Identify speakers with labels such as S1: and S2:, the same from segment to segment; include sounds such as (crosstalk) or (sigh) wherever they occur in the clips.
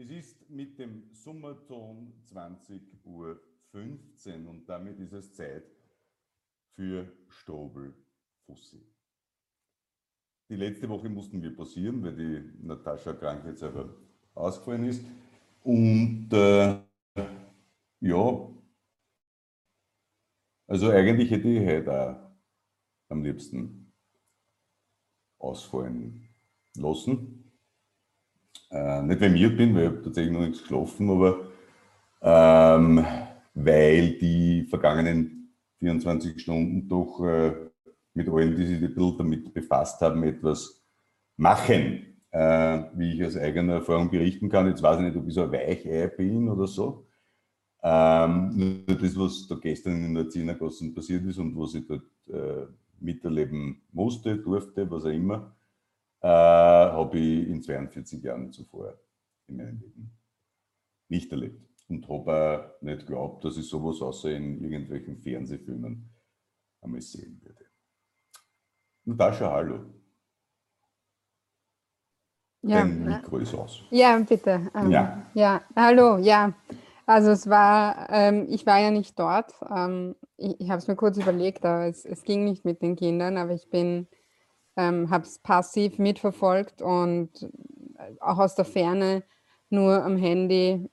S1: Es ist mit dem Summerton 20.15 Uhr und damit ist es Zeit für Strobel Fussi. Die letzte Woche mussten wir passieren, weil die Natascha krankheitshalber ausgefallen ist. Und äh, ja, also eigentlich hätte ich heute auch am liebsten ausfallen lassen. Äh, nicht, weil ich müde bin, weil ich tatsächlich noch nichts geschlafen, aber ähm, weil die vergangenen 24 Stunden doch äh, mit allen, die sich ein bisschen damit befasst haben, etwas machen. Äh, wie ich aus eigener Erfahrung berichten kann. Jetzt weiß ich nicht, ob ich so ein Weichei bin oder so. Ähm, nur das, was da gestern in der Zehnergasse passiert ist und was ich dort äh, miterleben musste, durfte, was auch immer, äh, habe ich in 42 Jahren zuvor in meinem Leben nicht erlebt. Und habe auch nicht geglaubt, dass ich sowas außer in irgendwelchen Fernsehfilmen einmal sehen würde. Natascha, hallo.
S2: Ja,
S1: Dein Mikro ist aus.
S2: Ja, bitte. Ähm, ja. ja, hallo, ja. Also es war, ähm, ich war ja nicht dort. Ähm, ich ich habe es mir kurz überlegt, aber es, es ging nicht mit den Kindern, aber ich bin ähm, habe es passiv mitverfolgt und äh, auch aus der Ferne nur am Handy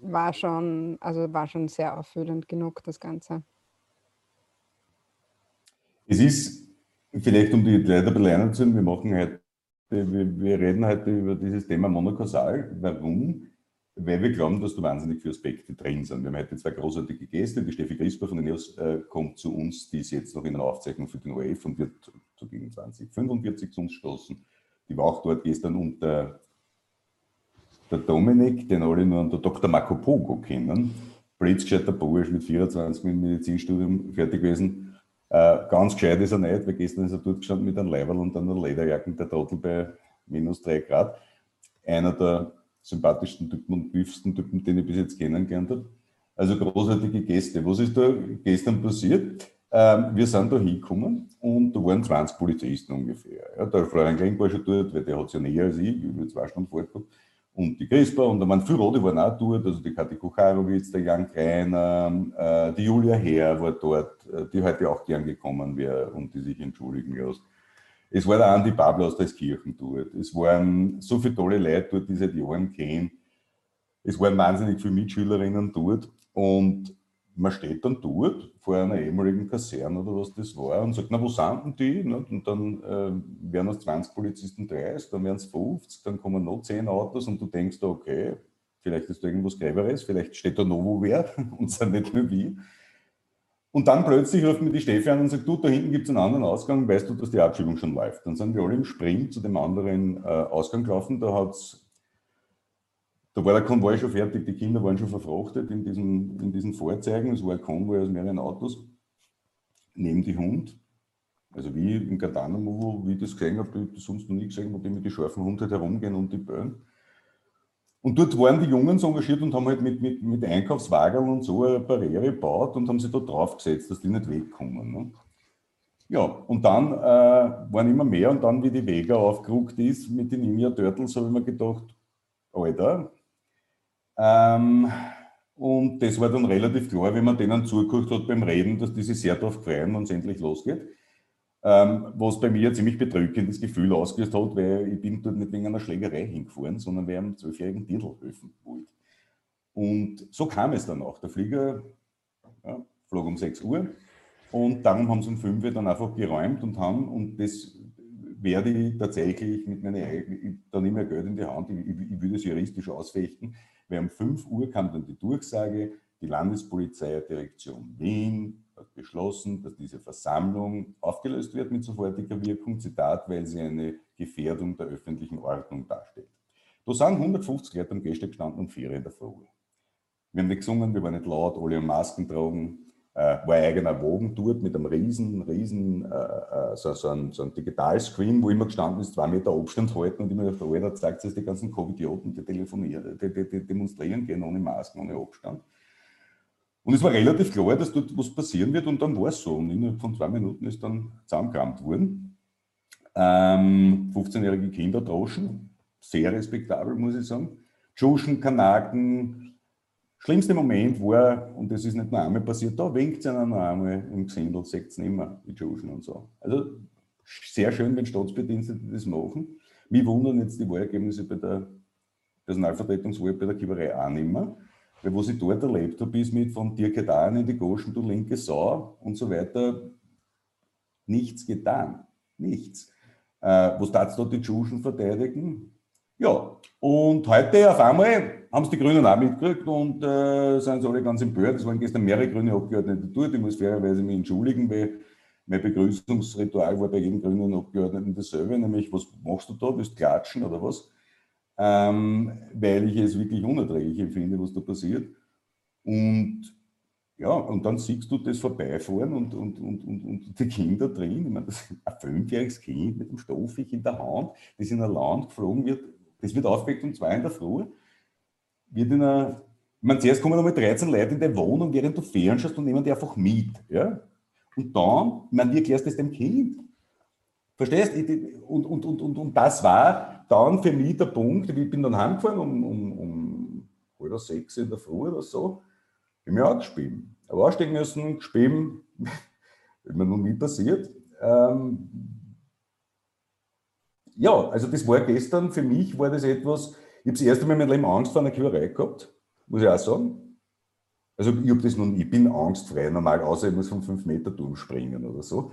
S2: war schon, also war schon sehr auffühlend genug, das Ganze.
S1: Es ist vielleicht, um die Leute ein bisschen einzuziehen, wir machen heute, wir, wir reden heute über dieses Thema monokausal. Warum? Weil wir glauben, dass da wahnsinnig viele Aspekte drin sind. Wir haben heute zwei großartige Gäste. Die Steffi Crisper von den NEOS äh, kommt zu uns, die ist jetzt noch in einer Aufzeichnung für den ORF und wird so gegen 2045 zu uns stoßen. Die war auch dort gestern und der, der Dominik, den alle nur unter Dr. Marco Pogo kennen. Blitzgescheiter Bursch mit 24 mit Medizinstudium fertig gewesen. Äh, ganz gescheit ist er nicht, weil gestern ist er dort gestanden mit einem Leiberl und einer Lederjacken, der Trottel bei minus 3 Grad. Einer der sympathischsten Typen und büffsten Typen, den ich bis jetzt kennengelernt habe. Also großartige Gäste. Was ist da gestern passiert? Ähm, wir sind da hingekommen und da waren 20 Polizisten ungefähr. Ja, der Florian Klenk war schon dort, weil der hat es ja näher als ich, ich habe zwei Stunden vorgehabt. Und die Crispa und waren viele Rode waren auch dort, also die Kathi Kucharowitz, der Jan Kreiner, äh, die Julia Herr war dort, äh, die heute auch gern gekommen wäre und die sich entschuldigen lässt. Es war der Andi Pablo aus Dreiskirchen dort. Es waren so viele tolle Leute dort, die seit Jahren kennen. Es waren wahnsinnig viele Mitschülerinnen dort. Und man steht dann dort vor einer ehemaligen Kaserne oder was das war und sagt, na, wo sind denn die? Und dann äh, werden es 20 Polizisten 30, dann werden es 50, dann kommen noch 10 Autos und du denkst, okay, vielleicht ist da irgendwas Gräberes, vielleicht steht da noch wo wer (laughs) und sind nicht mehr wie. Und dann plötzlich ruft mir die Steffi an und sagt, du, da hinten gibt es einen anderen Ausgang, weißt du, dass die Abschiebung schon läuft? Dann sind wir alle im Sprint zu dem anderen äh, Ausgang gelaufen, da hat's, da war der Konvoi schon fertig, die Kinder waren schon verfrachtet in diesen, in diesen Fahrzeugen, es war ein Konvoi aus mehreren Autos, neben die Hund, also wie im Katana-Movie, wie ich das gesehen habe, ich das sonst noch nie gesehen, wo die mit den scharfen Hunden halt herumgehen und die böen. Und dort waren die Jungen so engagiert und haben halt mit, mit, mit Einkaufswagen und so eine Barriere gebaut und haben sich da drauf gesetzt, dass die nicht wegkommen. Ne? Ja, und dann äh, waren immer mehr und dann, wie die Vega aufgerückt ist mit den Ninja Turtles, habe ich mir gedacht, Alter. Ähm, und das war dann relativ klar, wenn man denen zugeguckt hat beim Reden, dass die sich sehr darauf freuen, wenn es endlich losgeht ähm, was bei mir ein ziemlich bedrückendes Gefühl ausgelöst hat, weil ich bin dort nicht wegen einer Schlägerei hingefahren, sondern wir einem zwölfjährigen Dirndl helfen wollte. Und so kam es dann auch. Der Flieger ja, flog um 6 Uhr und darum haben sie um 5 Uhr dann einfach geräumt und haben, und das werde ich tatsächlich mit meiner eigenen, da nehme ich Geld in die Hand, ich, ich, ich würde es juristisch ausfechten, weil um 5 Uhr kam dann die Durchsage, die Landespolizeidirektion Wien beschlossen, dass diese Versammlung aufgelöst wird mit sofortiger Wirkung, Zitat, weil sie eine Gefährdung der öffentlichen Ordnung darstellt. Da sind 150 Leute am Gehsteig gestanden und vier in der Früh. Wir haben nicht gesungen, wir waren nicht laut, alle haben Masken tragen, äh, war ein eigener Wogen dort mit einem riesen, riesen, äh, äh, so, so, ein, so ein Digitalscreen, wo immer gestanden ist, zwei Meter Abstand halten und immer auf der Alter zeigt es die ganzen Covidioten, die telefonieren, die, die, die demonstrieren gehen ohne Masken, ohne Abstand. Und es war relativ klar, dass dort was passieren wird und dann war es so. Und innerhalb von zwei Minuten ist dann zusammengerammt worden. Ähm, 15-jährige Kinder droschen, sehr respektabel, muss ich sagen. Tschuschen, Kanaken. Schlimmste Moment war, und das ist nicht nur einmal passiert, da winkt es einer noch einmal im Gesindel, sagt es nicht mehr, die Tschuschen und so. Also sehr schön, wenn Staatsbedienstete das machen. Mich wundern jetzt die Wahlergebnisse bei der Personalvertretungswahl bei der Kieberei auch nicht mehr. Weil was ich dort erlebt habe, ist mit von dir getan in die Goschen, du linke Sau und so weiter, nichts getan. Nichts. Äh, was darfst du die Tschuschen verteidigen? Ja, und heute auf einmal haben es die Grünen auch mitgekriegt und äh, sind sie alle ganz empört. Es waren gestern mehrere grüne Abgeordnete dort. Ich muss fairerweise mich entschuldigen, weil mein Begrüßungsritual war bei jedem grünen Abgeordneten dasselbe, nämlich, was machst du da? Willst du klatschen oder was? Ähm, weil ich es wirklich unerträglich empfinde, was da passiert. Und ja, und dann siehst du das vorbeifahren und, und, und, und, und die Kinder drin. Ich meine, das ist ein fünfjähriges Kind mit einem Stoffig in der Hand, das in ein Land geflogen wird. Das wird aufgeweckt um zwei in der Früh. Wird in einer, ich meine, zuerst kommen einmal 13 Leute in der Wohnung, während du fernschaust und nehmen die einfach mit. Ja? Und dann, ich meine, wie erklärst du das dem Kind? Verstehst? Und, und, und, und, und das war dann für mich der Punkt. Ich bin dann heimgefahren um, um, um halb sechs in der Früh oder so habe mich auch gespielt. Aber aussteigen müssen, gespielt, (laughs) ist mir noch nie passiert. Ähm, ja, also das war gestern, für mich war das etwas, ich habe das erste Mal in meinem Leben Angst vor einer Quälerei gehabt, muss ich auch sagen. Also ich habe das nun, ich bin angstfrei normal, außer ich muss von fünf Meter Turm springen oder so.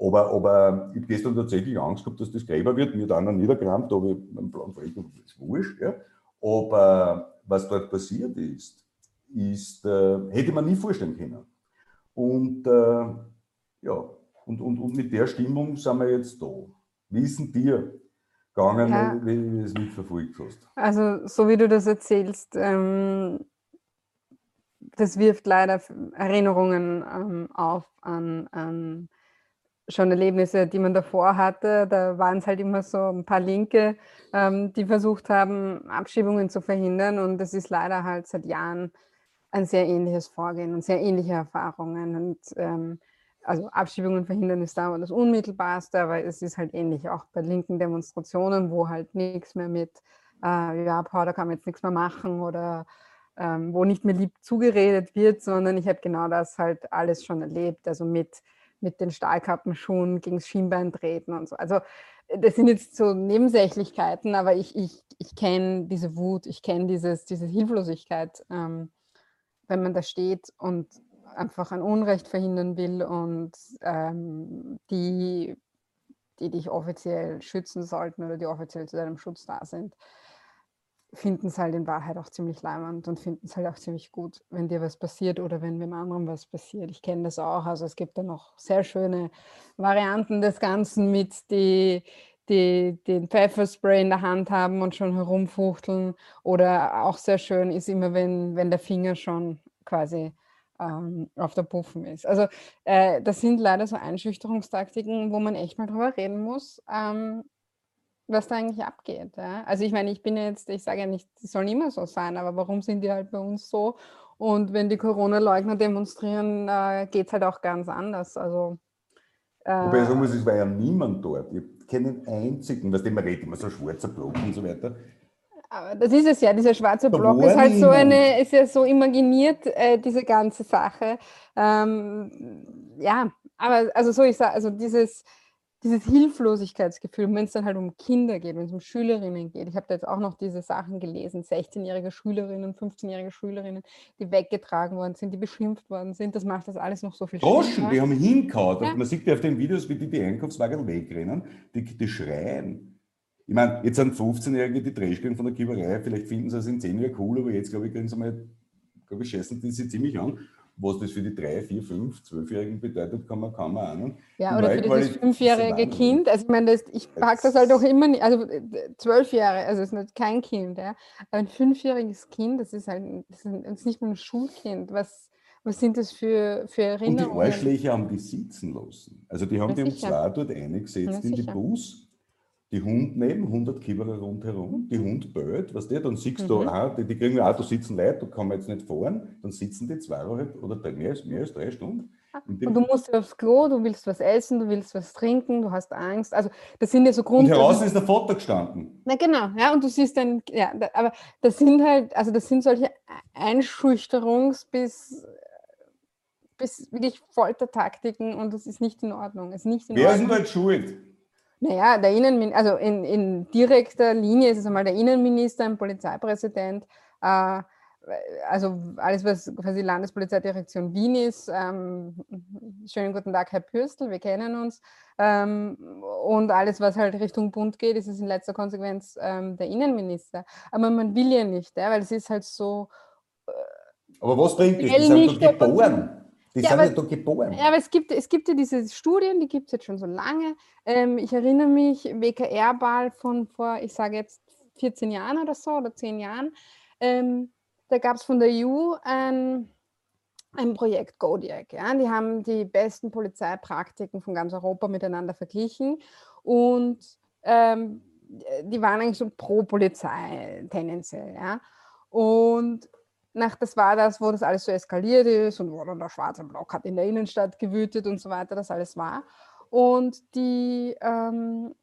S1: Aber, aber ich habe gestern tatsächlich Angst gehabt, dass das Gräber wird, mir dann niedergerammt, da habe ich einen blauen Fleck, das ist wurscht. Ja. Aber was dort passiert ist, ist, äh, hätte man nie vorstellen können. Und äh, ja, und, und, und mit der Stimmung sind wir jetzt da. Wie ist denn dir gegangen, ja. wie du es mitverfolgt hast?
S2: Also, so wie du das erzählst, ähm, das wirft leider Erinnerungen ähm, auf an, an schon Erlebnisse, die man davor hatte. Da waren es halt immer so ein paar Linke, ähm, die versucht haben, Abschiebungen zu verhindern. Und das ist leider halt seit Jahren ein sehr ähnliches Vorgehen und sehr ähnliche Erfahrungen. Und ähm, also Abschiebungen verhindern ist da das Unmittelbarste, aber es ist halt ähnlich auch bei linken Demonstrationen, wo halt nichts mehr mit, äh, ja, da kann man jetzt nichts mehr machen oder ähm, wo nicht mehr lieb zugeredet wird, sondern ich habe genau das halt alles schon erlebt, also mit, mit den Stahlkappenschuhen gegen das Schienbein treten und so. Also das sind jetzt so Nebensächlichkeiten, aber ich, ich, ich kenne diese Wut, ich kenne diese Hilflosigkeit. Ähm, wenn man da steht und einfach ein Unrecht verhindern will und ähm, die, die dich offiziell schützen sollten oder die offiziell zu deinem Schutz da sind, finden es halt in Wahrheit auch ziemlich leimend und finden es halt auch ziemlich gut, wenn dir was passiert oder wenn wem anderen was passiert. Ich kenne das auch. Also es gibt da noch sehr schöne Varianten des Ganzen mit die die den Pfefferspray in der Hand haben und schon herumfuchteln. Oder auch sehr schön ist immer, wenn, wenn der Finger schon quasi ähm, auf der Puffen ist. Also äh, das sind leider so Einschüchterungstaktiken, wo man echt mal drüber reden muss, ähm, was da eigentlich abgeht. Ja? Also ich meine, ich bin jetzt, ich sage ja nicht, die sollen immer so sein, aber warum sind die halt bei uns so? Und wenn die Corona-Leugner demonstrieren, äh, geht es halt auch ganz anders. Also
S1: äh, Wobei ich sagen muss, es war ja niemand dort. Ich keinen einzigen, was dem redet immer so schwarzer Block und so weiter.
S2: Aber das ist es ja, dieser schwarze Block ist halt so eine, ist ja so imaginiert, äh, diese ganze Sache. Ähm, ja, aber also so ich sage, also dieses, dieses Hilflosigkeitsgefühl, wenn es dann halt um Kinder geht, wenn es um Schülerinnen geht. Ich habe da jetzt auch noch diese Sachen gelesen, 16-jährige Schülerinnen, 15-jährige Schülerinnen, die weggetragen worden sind, die beschimpft worden sind. Das macht das alles noch so viel
S1: Groschen, die haben hingehauen. Ja. Man sieht ja auf den Videos, wie die die Einkaufswagen wegrennen, die, die schreien. Ich meine, jetzt sind 15-Jährige die Dreschkeln von der Kieberei, vielleicht finden sie es in 10 Jahren cool, aber jetzt, glaube ich, können sie mal, glaube ich, scheißen die sie ziemlich an. Was das für die 3, 4, 5, 12-Jährigen bedeutet, kann man kaum ahnen.
S2: Ja, oder für dieses fünfjährige Kind. Also ich meine, das, ich packe das halt auch immer nicht, also zwölf Jahre, also es ist nicht kein Kind, ja. Aber ein fünfjähriges Kind, das ist halt das ist nicht nur ein Schulkind. Was, was sind das für, für Erinnerungen?
S1: Und die Arschlöcher haben die sitzen lassen. Also die haben ja, die um zwei dort eingesetzt in die Bus die Hund neben, 100 Kieberer rundherum, die Hund bellt, was der, dann siehst mhm. du, ah, die, die kriegen ja auch, da sitzen Leute, da kann man jetzt nicht fahren, dann sitzen die zwei oder drei, mehr, als, mehr als drei Stunden
S2: Und du musst aufs Klo, du willst was essen, du willst was trinken, du hast Angst. Also das sind ja so Grund.
S1: Und heraus ist der Foto gestanden.
S2: Na genau, ja, und du siehst dann, ja, da, aber das sind halt, also das sind solche Einschüchterungs- bis, bis wirklich Foltertaktiken und das ist nicht in Ordnung. Ist nicht in
S1: Wer
S2: Ordnung.
S1: ist denn dort schuld?
S2: Naja, der Innenminister, also in, in direkter Linie ist es einmal der Innenminister, ein Polizeipräsident, äh, also alles, was quasi Landespolizeidirektion Wien ist. Ähm, schönen guten Tag, Herr Pürstel, wir kennen uns. Ähm, und alles, was halt Richtung Bund geht, ist es in letzter Konsequenz ähm, der Innenminister. Aber man will ja nicht, ja, weil es ist halt so.
S1: Äh, aber was bringt das? Die sind doch geboren. Die
S2: ja,
S1: sind
S2: aber,
S1: ja da geboren.
S2: Ja, aber es gibt, es gibt ja diese Studien, die gibt es jetzt schon so lange. Ähm, ich erinnere mich, WKR-Ball von vor, ich sage jetzt 14 Jahren oder so oder 10 Jahren. Ähm, da gab es von der EU ein, ein Projekt Godiac. Ja? Die haben die besten Polizeipraktiken von ganz Europa miteinander verglichen und ähm, die waren eigentlich so pro Polizei tendenziell. Ja? Und nach, das war das, wo das alles so eskaliert ist und wo dann der schwarze Block hat in der Innenstadt gewütet und so weiter, das alles war. Und die ähm,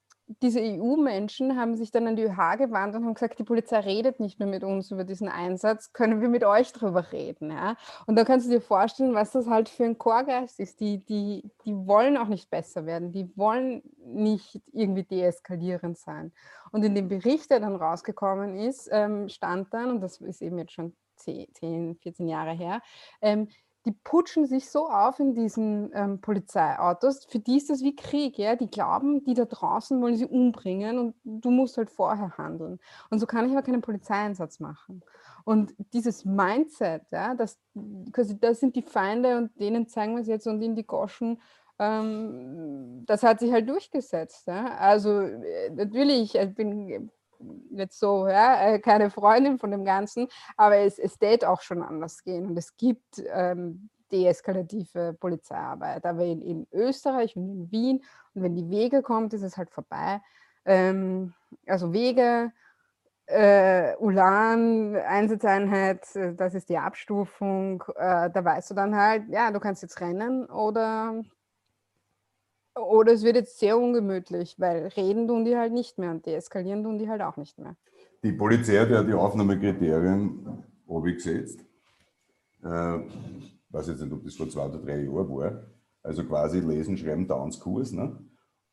S2: diese EU-Menschen haben sich dann an die ÖH gewandt und haben gesagt, die Polizei redet nicht mehr mit uns über diesen Einsatz, können wir mit euch drüber reden. Ja? Und da kannst du dir vorstellen, was das halt für ein Chorgeist ist. Die, die, die wollen auch nicht besser werden, die wollen nicht irgendwie deeskalierend sein. Und in dem Bericht, der dann rausgekommen ist, ähm, stand dann, und das ist eben jetzt schon 10, 14 Jahre her, ähm, die putschen sich so auf in diesen ähm, Polizeiautos. Für die ist das wie Krieg, ja. Die glauben, die da draußen wollen sie umbringen und du musst halt vorher handeln. Und so kann ich aber keinen Polizeieinsatz machen. Und dieses Mindset, ja, das, das sind die Feinde und denen zeigen wir es jetzt und in die Goschen, ähm, das hat sich halt durchgesetzt. Also äh, natürlich, ich bin jetzt so, ja, äh, keine Freundin von dem Ganzen, aber es, es täte auch schon anders gehen und es gibt ähm, deeskalative Polizeiarbeit. Aber in, in, Österreich und in Wien und wenn die Wege kommt, ist es halt vorbei. Ähm, also Wege, äh, Ulan, Einsatzeinheit, äh, das ist die Abstufung. Äh, da weißt du dann halt, ja, du kannst jetzt rennen oder oder es wird jetzt sehr ungemütlich, weil reden tun die halt nicht mehr und deeskalieren tun die halt auch nicht mehr.
S1: Die Polizei hat ja die Aufnahmekriterien abgesetzt. Äh, weiß jetzt nicht, ob das vor zwei oder drei Jahren war. Also quasi Lesen, Schreiben, Tanzkurs. Ne?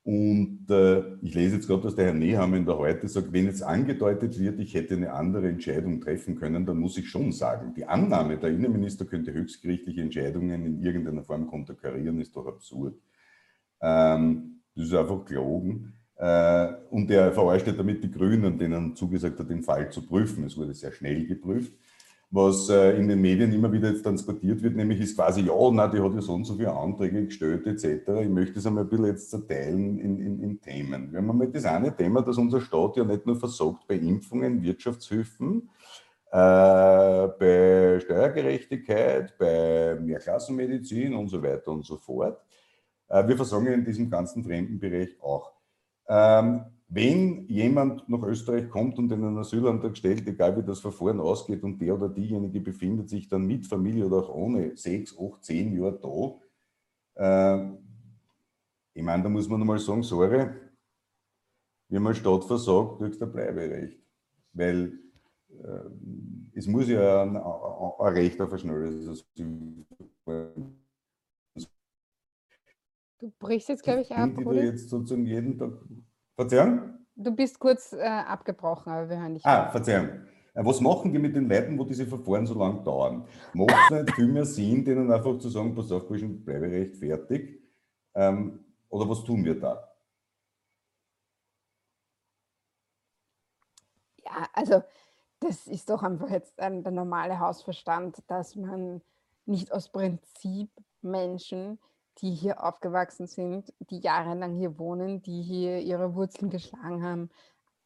S1: Und äh, ich lese jetzt gerade, dass der Herr Nehammer der Heute sagt, wenn jetzt angedeutet wird, ich hätte eine andere Entscheidung treffen können, dann muss ich schon sagen, die Annahme, der Innenminister könnte höchstgerichtliche Entscheidungen in irgendeiner Form konterkarieren, ist doch absurd. Ähm, das ist einfach gelogen. Äh, und er verarscht damit die Grünen, denen zugesagt hat, den Fall zu prüfen. Es wurde sehr schnell geprüft. Was äh, in den Medien immer wieder jetzt transportiert wird, nämlich ist quasi, ja, na, die hat ja so und so viele Anträge gestellt, etc. Ich möchte es einmal ein bisschen jetzt zerteilen in, in, in Themen. Wir haben einmal das eine Thema, dass unser Staat ja nicht nur versorgt bei Impfungen, Wirtschaftshilfen, äh, bei Steuergerechtigkeit, bei Mehrklassenmedizin und so weiter und so fort, wir versorgen in diesem ganzen Fremdenbereich auch. Ähm, wenn jemand nach Österreich kommt und einen Asylantrag stellt, egal wie das Verfahren ausgeht, und der oder diejenige befindet sich dann mit Familie oder auch ohne sechs, acht, zehn Jahre da, äh, ich meine, da muss man nochmal sagen, sorry, haben als Staat versagt, kriegst du ein Bleiberecht. Weil äh, es muss ja ein, ein Recht auf ein schnelles Asyl
S2: brichst jetzt, glaube ich, ab.
S1: Die, die jetzt sozusagen jeden Tag. Verzeihung?
S2: Du bist kurz äh, abgebrochen, aber wir hören dich.
S1: Ah, Verzeihung. Äh, was machen die mit den Leuten, wo diese Verfahren so lange dauern? Macht es nicht viel mehr Sinn, denen einfach zu sagen, pass auf, Burschen, bleibe recht fertig? Ähm, oder was tun wir da?
S2: Ja, also das ist doch einfach jetzt ein, der normale Hausverstand, dass man nicht aus Prinzip Menschen die hier aufgewachsen sind, die jahrelang hier wohnen, die hier ihre Wurzeln geschlagen haben,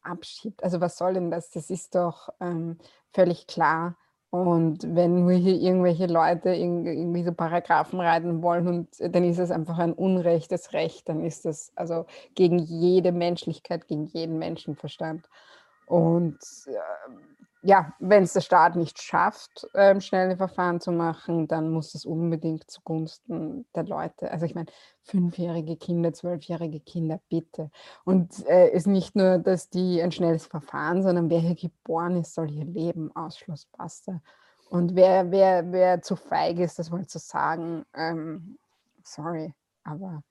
S2: abschiebt. Also was soll denn das? Das ist doch ähm, völlig klar. Und wenn nur hier irgendwelche Leute irgendwie so Paragraphen reiten wollen und dann ist es einfach ein unrechtes Recht, dann ist das also gegen jede Menschlichkeit, gegen jeden Menschenverstand. Und äh, ja, wenn es der Staat nicht schafft, ähm, schnelle Verfahren zu machen, dann muss es unbedingt zugunsten der Leute. Also ich meine, fünfjährige Kinder, zwölfjährige Kinder, bitte. Und äh, ist nicht nur, dass die ein schnelles Verfahren, sondern wer hier geboren ist, soll hier leben. Ausschluss, basta. Und wer, wer, wer zu feig ist, das mal zu sagen, ähm, sorry, aber.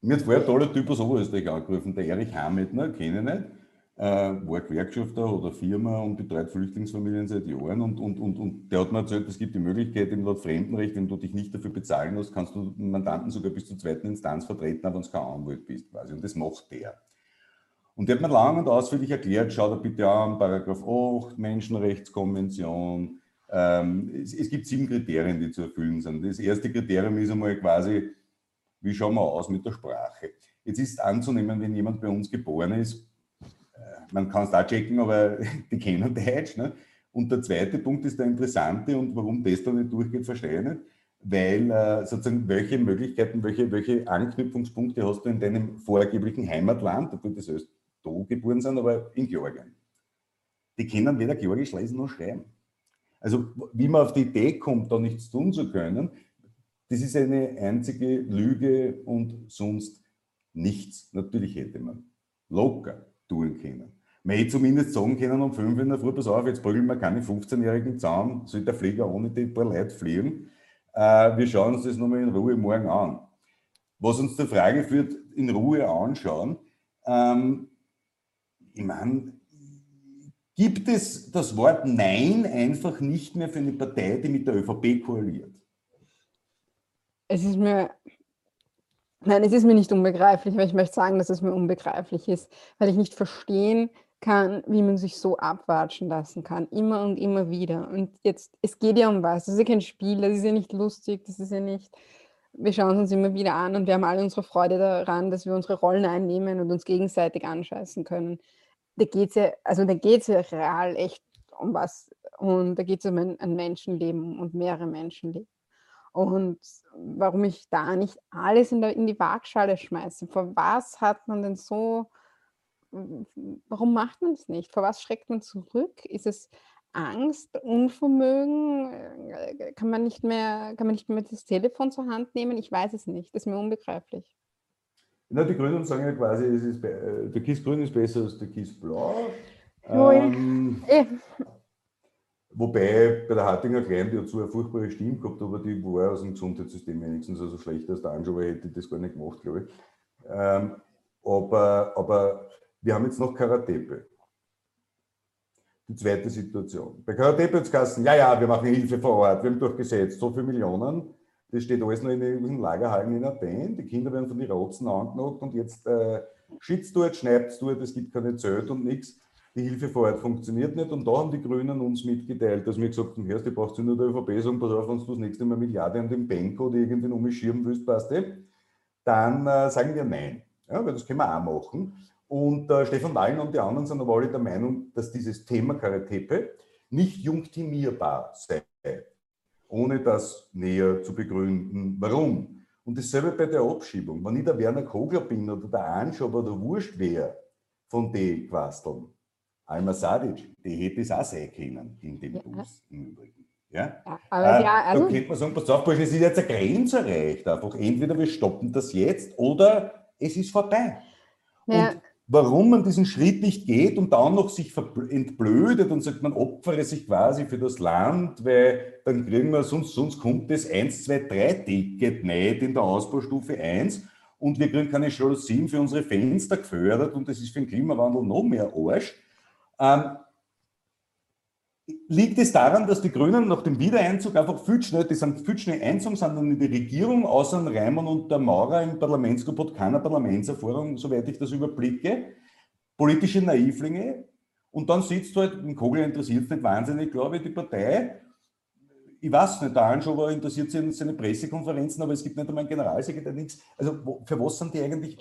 S1: Mir hat vorher ein toller Typ aus Oberösterreich angerufen, der Erich Hametner, kenne ich nicht äh, war Gewerkschafter oder Firma und betreut Flüchtlingsfamilien seit Jahren. Und, und, und, und der hat mir erzählt, es gibt die Möglichkeit im Laut Fremdenrecht, wenn du dich nicht dafür bezahlen musst, kannst du den Mandanten sogar bis zur zweiten Instanz vertreten, auch wenn du kein Anwalt bist. Quasi. Und das macht der. Und der hat mir lang und ausführlich erklärt, schau dir bitte an, Paragraph 8, Menschenrechtskonvention. Ähm, es, es, gibt sieben Kriterien, die zu erfüllen sind. Das erste Kriterium ist einmal quasi, wie schauen wir aus mit der Sprache? Jetzt ist anzunehmen, wenn jemand bei uns geboren ist, man kann es auch checken, aber (laughs) die kennen Deutsch. Ne? Und der zweite Punkt ist der interessante und warum das da nicht durchgeht, verstehe ich nicht. Weil äh, sozusagen, welche Möglichkeiten, welche, welche Anknüpfungspunkte hast du in deinem vorgeblichen Heimatland, obwohl das erst da geboren sind, aber in Georgien. Die können weder Georgisch lesen noch schreiben. Also, wie man auf die Idee kommt, da nichts tun zu können, das ist eine einzige Lüge und sonst nichts. Natürlich hätte man locker tun können. Man hätte zumindest sagen können um 5 in der Früh, pass auf, jetzt prügeln wir keine 15-Jährigen zusammen, soll der Flieger ohne die paar Leute fliegen. Äh, wir schauen uns das nochmal in Ruhe morgen an. Was uns zur Frage führt, in Ruhe anschauen, ähm, ich meine, gibt es das Wort Nein einfach nicht mehr für eine Partei, die mit der ÖVP koaliert?
S2: Es ist mir Nein, es ist mir nicht unbegreiflich, aber ich möchte sagen, dass es mir unbegreiflich ist, weil ich nicht verstehen kann, wie man sich so abwatschen lassen kann, immer und immer wieder. Und jetzt, es geht ja um was, das ist ja kein Spiel, das ist ja nicht lustig, das ist ja nicht, wir schauen uns immer wieder an und wir haben alle unsere Freude daran, dass wir unsere Rollen einnehmen und uns gegenseitig anscheißen können. Da geht es ja, also da geht es ja real echt um was. Und da geht es um ein, ein Menschenleben und mehrere Menschenleben. Und warum ich da nicht alles in, der, in die Waagschale schmeiße. Vor was hat man denn so, warum macht man es nicht? Vor was schreckt man zurück? Ist es Angst, Unvermögen? Äh, kann man nicht mehr, kann man nicht mehr das Telefon zur Hand nehmen? Ich weiß es nicht. Das ist mir unbegreiflich.
S1: Na, die Grünen sagen ja quasi, es ist, äh, der Kies Grün ist besser als der Kies Blau. Ähm, eh. Wobei bei der Hartinger Klein, die hat so eine furchtbare Stimme gehabt, aber die war aus dem Gesundheitssystem wenigstens also schlechter als der Anschober hätte das gar nicht gemacht, glaube ich. Ähm, aber, aber wir haben jetzt noch Karatepe. Die zweite Situation. Bei Karatepe hat es ja, ja, wir machen Hilfe vor Ort, wir haben durchgesetzt, so viele Millionen. Das steht alles noch in den Lagerhallen in Athen. Die Kinder werden von den Rotzen angenockt und jetzt äh, schützt dort, schneibt dort, es gibt keine Zölt und nichts die Hilfe vor Ort funktioniert nicht. Und da haben die Grünen uns mitgeteilt, dass wir gesagt haben, hörst, du brauchst nur der ÖVP sagen, pass auf, wenn du das nächste Mal Milliarde an den Benko oder irgendwen um mich schirmen willst, passt eh, dann äh, sagen wir nein. Ja, weil das können wir auch machen. Und äh, Stefan Wallen und die anderen sind aber alle der Meinung, dass dieses Thema Karatepe nicht junktimierbar sei, ohne das näher zu begründen. Warum? Und dasselbe bei der Abschiebung. Wenn ich der Werner Kogler bin oder der Anschober oder Wurscht wäre von den Quasteln, Alma Sadic, die hätte es auch sein können in dem ja. Bus im Übrigen. Ja? ja aber äh, ja, also da könnte man sagen, pass auf, es ist jetzt eine Grenze erreicht. Einfach entweder wir stoppen das jetzt oder es ist vorbei. Ja. Und warum man diesen Schritt nicht geht und dann noch sich entblödet und sagt, man opfere sich quasi für das Land, weil dann kriegen wir, sonst, sonst kommt das 1, 2, 3 Ticket nicht in der Ausbaustufe 1 und wir kriegen keine Jalousien für unsere Fenster gefördert und das ist für den Klimawandel noch mehr Arsch. Ähm, liegt es daran, dass die Grünen nach dem Wiedereinzug einfach viel schnell, die sind viel schnell einzogen, sind dann in die Regierung, außer Reimann und der Maurer im Parlamentsgruppe hat keine Parlamentserfahrung, soweit ich das überblicke. Politische Naivlinge. Und dann sitzt halt, den Kogel interessiert es nicht wahnsinnig, glaube ich, die Partei. Ich weiß nicht, der Anschober interessiert sich in seine Pressekonferenzen, aber es gibt nicht einmal einen Generalsekretär, nichts. Also für was sind die eigentlich?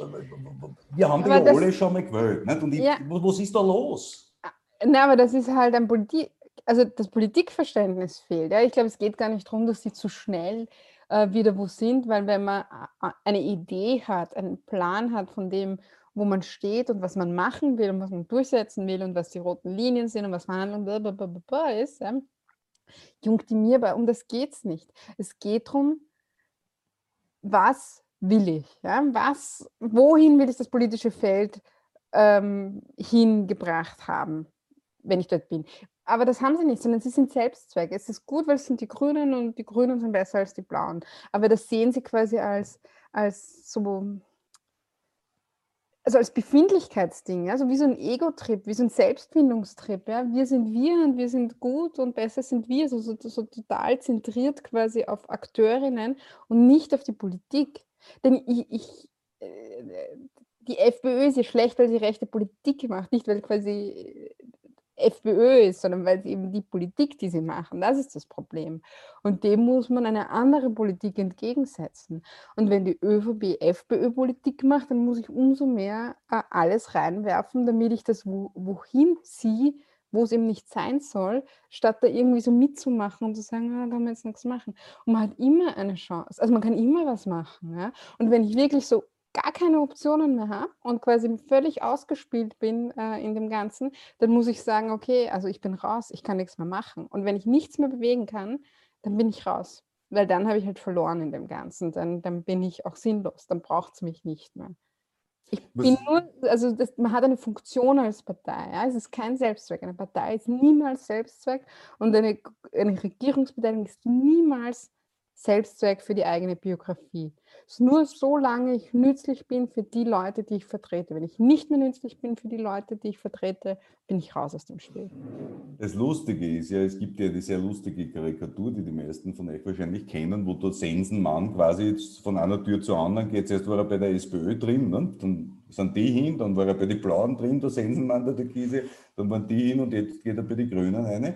S1: Wir haben die ja alle schon mal gewählt. Nicht? Und ich, ja. was ist da los?
S2: Na, aber das ist halt ein Politik, also das Politikverständnis fehlt. Ja? Ich glaube, es geht gar nicht darum, dass sie zu schnell äh, wieder wo sind, weil wenn man eine Idee hat, einen Plan hat von dem, wo man steht und was man machen will und was man durchsetzen will und was die roten Linien sind und was Verhandlungen ist, ja, junktimierbar. Um das geht es nicht. Es geht darum, was will ich? Ja? Was, wohin will ich das politische Feld ähm, hingebracht haben, wenn ich dort bin? Aber das haben sie nicht, sondern sie sind Selbstzweck. Es ist gut, weil es sind die Grünen und die Grünen sind besser als die Blauen. Aber das sehen sie quasi als, als so also als Befindlichkeitsding, also wie so ein Ego-Trip, wie so ein Selbstfindungstrip. Ja? Wir sind wir und wir sind gut und besser sind wir, so, so, so total zentriert quasi auf Akteurinnen und nicht auf die Politik. Denn ich, ich äh, die FPÖ ist ja schlecht, weil sie rechte Politik macht, nicht weil quasi FPÖ ist, sondern weil es eben die Politik, die sie machen, das ist das Problem. Und dem muss man eine andere Politik entgegensetzen. Und wenn die ÖVP FPÖ-Politik macht, dann muss ich umso mehr äh, alles reinwerfen, damit ich das, wo, wohin sie, wo es eben nicht sein soll, statt da irgendwie so mitzumachen und zu sagen, ah, da kann man jetzt nichts machen. Und man hat immer eine Chance. Also man kann immer was machen. Ja? Und wenn ich wirklich so gar keine Optionen mehr habe und quasi völlig ausgespielt bin äh, in dem Ganzen, dann muss ich sagen, okay, also ich bin raus, ich kann nichts mehr machen. Und wenn ich nichts mehr bewegen kann, dann bin ich raus. Weil dann habe ich halt verloren in dem Ganzen. Dann, dann bin ich auch sinnlos, dann braucht es mich nicht mehr. Ich bin nur, also das, man hat eine Funktion als Partei. Ja? Es ist kein Selbstzweck. Eine Partei ist niemals Selbstzweck und eine, eine Regierungsbeteiligung ist niemals Selbstzweck für die eigene Biografie. Nur solange ich nützlich bin für die Leute, die ich vertrete. Wenn ich nicht mehr nützlich bin für die Leute, die ich vertrete, bin ich raus aus dem Spiel.
S1: Das Lustige ist ja, es gibt ja die sehr lustige Karikatur, die die meisten von euch wahrscheinlich kennen, wo der Sensenmann quasi von einer Tür zur anderen geht. Zuerst war er bei der SPÖ drin, ne? dann sind die hin, dann war er bei den Blauen drin, der Sensenmann, der Türkise, dann waren die hin und jetzt geht er bei den Grünen rein.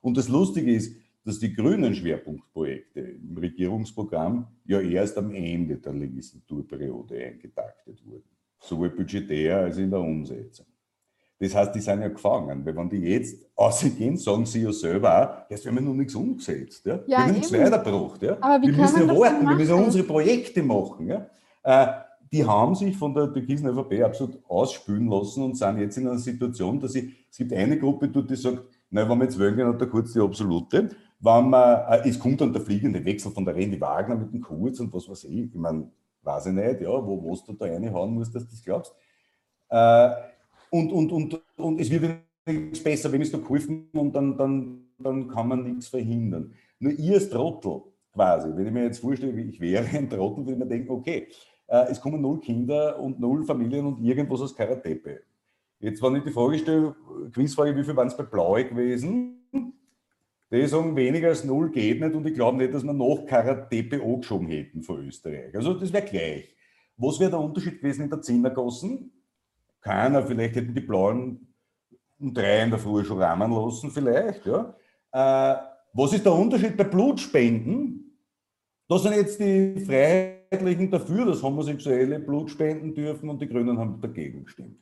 S1: Und das Lustige ist, dass die grünen Schwerpunktprojekte im Regierungsprogramm ja erst am Ende der Legislaturperiode eingetaktet wurden, sowohl budgetär als in der Umsetzung. Das heißt, die sind ja gefangen, weil wenn die jetzt ausgehen, sagen sie ja selber auch, jetzt haben wir noch nichts umgesetzt. Ja? ja wir haben nichts weitergebracht. Ja?
S2: Aber
S1: wir müssen
S2: ja
S1: warten, wir müssen unsere Projekte machen. Ja? Äh, die haben sich von der türkisen ÖVP absolut ausspülen lassen und sind jetzt in einer Situation, dass ich, es gibt eine Gruppe die sagt, na, wenn wir jetzt wählen, dann hat er kurz die absolute wenn man, äh, es kommt dann der fliegende Wechsel von der Randy Wagner mit dem Kurz und was weiß ich, ich meine, weiß ich nicht, ja, wo, wo du da reinhauen musst, dass du das glaubst. Äh, und, und, und, und es wird nichts besser, wenn es da geholfen und dann, dann, dann kann man nichts verhindern. Nur ihr als Trottel quasi, wenn ich mir jetzt vorstelle, ich wäre (laughs) ein Trottel, würde ich mir denken, okay, äh, es kommen null Kinder und null Familien und irgendwas aus Karatepe. Jetzt, wenn ich die Frage stelle, Quizfrage, wie viel waren es bei Blaue gewesen? Die sagen, weniger als null geht nicht und ich glaube nicht, dass wir noch Karatepe angeschoben hätten von Österreich. Also das wäre gleich. Was wäre der Unterschied gewesen in der Zinnergassen? Keiner, vielleicht hätten die Blauen um drei in der Früh schon rahmen lassen, vielleicht. Ja. Äh, was ist der Unterschied bei Blutspenden? Da sind jetzt die Freiheitlichen dafür, dass Homosexuelle Blut spenden dürfen und die Grünen haben dagegen gestimmt.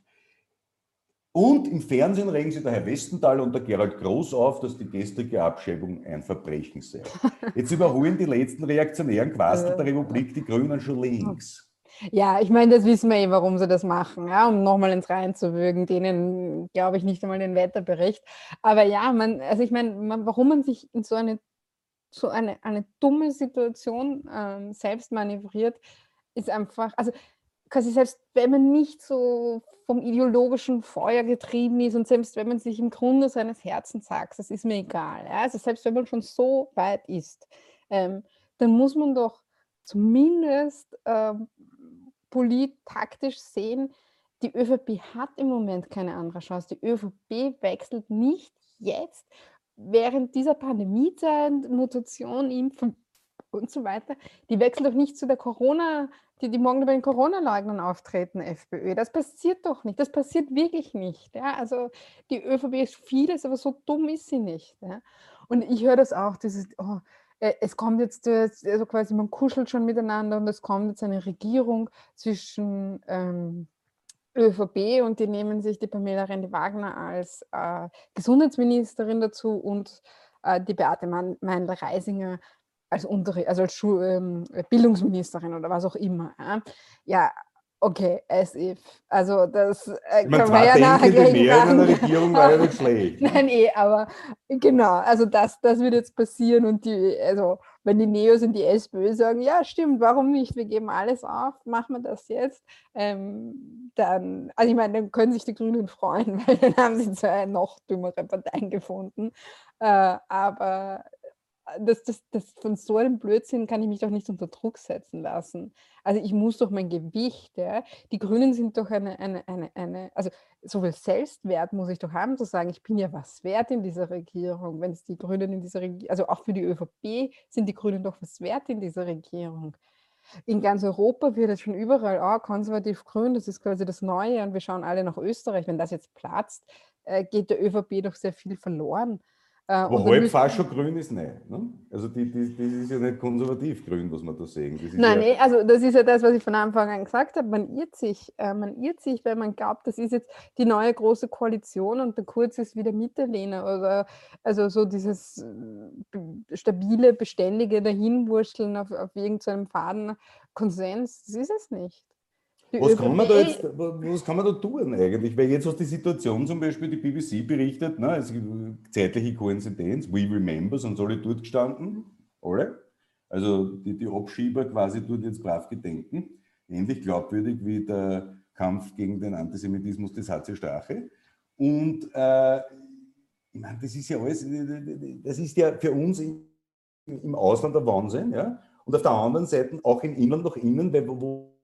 S1: Und im Fernsehen regen sich der Herr Westenthal und der Gerald Groß auf, dass die gestrige Abschiebung ein Verbrechen sei. (laughs) Jetzt überholen die letzten reaktionären Quastel der Republik die Grünen schon links.
S2: Ja, ich meine, das wissen wir eh, warum sie das machen, ja, um nochmal ins Rein zu würgen. Denen glaube ich nicht einmal den Wetterbericht. Aber ja, man, also ich meine, man, warum man sich in so eine, so eine, eine dumme Situation ähm, selbst manövriert, ist einfach, also quasi selbst wenn man nicht so vom ideologischen Feuer getrieben ist und selbst wenn man sich im Grunde seines Herzens sagt, das ist mir egal. Ja? Also selbst wenn man schon so weit ist, ähm, dann muss man doch zumindest ähm, polit-taktisch sehen, die ÖVP hat im Moment keine andere Chance. Die ÖVP wechselt nicht jetzt während dieser Pandemiezeit, Mutation, Impfen und so weiter, die wechselt doch nicht zu der Corona- die, die morgen bei den Corona-Leugnern auftreten, FPÖ. Das passiert doch nicht. Das passiert wirklich nicht. Ja? Also die ÖVP ist vieles, aber so dumm ist sie nicht. Ja? Und ich höre das auch, dieses, oh, äh, es kommt jetzt, also quasi man kuschelt schon miteinander und es kommt jetzt eine Regierung zwischen ähm, ÖVP und die nehmen sich die Pamela Rendi-Wagner als äh, Gesundheitsministerin dazu und äh, die Beate Meindl-Reisinger als, Unterricht, also als Schul ähm, Bildungsministerin oder was auch immer. Ja, ja Okay, as if. Also das
S1: äh, ich meine, zwei ja mehr in einer Regierung war ja nicht (laughs) schlecht.
S2: Nein, eh, aber genau, also das, das wird jetzt passieren und die, also wenn die Neos und die SPÖ sagen, ja stimmt, warum nicht, wir geben alles auf, machen wir das jetzt, ähm, dann, also ich meine, dann können sich die Grünen freuen, (laughs) weil dann haben sie zwei noch dümmere Parteien gefunden. Äh, aber das, das, das, von so einem Blödsinn kann ich mich doch nicht unter Druck setzen lassen. Also ich muss doch mein Gewicht, ja. Die Grünen sind doch eine, eine, eine, eine, also so viel Selbstwert muss ich doch haben, zu sagen, ich bin ja was wert in dieser Regierung. Wenn es die Grünen in dieser Regierung, also auch für die ÖVP sind die Grünen doch was wert in dieser Regierung. In ganz Europa wird es schon überall, oh, konservativ-grün, das ist quasi das Neue und wir schauen alle nach Österreich. Wenn das jetzt platzt, äh, geht der ÖVP doch sehr viel verloren.
S1: Äh, Wo halb fast schon grün ist, nein. Ne? Also die, die, das ist ja nicht konservativ grün, was man da sehen.
S2: nein,
S1: ja
S2: nee, also das ist ja das, was ich von Anfang an gesagt habe. Man irrt sich, äh, man irrt sich, weil man glaubt, das ist jetzt die neue große Koalition und der Kurz ist wieder Mitterlehner oder also so dieses äh, stabile, beständige Dahinwurschteln auf, auf irgendeinem Faden Konsens, das ist es nicht.
S1: Was kann, man da jetzt, was kann man da tun eigentlich? Weil jetzt hast die Situation zum Beispiel, die BBC berichtet, ne, es gibt zeitliche Koinzidenz, we remember, sind alle dort gestanden, alle. Also die, die Abschieber quasi dort jetzt brav gedenken. Ähnlich glaubwürdig wie der Kampf gegen den Antisemitismus des HC Strache. Und äh, ich meine, das ist ja alles, das ist ja für uns im, Ausland der Wahnsinn, ja. Und auf der anderen Seite auch im Inland nach innen, weil wo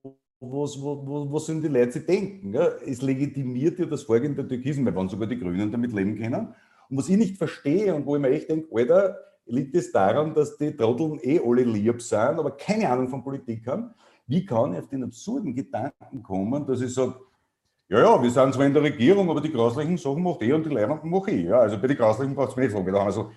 S1: was, was, was sollen die Leute denken? Ja? Es legitimiert ja das Vorgehen der Türkisen, weil wann sogar die Grünen damit leben können. Und was ich nicht verstehe und wo ich mir echt denke, Alter, liegt es daran, dass die Trotteln eh alle lieb sind, aber keine Ahnung von Politik haben. Wie kann ich auf den absurden Gedanken kommen, dass ich sage, ja, ja, wir sind zwar in der Regierung, aber die grauslichen Sachen macht eh und die Leibenden mache ich. Ja, also bei den grauslichen braucht es mir nicht fragen. Da haben wir so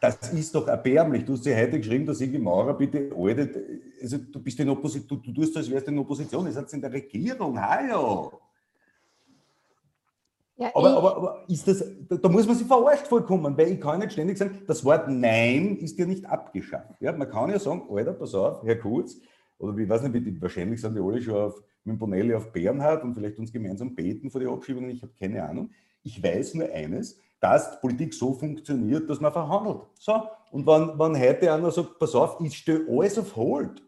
S1: das ist doch erbärmlich. Du hast ja heute geschrieben, dass ich Maurer bitte, Alte, also du bist in Opposition, du, du tust, als wärst du in Opposition, ihr seid in der Regierung, hallo. Ja, aber, aber, aber, ist das, da, da, muss man sich verarscht vollkommen, weil ich kann nicht ständig sagen, das Wort Nein ist ja nicht abgeschafft. Ja, man kann ja sagen, Alter, pass auf, Herr Kurz, oder ich weiß nicht, die, wahrscheinlich sind die alle schon auf, mit Bonelli auf Bernhard und vielleicht uns gemeinsam beten vor die Abschiebung, ich habe keine Ahnung. Ich weiß nur eines, dass Politik so funktioniert, dass man verhandelt. So, und wenn, wenn heute einer sagt, pass auf, ich stelle alles auf Hold,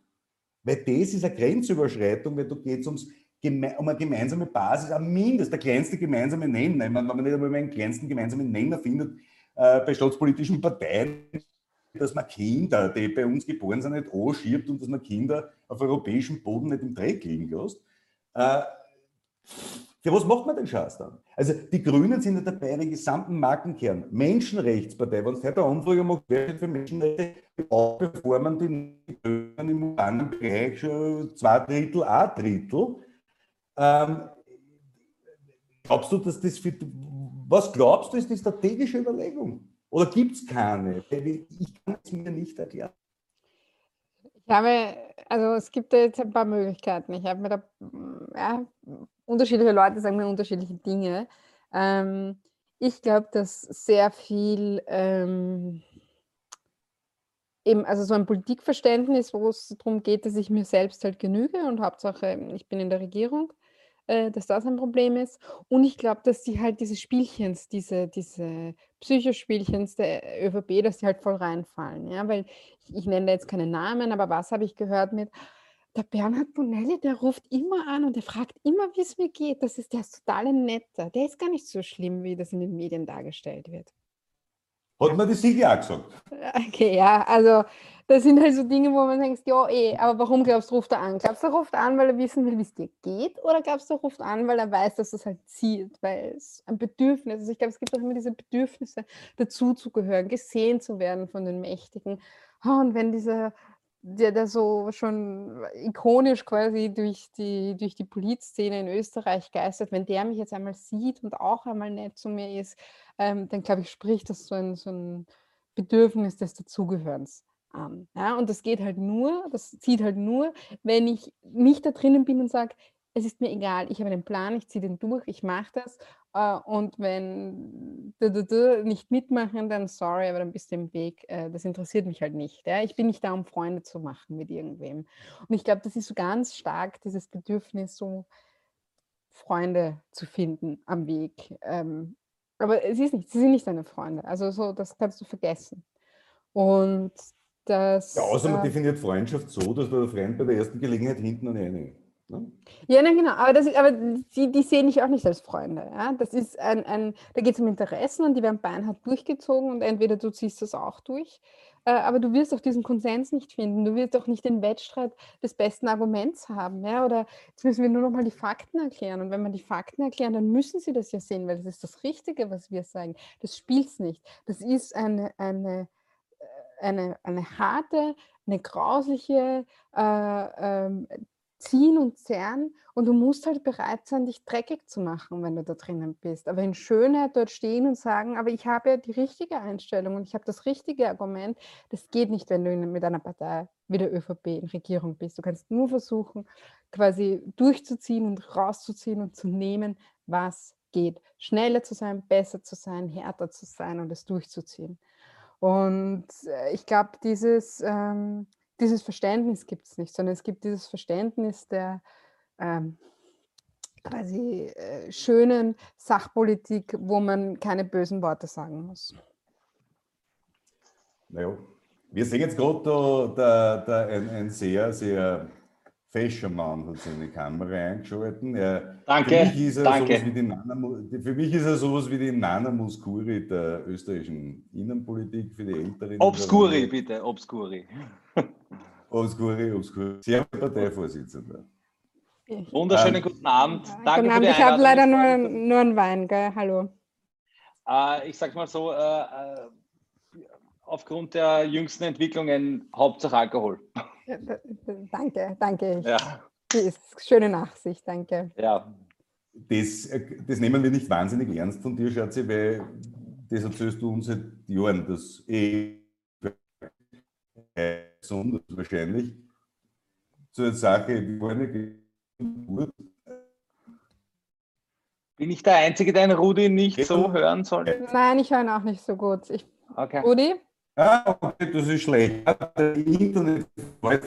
S1: weil das ist eine Grenzüberschreitung, weil da geht es um eine gemeinsame Basis, ein Mindest, der kleinste gemeinsame Nenner. Ich meine, wenn man nicht einmal einen kleinsten gemeinsamen Nenner findet äh, bei staatspolitischen Parteien, dass man Kinder, die bei uns geboren sind, nicht anschiebt und dass man Kinder auf europäischem Boden nicht im Dreck liegen lässt. Äh, für was macht man den Scheiß dann? Also die Grünen sind ja dabei, den gesamten Markenkern, Menschenrechtspartei, wenn es heute eine Umfrage macht, wer für Menschenrechte, auch bevor man die Grünen im urbanen Bereich schon zwei Drittel, ein Drittel. Ähm, glaubst du, dass das für, was glaubst du, ist die strategische Überlegung? Oder gibt es keine? Ich kann es mir nicht erklären.
S2: Ich habe, also es gibt jetzt ein paar Möglichkeiten. Ich habe mir da ja, unterschiedliche Leute sagen mir unterschiedliche Dinge. Ähm, ich glaube, dass sehr viel ähm, eben, also so ein Politikverständnis, wo es darum geht, dass ich mir selbst halt genüge und Hauptsache, ich bin in der Regierung, äh, dass das ein Problem ist. Und ich glaube, dass die halt diese Spielchens, diese, diese Psychospielchens der ÖVP, dass die halt voll reinfallen. Ja? Weil ich, ich nenne jetzt keine Namen, aber was habe ich gehört mit, der Bernhard Bonelli, der ruft immer an und der fragt immer, wie es mir geht. Das ist der ist total ein netter. Der ist gar nicht so schlimm, wie das in den Medien dargestellt wird.
S1: Hat man das sicher auch gesagt?
S2: Okay, ja, also das sind halt so Dinge, wo man denkt, ja, eh, aber warum glaubst du, ruft er an? Glaubst du, er ruft an, weil er wissen will, wie es dir geht? Oder glaubst du, er ruft an, weil er weiß, dass das halt zieht, weil es ein Bedürfnis ist? Ich glaube, es gibt auch immer diese Bedürfnisse, dazuzugehören, gesehen zu werden von den Mächtigen. Und wenn dieser der, der so schon ikonisch quasi durch die, durch die Polizszene in Österreich geistert, wenn der mich jetzt einmal sieht und auch einmal nett zu mir ist, ähm, dann glaube ich, spricht das so ein, so ein Bedürfnis des Dazugehörens an. Ja? Und das geht halt nur, das zieht halt nur, wenn ich nicht da drinnen bin und sage, es ist mir egal, ich habe einen Plan, ich ziehe den durch, ich mache das Äh, und wenn du, du, du nicht mitmachen, dann sorry, aber dann bist du im Weg. Äh, das interessiert mich halt nicht. Ja? Ich bin nicht da, um Freunde zu machen mit irgendwem. Und ich glaube, das ist so ganz stark, dieses Bedürfnis, so Freunde zu finden am Weg. Ähm, aber es ist nicht, sie sind nicht deine Freunde. Also so, das kannst du vergessen. Und das.
S1: Ja, außer man äh, definiert Freundschaft so, dass der Freund bei der ersten Gelegenheit hinten an eine
S2: Ne? Ja, nein, genau. Aber, das ist, aber die, die sehen dich auch nicht als Freunde. Ja? Das ist ein, ein da geht es um Interessen und die werden beinhart durchgezogen und entweder du ziehst das auch durch, aber du wirst auch diesen Konsens nicht finden. Du wirst auch nicht den Wettstreit des besten Arguments haben. Ja? Oder jetzt müssen wir nur noch mal die Fakten erklären. Und wenn wir die Fakten erklären, dann müssen sie das ja sehen, weil das ist das Richtige, was wir sagen. Das spielt es nicht. Das ist eine, eine, äh, eine, eine harte, eine grausliche, äh, ähm, ziehen und zerren und du musst halt bereit sein, dich dreckig zu machen, wenn du da drinnen bist. Aber in Schönheit dort stehen und sagen, aber ich habe ja die richtige Einstellung und ich habe das richtige Argument, das geht nicht, wenn du mit einer Partei wie der ÖVP in Regierung bist. Du kannst nur versuchen, quasi durchzuziehen und rauszuziehen und zu nehmen, was geht. Schneller zu sein, besser zu sein, härter zu sein und es durchzuziehen. Und äh, ich glaube, dieses... Ähm, dieses Verständnis gibt es nicht, sondern es gibt dieses Verständnis der ähm, quasi äh, schönen Sachpolitik, wo man keine bösen Worte sagen muss.
S1: Naja, wir sehen jetzt gerade da, da, da ein, ein, sehr, sehr fescher Mann hat seine Kamera eingeschalten. Er,
S3: danke, für mich, ist er danke.
S1: Sowas wie die Nana, für mich ist er sowas wie die Nana Muscuri der österreichischen Innenpolitik für die Älteren.
S3: Obscuri, bitte, Obscuri. (laughs)
S1: Obscuri, Obscuri. Sehr Parteivorsitzender.
S3: Wunderschönen ähm, guten Abend.
S2: Danke guten Abend. Ich habe leider nur, nur einen Wein, gell? Hallo.
S3: Äh, ich sage mal so, äh, äh, aufgrund der jüngsten Entwicklungen Hauptsache Alkohol.
S2: Ja, danke, danke. Ja. schöne Nachsicht, danke.
S3: Ja.
S1: Das, das nehmen wir nicht wahnsinnig ernst von dir, Schatzi, weil das erzählst du uns seit Jahren, dass eh besonders wahrscheinlich zur Sache, wie eine Geburt.
S3: Bin ich der Einzige, der den Rudi nicht so hören soll?
S2: Nein, ich höre ihn auch nicht so gut. Ich,
S3: okay.
S2: Rudi?
S1: Ah, okay, das ist schlecht. Das Internet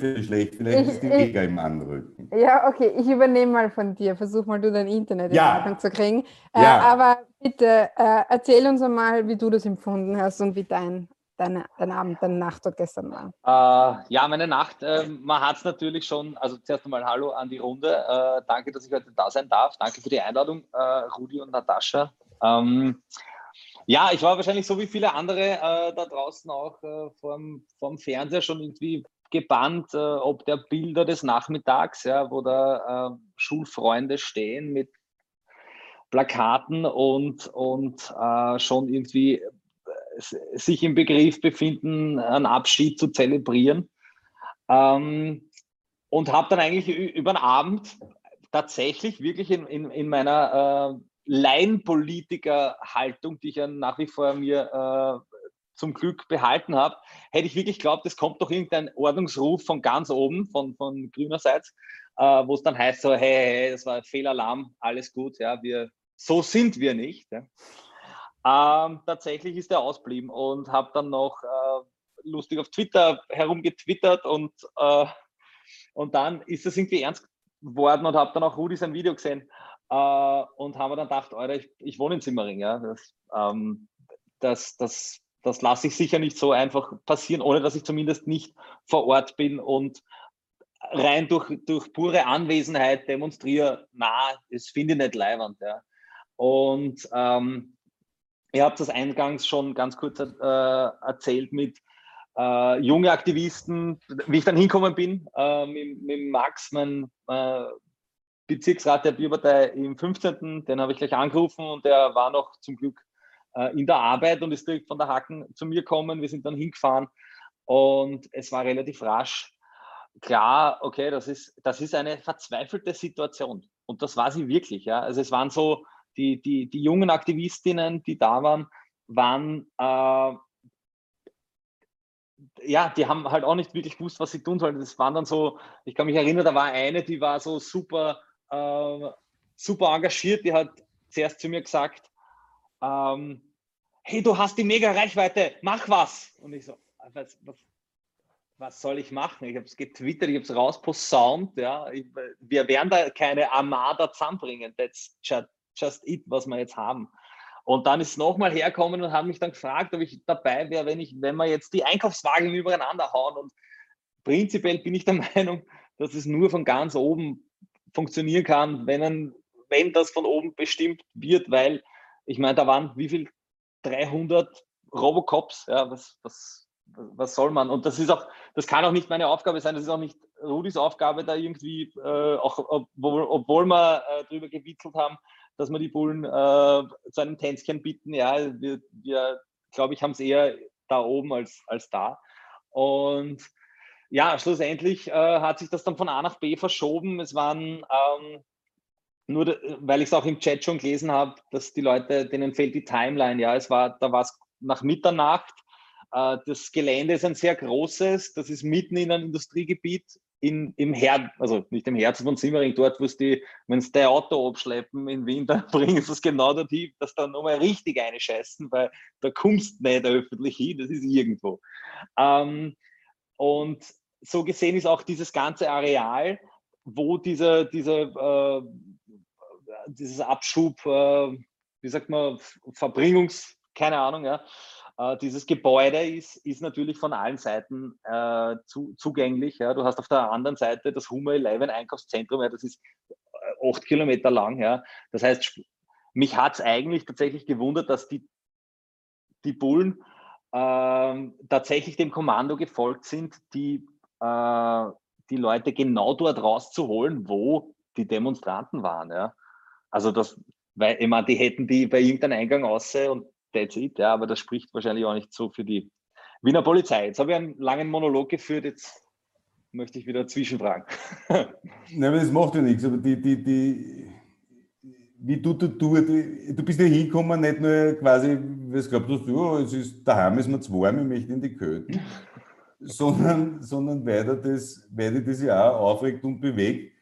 S1: ist schlecht. Vielleicht ist die Mega im Anrücken.
S2: Ja, okay, ich übernehme mal von dir. Versuch mal, du dein Internet
S1: ja.
S2: in Ordnung zu kriegen. Äh, ja. Aber bitte äh, erzähl uns einmal, wie du das empfunden hast und wie dein deine, dein Abend, deine Nacht dort gestern war?
S3: Äh, ja, meine Nacht, äh, man hat es natürlich schon, also zuerst einmal Hallo an die Runde. Äh, danke, dass ich heute da sein darf. Danke für die Einladung, äh, Rudi und Natascha. Ähm, ja, ich war wahrscheinlich so wie viele andere äh, da draußen auch äh, vorm, vorm Fernseher schon irgendwie gebannt, ob der Bilder des Nachmittags, ja, wo da Schulfreunde stehen mit Plakaten und, und schon irgendwie sich im Begriff befinden, einen Abschied zu zelebrieren. Ähm, und habe dann eigentlich über den Abend tatsächlich wirklich in, in, in meiner äh, Laienpolitiker-Haltung, die ich ja nach wie vor mir äh, zum Glück behalten habe, hätte ich wirklich geglaubt, es kommt doch irgendein Ordnungsruf von ganz oben, von, von grünerseits, äh, wo es dann heißt so, hey, hey, das war Fehlalarm, alles gut, ja, wir, so sind wir nicht. Ja. Ähm, tatsächlich ist er ausblieben und habe dann noch äh, lustig auf Twitter herumgetwittert und, äh, und dann ist es irgendwie ernst geworden und habe dann auch Rudi sein Video gesehen äh, und haben dann gedacht, Alter, ich, ich wohne in Simmering, ja, das, ähm, das, das, das lasse ich sicher nicht so einfach passieren, ohne dass ich zumindest nicht vor Ort bin und rein durch, durch pure Anwesenheit demonstriere, na, das finde ich nicht leiwand. Ja. Und ähm, Ihr habt das eingangs schon ganz kurz äh, erzählt mit äh, junge Aktivisten, wie ich dann hinkommen bin, äh, mit, mit, Max, mein äh, Bezirksrat der Bierpartei im 15., den habe ich gleich angerufen und der war noch zum Glück äh, in der Arbeit und ist direkt von der Hacken zu mir gekommen. Wir sind dann hingefahren und es war relativ rasch klar, okay, das ist, das ist eine verzweifelte Situation. Und das war sie wirklich. Ja. Also es waren so die, die, die jungen Aktivistinnen, die da waren, waren, äh, ja, die haben halt auch nicht wirklich gewusst, was sie tun sollen. Das waren dann so, ich kann mich erinnern, da war eine, die war so super, äh, super engagiert, die hat zuerst zu mir gesagt, ähm, hey, du hast die mega Reichweite, mach was. Und ich so, was, was, was soll ich machen? Ich habe es getwittert, ich habe es rausposaunt. Ja. Ich, wir werden da keine Armada zusammenbringen. That's just, just it, was wir jetzt haben. Und dann ist nochmal herkommen und haben mich dann gefragt, ob ich dabei wäre, wenn, ich, wenn wir jetzt die Einkaufswagen übereinander hauen. Und prinzipiell bin ich der (laughs) Meinung, dass es nur von ganz oben funktionieren kann, wenn, wenn das von oben bestimmt wird, weil ich meine, da waren wie viel 300 Robocops, ja, was, was, was soll man? Und das ist auch, das kann auch nicht meine Aufgabe sein, das ist auch nicht Rudis Aufgabe, da irgendwie, äh, auch obwohl, obwohl wir äh, drüber gewitzelt haben, dass wir die Bullen äh, zu einem Tänzchen bitten. Ja, wir, wir glaube ich, haben es eher da oben als, als da. Und ja, schlussendlich äh, hat sich das dann von A nach B verschoben. Es waren ähm, nur, weil ich es auch im Chat schon gelesen habe, dass die Leute, denen fehlt die Timeline. Ja, es war, da war es nach Mitternacht. Äh, das Gelände ist ein sehr großes. Das ist mitten in einem Industriegebiet in, im Herz, also nicht im Herzen von Simmering, dort, wo es die, wenn sie der Auto abschleppen in Wien, (laughs) dann bringen sie es genau dorthin, dass da nochmal richtig einscheißen, weil da kommst du nicht öffentlich hin, das ist irgendwo. Ähm, und so gesehen ist auch dieses ganze Areal, wo dieser, dieser, äh, dieses Abschub, äh, wie sagt man, Verbringungs, keine Ahnung, ja, äh, dieses Gebäude ist, ist natürlich von allen Seiten äh, zu, zugänglich. Ja. Du hast auf der anderen Seite das Hummer 11 Einkaufszentrum, ja, das ist äh, acht Kilometer lang. Ja. Das heißt, mich hat es eigentlich tatsächlich gewundert, dass die, die Bullen äh, tatsächlich dem Kommando gefolgt sind, die, äh, die Leute genau dort rauszuholen, wo die Demonstranten waren. Ja. Also das, weil ich meine, die hätten die bei irgendeinem Eingang aussehen und that's it, ja, aber das spricht wahrscheinlich auch nicht so für die Wiener Polizei. Jetzt habe ich einen langen Monolog geführt, jetzt möchte ich wieder zwischenfragen. (laughs)
S1: Nein, aber das macht ja nichts, aber die, die, die, wie du, du, du, du bist ja hingekommen, nicht nur quasi, du glaubt hast, oh, es ist, daheim ist mir zu warm, ich möchte in die Köten, sondern, sondern weil, das, weil das ja auch aufregt und bewegt.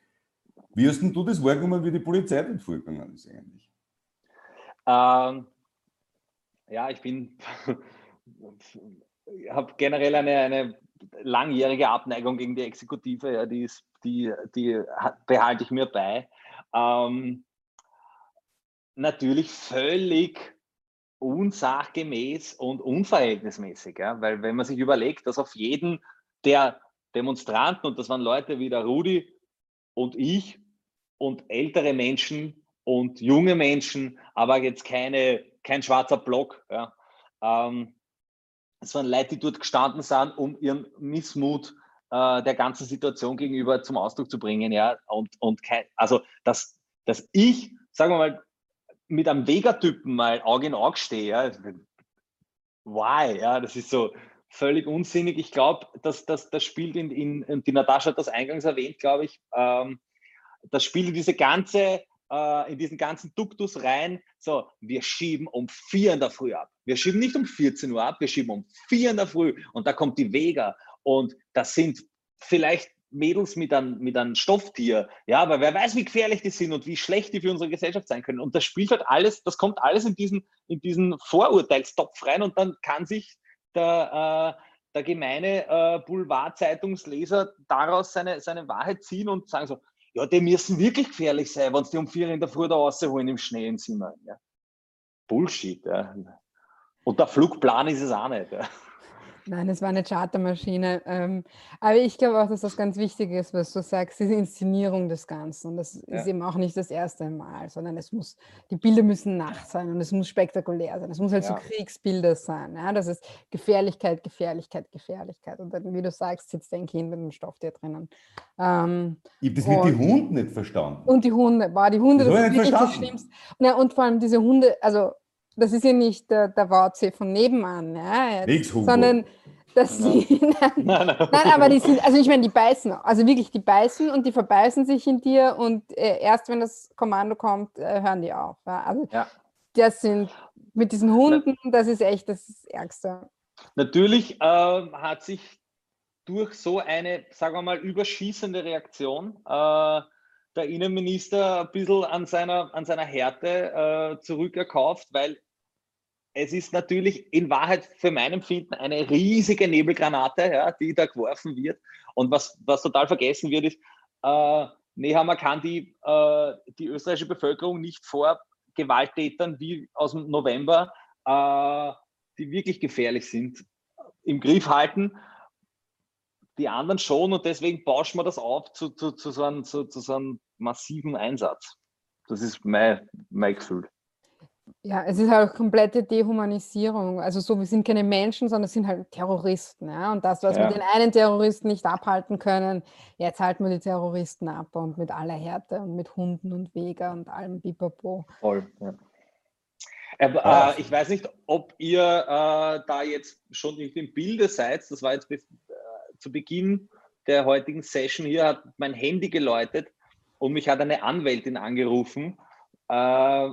S1: Wie hast denn du das wahrgenommen, wie die Polizei dort vorgegangen ist eigentlich?
S3: Ähm, ja, ich bin, (laughs) habe generell eine, eine langjährige Abneigung gegen die Exekutive, ja, die, ist, die, die behalte ich mir bei. Ähm, natürlich völlig unsachgemäß und unverhältnismäßig, ja, weil wenn man sich überlegt, dass auf jeden der Demonstranten, und das waren Leute wie der Rudi und ich und ältere Menschen und junge Menschen, aber jetzt keine kein schwarzer Block. Ja. Ähm, es waren Leute, die dort gestanden sind, um ihren Missmut äh, der ganzen Situation gegenüber zum Ausdruck zu bringen. Ja. Und, und kein, also, dass, dass ich, sagen wir mal, mit einem Vega-Typen mal Auge in Auge stehe, ja, why? Ja, das ist so völlig unsinnig. Ich glaube, dass, dass das spielt in, in, die Natascha hat das eingangs erwähnt, glaube ich, ähm, das spielt diese ganze äh, in diesen ganzen Duktus rein, so, wir schieben um vier in der Früh ab. Wir schieben nicht um 14 Uhr ab, wir schieben um vier in der Früh und da kommt die Vega und das sind vielleicht Mädels mit einem, mit einem Stofftier, ja, aber wer weiß, wie gefährlich die sind und wie schlecht die für unsere Gesellschaft sein können. Und das spielt halt alles, das kommt alles in diesen, in diesen Vorurteilstopf rein und dann kann sich der, äh, der gemeine äh, Boulevardzeitungsleser daraus seine, seine Wahrheit ziehen und sagen so, ja, die müssen wirklich gefährlich sein, wenn sie die um vier in der Früh da rausholen im Schnee im Zimmer. Ja. Bullshit. Ja. Und der Flugplan ist es auch nicht. Ja.
S2: Nein, es war eine Chartermaschine. Ähm, aber ich glaube auch, dass das ganz wichtig ist, was du sagst, diese Inszenierung des Ganzen. Und das ja. ist eben auch nicht das erste Mal, sondern es muss, die Bilder müssen nach sein und es muss spektakulär sein. Es muss halt ja. so Kriegsbilder sein. Ja? Das ist Gefährlichkeit, Gefährlichkeit, Gefährlichkeit. Und dann, wie du sagst, sitzt ein Kind mit einem Stofftier drinnen.
S1: Ähm, ich habe das mit den Hunden nicht verstanden.
S2: Und die Hunde, war die Hunde, das, das ist wirklich das Schlimmste. Ja, und vor allem diese Hunde, also das ist ja nicht der, der WC von nebenan, ja, jetzt, sondern dass (laughs) sie, nein, nein, nein, nein, aber die sind, also ich meine, die beißen, also wirklich, die beißen und die verbeißen sich in dir und äh, erst wenn das Kommando kommt, äh, hören die auf. Ja? Also ja. das sind mit diesen Hunden, das ist echt das Ärgste.
S3: Natürlich äh, hat sich durch so eine, sagen wir mal, überschießende Reaktion äh, der Innenminister ein bisschen an seiner, an seiner Härte äh, zurückerkauft, weil es ist natürlich in Wahrheit für mein Empfinden eine riesige Nebelgranate, ja, die da geworfen wird. Und was, was total vergessen wird, ist, äh, Nehammer kann die, äh, die österreichische Bevölkerung nicht vor Gewalttätern wie aus dem November, äh, die wirklich gefährlich sind, im Griff halten. Die anderen schon und deswegen bauschen wir das auf zu, zu, zu, so, einem, zu, zu so einem massiven Einsatz. Das ist mein, mein Gefühl.
S2: Ja, es ist halt auch komplette Dehumanisierung. Also so, wir sind keine Menschen, sondern es sind halt Terroristen. Ja? Und das, was ja. wir den einen Terroristen nicht abhalten können, jetzt halten wir die Terroristen ab und mit aller Härte und mit Hunden und Weger und allem Bipapo.
S3: Voll, ja. Äh, äh, ich weiß nicht, ob ihr äh, da jetzt schon im Bilde seid. Das war jetzt bis, zu Beginn der heutigen Session hier, hat mein Handy geläutet und mich hat eine Anwältin angerufen äh,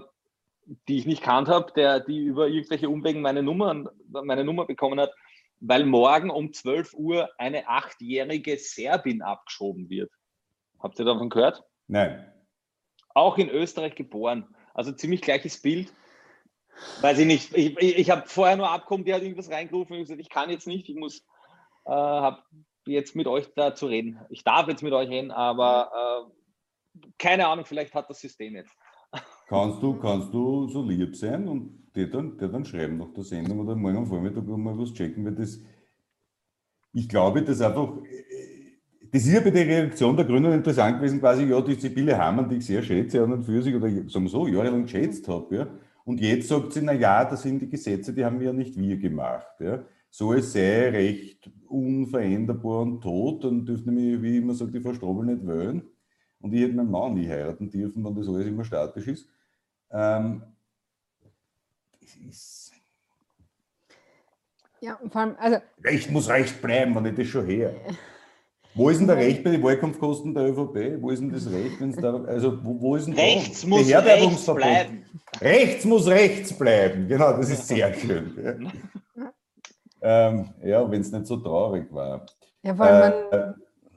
S3: die ich nicht kannt habe, der, die über irgendwelche Umwegen meine, Nummern, meine Nummer bekommen hat, weil morgen um 12 Uhr eine achtjährige Serbin abgeschoben wird. Habt ihr davon gehört?
S1: Nein.
S3: Auch in Österreich geboren. Also ziemlich gleiches Bild. Weiß ich nicht. Ich, ich, ich habe vorher nur abgekommen, die hat irgendwas reingerufen und gesagt, ich kann jetzt nicht, ich muss, äh, habe jetzt mit euch da zu reden. Ich darf jetzt mit euch reden, aber äh, keine Ahnung, vielleicht hat das System jetzt. (laughs)
S1: Kannst du, kannst du so lieb sein und dir dann, dir dann schreiben nach der Sendung oder morgen am Vormittag mal was checken, weil das, ich glaube, das einfach, das ist ja bei der Reaktion der Grünen interessant gewesen, quasi, ja, die Sibylle Hamann, die ich sehr schätze an und für sich oder sagen wir so, jahrelang geschätzt habe, ja, und jetzt sagt sie, na ja, das sind die Gesetze, die haben ja nicht wir gemacht, ja. So es sei recht unveränderbar und tot, dann dürfte nämlich, wie immer sagt, die Frau Strobel nicht wählen. Und ich hätte meinen Mann nie heiraten dürfen, wenn das alles immer statisch ist. Ähm,
S2: das ist. Ja, vor allem, also.
S1: Recht muss Recht bleiben, wenn ich das schon her. Wo ist denn der Recht bei den Wahlkampfkosten der ÖVP? Wo ist denn das Recht, wenn es da, also wo, wo ist denn
S3: Rechts da? muss rechts bleiben.
S1: Rechts muss rechts bleiben, genau, das ist sehr schön. (laughs) ähm, ja, wenn es nicht so traurig war.
S2: Ja, vor allem, äh, man,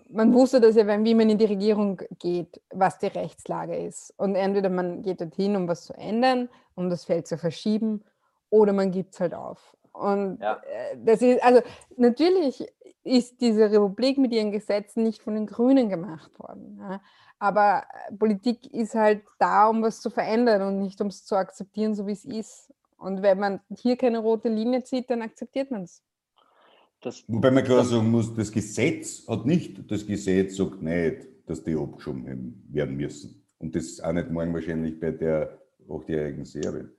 S2: man wusste das ja, wenn, wie man in die Regierung geht, was die Rechtslage ist. Und entweder man geht dorthin, um was zu ändern, um das Feld zu verschieben, oder man gibt es halt auf. Und ja. Äh, das ist, also natürlich ist diese Republik mit ihren Gesetzen nicht von den Grünen gemacht worden. Ja. Aber Politik ist halt da, um was zu verändern und nicht um es zu akzeptieren, so wie es ist. Und wenn man hier keine rote Linie zieht, dann akzeptiert man es.
S1: Das, Wobei man klar sagen muss, das Gesetz hat nicht, das Gesetz sagt nicht, dass die abgeschoben werden müssen. Und das ist auch nicht morgen wahrscheinlich bei der achtjährigen Serie,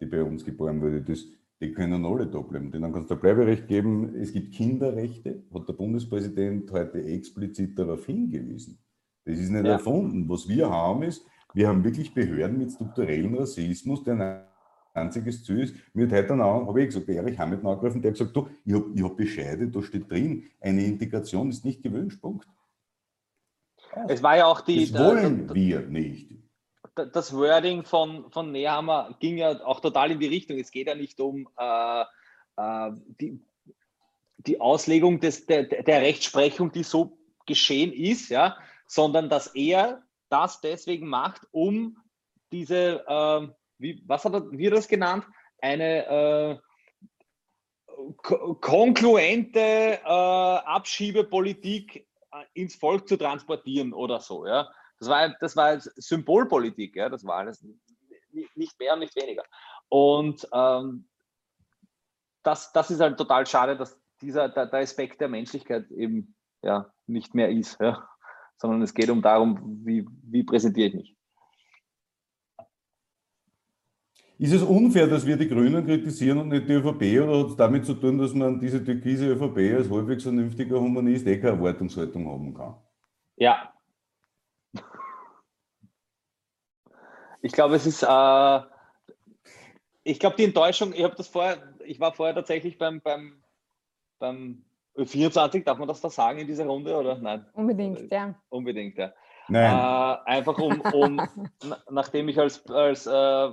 S1: die bei uns geboren wurde. Das, die können alle da bleiben. Denn dann kannst du ein Bleiberecht geben. Es gibt Kinderrechte, hat der Bundespräsident heute explizit darauf hingewiesen. Das ist nicht ja. erfunden. Was wir haben ist, wir haben wirklich Behörden mit strukturellem Rassismus, der einziges Ziel ist, mir hat heute auch, habe ich gesagt, Erich Hamid angegriffen, der hat gesagt, du, ich habe hab Bescheide, da steht drin, eine Integration ist nicht gewünscht, Punkt.
S3: Es war ja auch die...
S1: Das wollen da, wir nicht.
S3: Das Wording von, von Nehammer ging ja auch total in die Richtung. Es geht ja nicht um äh, äh, die, die Auslegung des, der, der Rechtsprechung, die so geschehen ist, ja, sondern dass er das deswegen macht, um diese äh, wie, was hat er, wie er das genannt? Eine äh, konkluente äh, Abschiebepolitik äh, ins Volk zu transportieren oder so. Ja? Das war, das war Symbolpolitik, ja? das war alles nicht mehr und nicht weniger. Und ähm, das, das ist halt total schade, dass dieser der, der Aspekt der Menschlichkeit eben ja, nicht mehr ist, ja? sondern es geht um darum, wie, wie präsentiere ich mich.
S1: Ist es unfair, dass wir die Grünen kritisieren und nicht die ÖVP oder hat es damit zu tun, dass man diese türkise ÖVP als halbwegs vernünftiger Humanist eh keine Erwartungshaltung haben kann?
S3: Ja. Ich glaube, es ist, äh, ich glaube, die Enttäuschung, ich habe das vorher, ich war vorher tatsächlich beim, beim, beim 24, darf man das da sagen in dieser Runde oder nein?
S2: Unbedingt, ja.
S3: Unbedingt, ja.
S1: Nein.
S3: Äh, einfach um, um (laughs) nachdem ich als, als äh,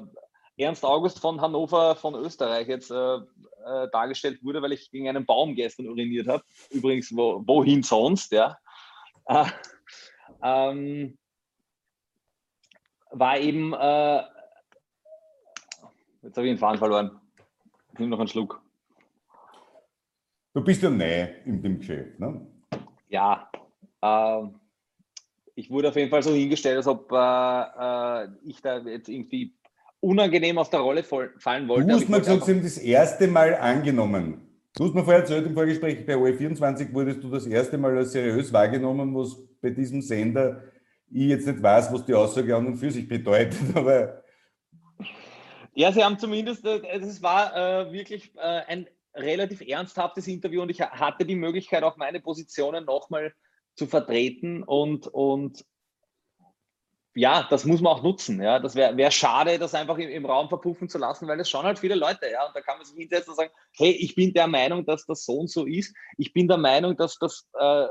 S3: Ernst August von Hannover von Österreich jetzt äh, äh, dargestellt wurde, weil ich gegen einen Baum gestern uriniert habe. Übrigens, wo, wohin sonst, ja. Äh, ähm, war eben, äh, jetzt habe ich den Faden verloren. Ich nehme noch einen Schluck.
S1: Du bist ja neu in dem Geschäft, ne?
S3: Ja. Äh, ich wurde auf jeden Fall so hingestellt, als ob äh, äh ich da jetzt irgendwie unangenehm aus der Rolle fallen wollte.
S1: Du hast mir gesagt, Sie haben das erste Mal angenommen. Du hast mir vorher erzählt im Vorgespräch, bei OE24 wurdest du das erste Mal als seriös wahrgenommen, was bei diesem Sender ich jetzt nicht weiß, was die Aussage an und für sich bedeutet, (laughs) aber.
S3: Ja, sie haben zumindest, äh, es war äh, wirklich äh, ein relativ ernsthaftes Interview und ich hatte die Möglichkeit, auch meine Positionen nochmal zu vertreten und, und ja, das muss man auch nutzen. Ja, das wäre wär schade, das einfach im, im, Raum verpuffen zu lassen, weil es schon halt viele Leute. Ja, und da kann man sich hinsetzen und sagen: Hey, ich bin der Meinung, dass das so und so ist. Ich bin der Meinung, dass das äh,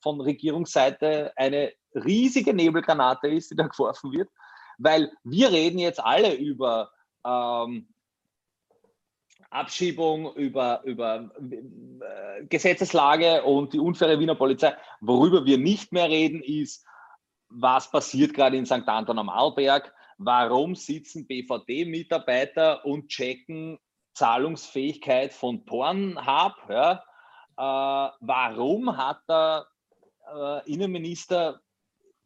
S3: von Regierungsseite eine riesige Nebelgranate ist, die da (laughs) geworfen wird, weil wir reden jetzt alle über ähm, Abschiebung, über, über äh, Gesetzeslage und die unfaire Wiener Polizei. Worüber wir nicht mehr reden, ist was passiert gerade in St. Anton am Arlberg, warum sitzen BVD-Mitarbeiter und checken Zahlungsfähigkeit von Pornhub, ja? Äh, warum hat der äh, Innenminister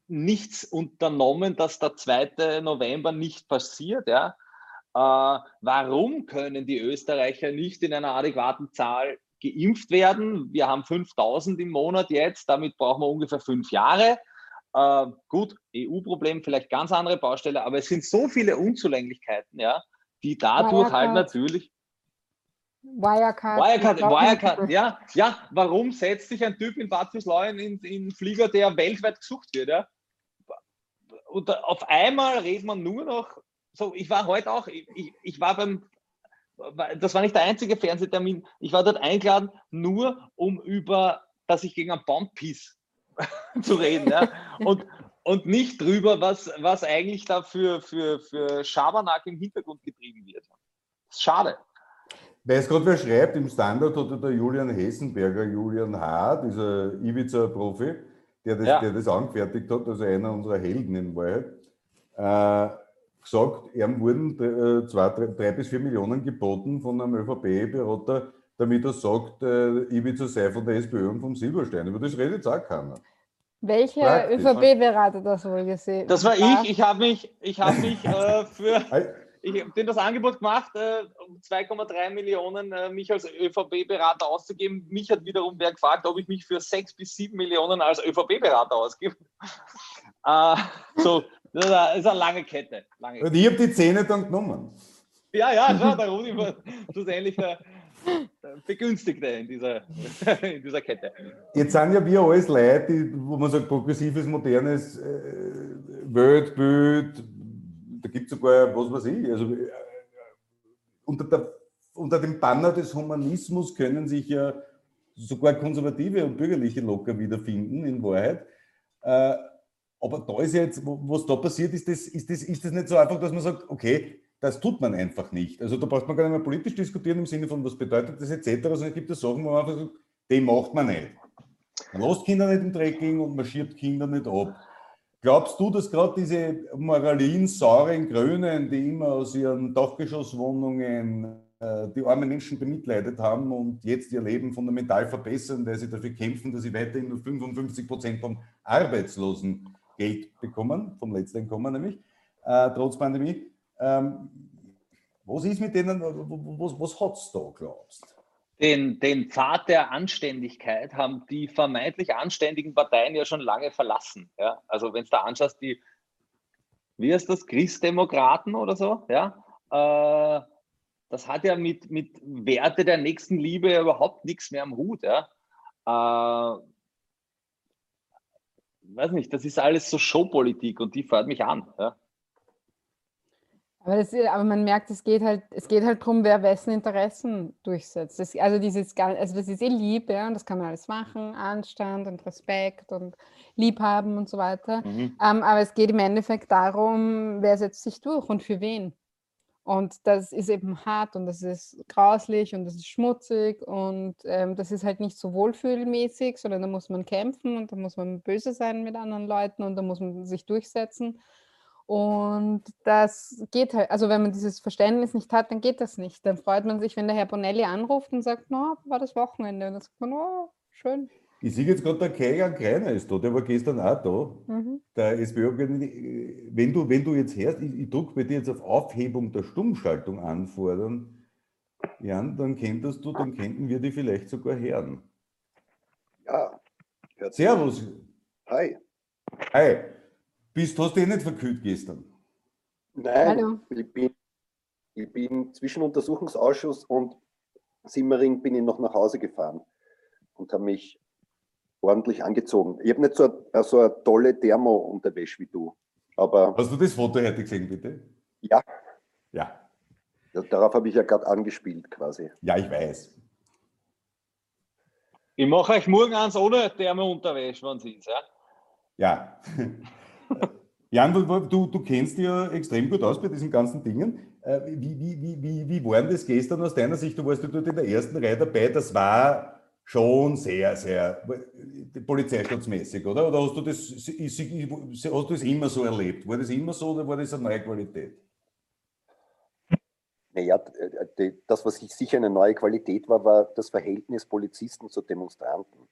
S3: nichts unternommen, dass der 2. November nicht passiert, ja? Äh, warum können die Österreicher nicht in einer adäquaten Zahl geimpft werden? Wir haben 5000 im Monat jetzt, damit brauchen wir ungefähr fünf Jahre. Äh, gut, EU-Problem, vielleicht ganz andere Baustelle, aber es sind so viele Unzulänglichkeiten, ja, die dadurch halt Wirecard. halt natürlich.
S2: Wirecard.
S3: Wirecard, Wirecard, ja, ja, warum setzt sich ein Typ in Bad Fürslau in, in Flieger, der weltweit gesucht wird, ja? Und auf einmal redet man nur noch, so, ich war heute auch, ich, ich, ich war beim, das war nicht der einzige Fernsehtermin, ich war dort eingeladen, nur um über, dass ich gegen einen Baum piss (laughs) zu reden. Ja? Und, und nicht drüber, was, was eigentlich da für, für, für Schabernack im Hintergrund getrieben wird. Das ist schade.
S1: Weiß gerade, wer schreibt, im Standard hat der Julian Hessenberger, Julian H., dieser Ibiza-Profi, der, das, ja. der das angefertigt hat, also einer unserer Helden in Wahrheit, äh, gesagt, ihm wurden äh, zwei, drei, drei, bis vier Millionen geboten von einem ÖVP-Berater, damit er sagt, äh, Ibiza sei von der SPÖ und vom Silberstein. Über das redet auch keiner.
S2: Welcher ÖVP-Berater das wohl gesehen?
S3: Das war ich. Ich habe mich, ich hab mich äh, für. (laughs) Ich habe das Angebot gemacht, äh, um 2,3 Millionen äh, mich als ÖVP-Berater auszugeben. Mich hat wiederum wer gefragt, ob ich mich für 6 bis 7 Millionen als ÖVP-Berater ausgebe. (laughs) äh, so, das ist eine lange Kette. Lange
S1: Und ich habe die Zähne dann genommen.
S3: Ja, ja, schau, der Rudi war schlussendlich der, Begünstigte in dieser, (laughs) in dieser Kette.
S1: Jetzt sind ja wir alles Leute, die, wo man sagt, progressives, modernes äh, Weltbild, da gibt es sogar, was weiß ich, also äh, unter, der, unter dem Banner des Humanismus können sich ja sogar konservative und bürgerliche locker wiederfinden, in Wahrheit. Äh, aber da ist jetzt, was da passiert, ist das, ist, das, ist das nicht so einfach, dass man sagt, okay, das tut man einfach nicht. Also da braucht man gar nicht mehr politisch diskutieren im Sinne von, was bedeutet das etc., sondern es gibt es Sachen, wo man einfach sagt, den macht man nicht. Man lässt Kinder nicht im gehen und man schiebt Kinder nicht ab. Glaubst du, dass gerade diese moralin sauren Grünen, die immer aus ihren Dachgeschosswohnungen äh, die armen Menschen bemitleidet haben und jetzt ihr Leben fundamental verbessern, weil sie dafür kämpfen, dass sie weiterhin nur 55 Prozent vom Arbeitslosengeld bekommen, vom Letzteinkommen nämlich, äh, trotz Pandemie, ähm, was ist mit denen, was, was hat es da, glaubst
S3: den, den Pfad der Anständigkeit haben die vermeintlich anständigen Parteien ja schon lange verlassen. Ja? Also wenn es da anschaust, die, wie heißt das, Christdemokraten oder so, ja, äh, das hat ja mit, mit Werte der Nächstenliebe überhaupt nichts mehr am Hut. Ja? Äh, weiß nicht, das ist alles so Showpolitik und die fährt mich an. Ja?
S2: Aber, das, aber man merkt, es geht halt, es geht halt darum, wer wessen Interessen durchsetzt. Das, also, dieses, also das ist eh lieb, ja, und das kann man alles machen, Anstand und Respekt und Liebhaben und so weiter. Mhm. Ähm, aber es geht im Endeffekt darum, wer setzt sich durch und für wen. Und das ist eben hart und das ist grauslich und das ist schmutzig und ähm, das ist halt nicht so wohlfühlmäßig, sondern da muss man kämpfen und da muss man böse sein mit anderen Leuten und da muss man sich durchsetzen. Und das geht halt, also wenn man dieses Verständnis nicht hat, dann geht das nicht. Dann freut man sich, wenn der Herr Bonelli anruft und sagt, no, war das Wochenende. Und dann sagt man, oh, schön.
S1: Ich sehe jetzt gerade, der Keiger Kreiner ist da, der war gestern auch da. Mhm. Der SPÖ, wenn du, wenn du jetzt hörst, ich, ich drücke bei dir jetzt auf Aufhebung der Stummschaltung anfordern, Jan, dann könntest du, dann könnten wir die vielleicht sogar hören.
S4: Ja.
S1: Servus.
S4: Hi.
S1: Hi. Bist, hast du eh nicht verkühlt gestern?
S4: Nein, Hallo. ich bin, ich bin zwischen Untersuchungsausschuss und Simmering bin ich noch nach Hause gefahren und habe mich ordentlich angezogen. Ich habe nicht so eine, so eine tolle Thermo-Unterwäsche wie du. Aber
S1: Hast du das Foto heute gesehen, bitte?
S4: Ja.
S1: Ja.
S4: ja darauf habe ich ja gerade angespielt quasi.
S1: Ja, ich weiß.
S3: Ich mache euch morgen eins ohne Thermo-Unterwäsche, wenn Sie es, ja?
S1: Ja. Jan, du, du, kennst ja extrem gut aus bei diesen ganzen Dingen. Äh, wie, wie, wie, wie, war das gestern aus deiner Sicht? Du warst ja dort in der ersten Reihe dabei. Das war schon sehr, sehr polizeischutzmäßig, oder? Oder hast du das, hast du das immer so erlebt? War das immer so oder war das eine neue Qualität?
S4: Naja, das, was sicher eine neue Qualität war, war das Verhältnis Polizisten zu Demonstranten.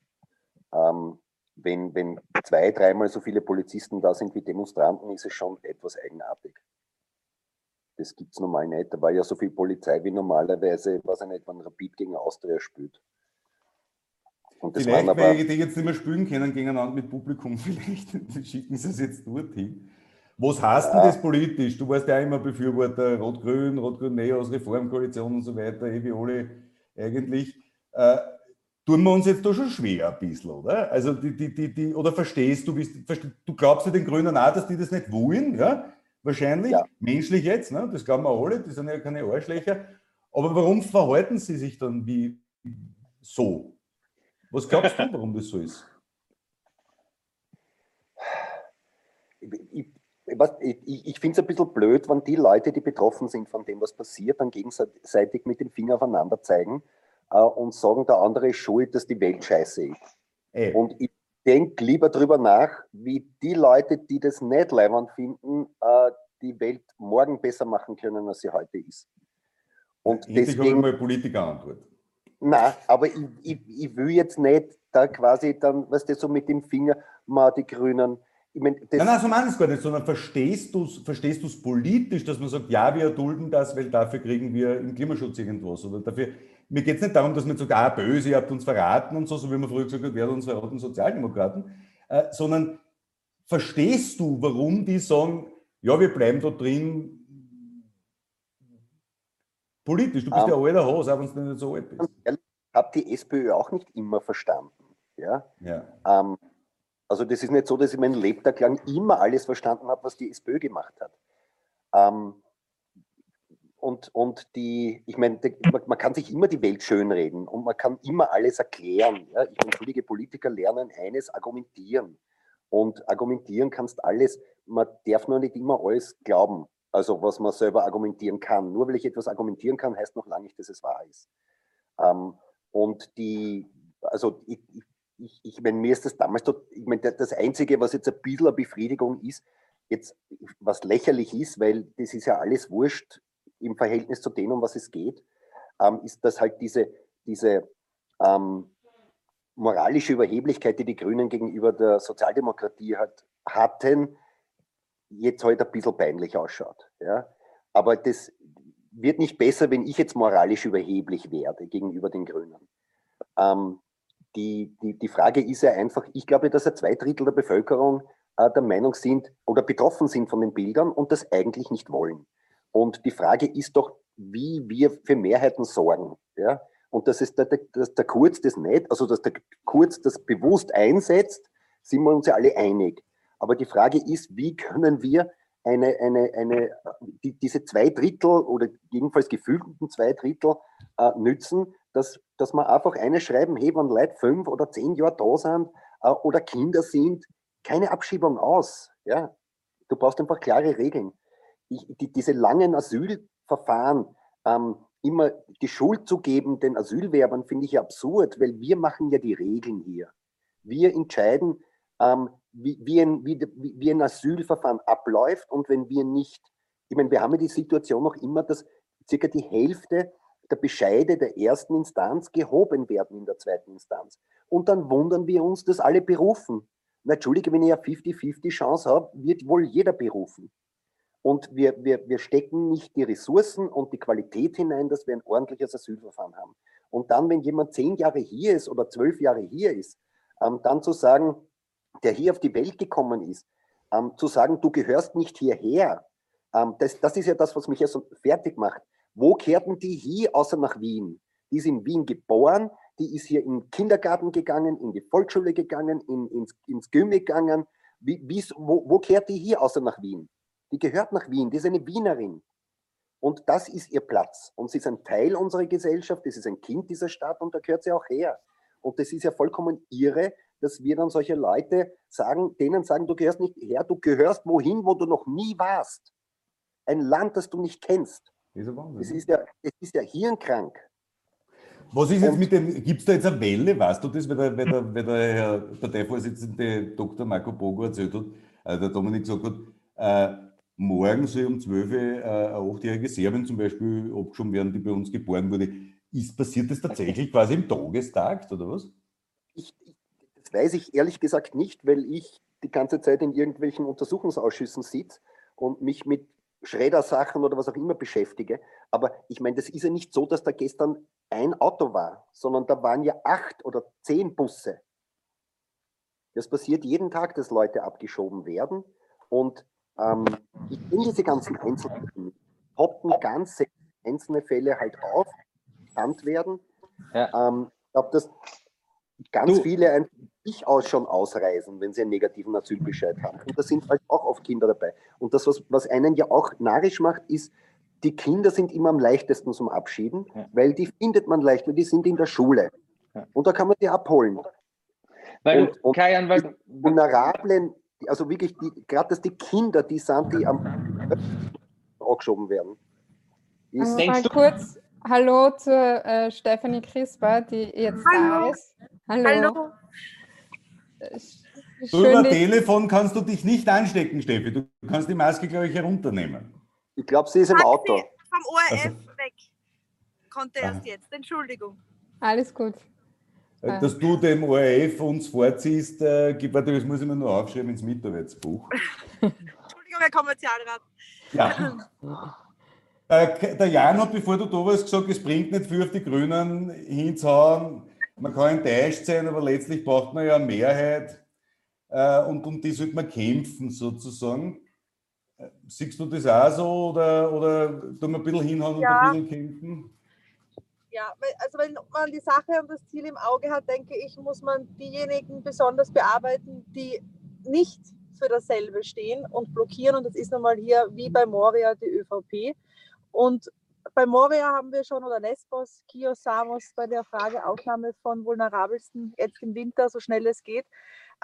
S4: Ähm, wenn, wenn zwei, dreimal so viele Polizisten da sind wie Demonstranten, ist es schon etwas eigenartig. Das gibt es normal nicht. Da war ja so viel Polizei wie normalerweise, was er nicht, wenn Rapid gegen Austria spielt.
S1: Und das vielleicht, aber, weil die jetzt nicht mehr spielen können gegeneinander mit Publikum, (laughs) vielleicht schicken sie es jetzt dorthin. Was heißt denn das politisch? Du warst ja immer Befürworter Rot-Grün, Rot-Grün-Neos, Reformkoalition und so weiter, eh wie alle eigentlich. Äh, tun wir uns jetzt da schon schwer ein bisschen, oder? Also die, die, die, die, oder verstehst du, du glaubst ja den Grünen auch, dass die das nicht wollen, ja? Wahrscheinlich, ja. menschlich jetzt, ne? das glauben wir alle, die sind ja keine Arschlöcher. Aber warum verhalten sie sich dann wie so? Was glaubst du, warum das so ist?
S4: Ich, ich, ich finde es ein bisschen blöd, wenn die Leute, die betroffen sind von dem, was passiert, dann gegenseitig mit dem Finger aufeinander zeigen äh, und sagen, der andere ist schuld, dass die Welt scheiße ist. Ey. Und ich denke lieber darüber nach, wie die Leute, die das nicht leibend finden, äh, die Welt morgen besser machen können, als sie heute ist.
S1: Und Endlich deswegen, habe ich mal Politiker-Antwort.
S4: Nein, aber ich, ich, ich will jetzt nicht da quasi dann, was du, so mit dem Finger mal die Grünen.
S1: Ich mein, nein, nein, so meine ich es gar nicht, sondern verstehst du es verstehst politisch, dass man sagt, ja, wir erdulden das, weil dafür kriegen wir im Klimaschutz irgendwas. Oder dafür, mir geht es nicht darum, dass man sagt, ah, böse, ihr habt uns verraten und so, so wie man früher gesagt hat, wer hat uns verraten, Sozialdemokraten, äh, sondern verstehst du, warum die sagen, ja, wir bleiben da drin, Politisch, du bist ähm, ja alter Hose, auch wenn du nicht so alt bist. Ich
S4: habe die SPÖ auch nicht immer verstanden. Ja?
S1: ja.
S4: Ähm, also das ist nicht so, dass ich mein Lebtag lang immer alles verstanden habe, was die SPÖ gemacht hat. Ähm, und, und die, ich meine, man, man, kann sich immer die Welt schönreden und man kann immer alles erklären. Ja? Ich entschuldige, Politiker lernen eines, argumentieren. Und argumentieren kannst alles, man darf nur nicht immer alles glauben. Also was man selber argumentieren kann. Nur weil ich etwas argumentieren kann, heißt noch lange nicht, dass es wahr ist. Ähm, und die, also ich, ich, ich meine, mir ist das damals, dort, ich meine, das Einzige, was jetzt ein bisschen eine Befriedigung ist, jetzt was lächerlich ist, weil das ist ja alles wurscht im Verhältnis zu dem, um was es geht, ähm, ist, dass halt diese, diese ähm, moralische Überheblichkeit, die die Grünen gegenüber der Sozialdemokratie hat, hatten, jetzt halt ein bisschen peinlich ausschaut. Ja? Aber das wird nicht besser, wenn ich jetzt moralisch überheblich werde gegenüber den Grünen. Ähm, die, die, die Frage ist ja einfach, ich glaube, dass ja zwei Drittel der Bevölkerung äh, der Meinung sind oder betroffen sind von den Bildern und das eigentlich nicht wollen. Und die Frage ist doch, wie wir für Mehrheiten sorgen. Ja? Und dass, es der, dass der Kurz das nicht, also dass der Kurz das bewusst einsetzt, sind wir uns ja alle einig. Aber die Frage ist, wie können wir eine, eine, eine, die, diese zwei Drittel oder jedenfalls gefühlten zwei Drittel äh, nützen, dass, dass man einfach eine schreiben, hey, wenn Leute fünf oder zehn Jahre da sind äh, oder Kinder sind, keine Abschiebung aus. Ja? Du brauchst einfach klare Regeln. Ich, die, diese langen Asylverfahren, ähm, immer die Schuld zu geben den Asylwerbern, finde ich absurd, weil wir machen ja die Regeln hier. Wir entscheiden, ähm, wie, wie, ein, wie, wie ein Asylverfahren abläuft und wenn wir nicht, ich meine, wir haben ja die Situation noch immer, dass circa die Hälfte der Bescheide der ersten Instanz gehoben werden in der zweiten Instanz. Und dann wundern wir uns, dass alle berufen. Na, Entschuldige, wenn ich eine 50-50 Chance habe, wird wohl jeder berufen. Und wir, wir, wir stecken nicht die Ressourcen und die Qualität hinein, dass wir ein ordentliches Asylverfahren haben. Und dann, wenn jemand zehn Jahre hier ist oder zwölf Jahre hier ist, ähm, dann zu sagen, der hier auf die Welt gekommen ist, ähm, zu sagen, du gehörst nicht hierher, ähm, das, das ist ja das, was mich ja so fertig macht. Wo kehrten die hier, außer nach Wien? Die ist in Wien geboren, die ist hier in den Kindergarten gegangen, in die Volksschule gegangen, in, ins, ins Gym gegangen. Wie, wo, wo kehrt die hier, außer nach Wien? Die gehört nach Wien, die ist eine Wienerin. Und das ist ihr Platz. Und sie ist ein Teil unserer Gesellschaft, das ist ein Kind dieser Stadt und da gehört sie auch her. Und das ist ja vollkommen irre, dass wir dann solche Leute sagen, denen sagen, du gehörst nicht her, du gehörst wohin, wo du noch nie warst. Ein Land, das du nicht kennst. Das ist, das ist, ja, das ist ja hirnkrank.
S1: Was ist jetzt mit dem, gibt es da jetzt eine Welle, weißt du das, weil der, weil der, weil der Herr Parteivorsitzende Dr. Marco Bogo erzählt hat, also der Dominik gesagt hat, äh, morgen soll um 12 Uhr äh, eine achtjährige Serbin zum Beispiel abgeschoben werden, die bei uns geboren wurde. Ist passiert das tatsächlich quasi im Tagestakt oder was?
S4: Ich, das weiß ich ehrlich gesagt nicht, weil ich die ganze Zeit in irgendwelchen Untersuchungsausschüssen sitze und mich mit Schreddersachen oder was auch immer beschäftige. Aber ich meine, das ist ja nicht so, dass da gestern ein Auto war, sondern da waren ja acht oder zehn Busse. Das passiert jeden Tag, dass Leute abgeschoben werden. Und ähm, ich kenne diese ganzen Einzelfälle, poppen ganz einzelne Fälle halt auf, bekannt werden. Ja. Ähm, ich glaube, dass ganz du. viele ein sich aus schon ausreisen, wenn sie einen negativen Asylbescheid haben. Und da sind halt auch oft Kinder dabei. Und das, was, was einen ja auch narrisch macht, ist, die Kinder sind immer am leichtesten zum Abschieben, ja. weil die findet man leicht, weil die sind in der Schule. Ja. Und da kann man die abholen. Weil, und, und Kajan, weil, die vulnerablen, also wirklich, gerade dass die Kinder, die sind, die am angeschoben werden.
S2: Ist, mal kurz Hallo zu äh, Stephanie Crisper, die jetzt Hallo. da ist.
S5: Hallo. Hallo.
S1: Schön, über Telefon kannst du dich nicht anstecken, Steffi. Du kannst die Maske, glaube ich, herunternehmen.
S4: Ich glaube, sie ist im Auto.
S5: Vom ORF also. weg. Konnte erst jetzt. Entschuldigung.
S2: Alles gut.
S1: Äh, dass du dem ORF uns vorziehst, äh, warte, das muss ich mir nur aufschreiben ins Mitarbeitsbuch. (laughs)
S5: Entschuldigung, Herr Kommerzialrat.
S1: Ja. (laughs) äh, der Jan hat, bevor du da warst, gesagt, es bringt nicht viel auf die Grünen hinzuhauen. Man kann enttäuscht sein, aber letztlich braucht man ja eine Mehrheit äh, und um die sollte man kämpfen sozusagen. Äh, siehst du das auch so oder, oder tun wir ein bisschen hinhauen ja. und ein bisschen kämpfen?
S5: Ja, also wenn man die Sache und das Ziel im Auge hat, denke ich, muss man diejenigen besonders bearbeiten, die nicht für dasselbe stehen und blockieren. Und das ist nun mal hier wie bei Moria die ÖVP. Und bei Moria haben wir schon, oder Lesbos, Kios, Samos, bei der Frage Aufnahme von Vulnerabelsten jetzt im Winter, so schnell es geht,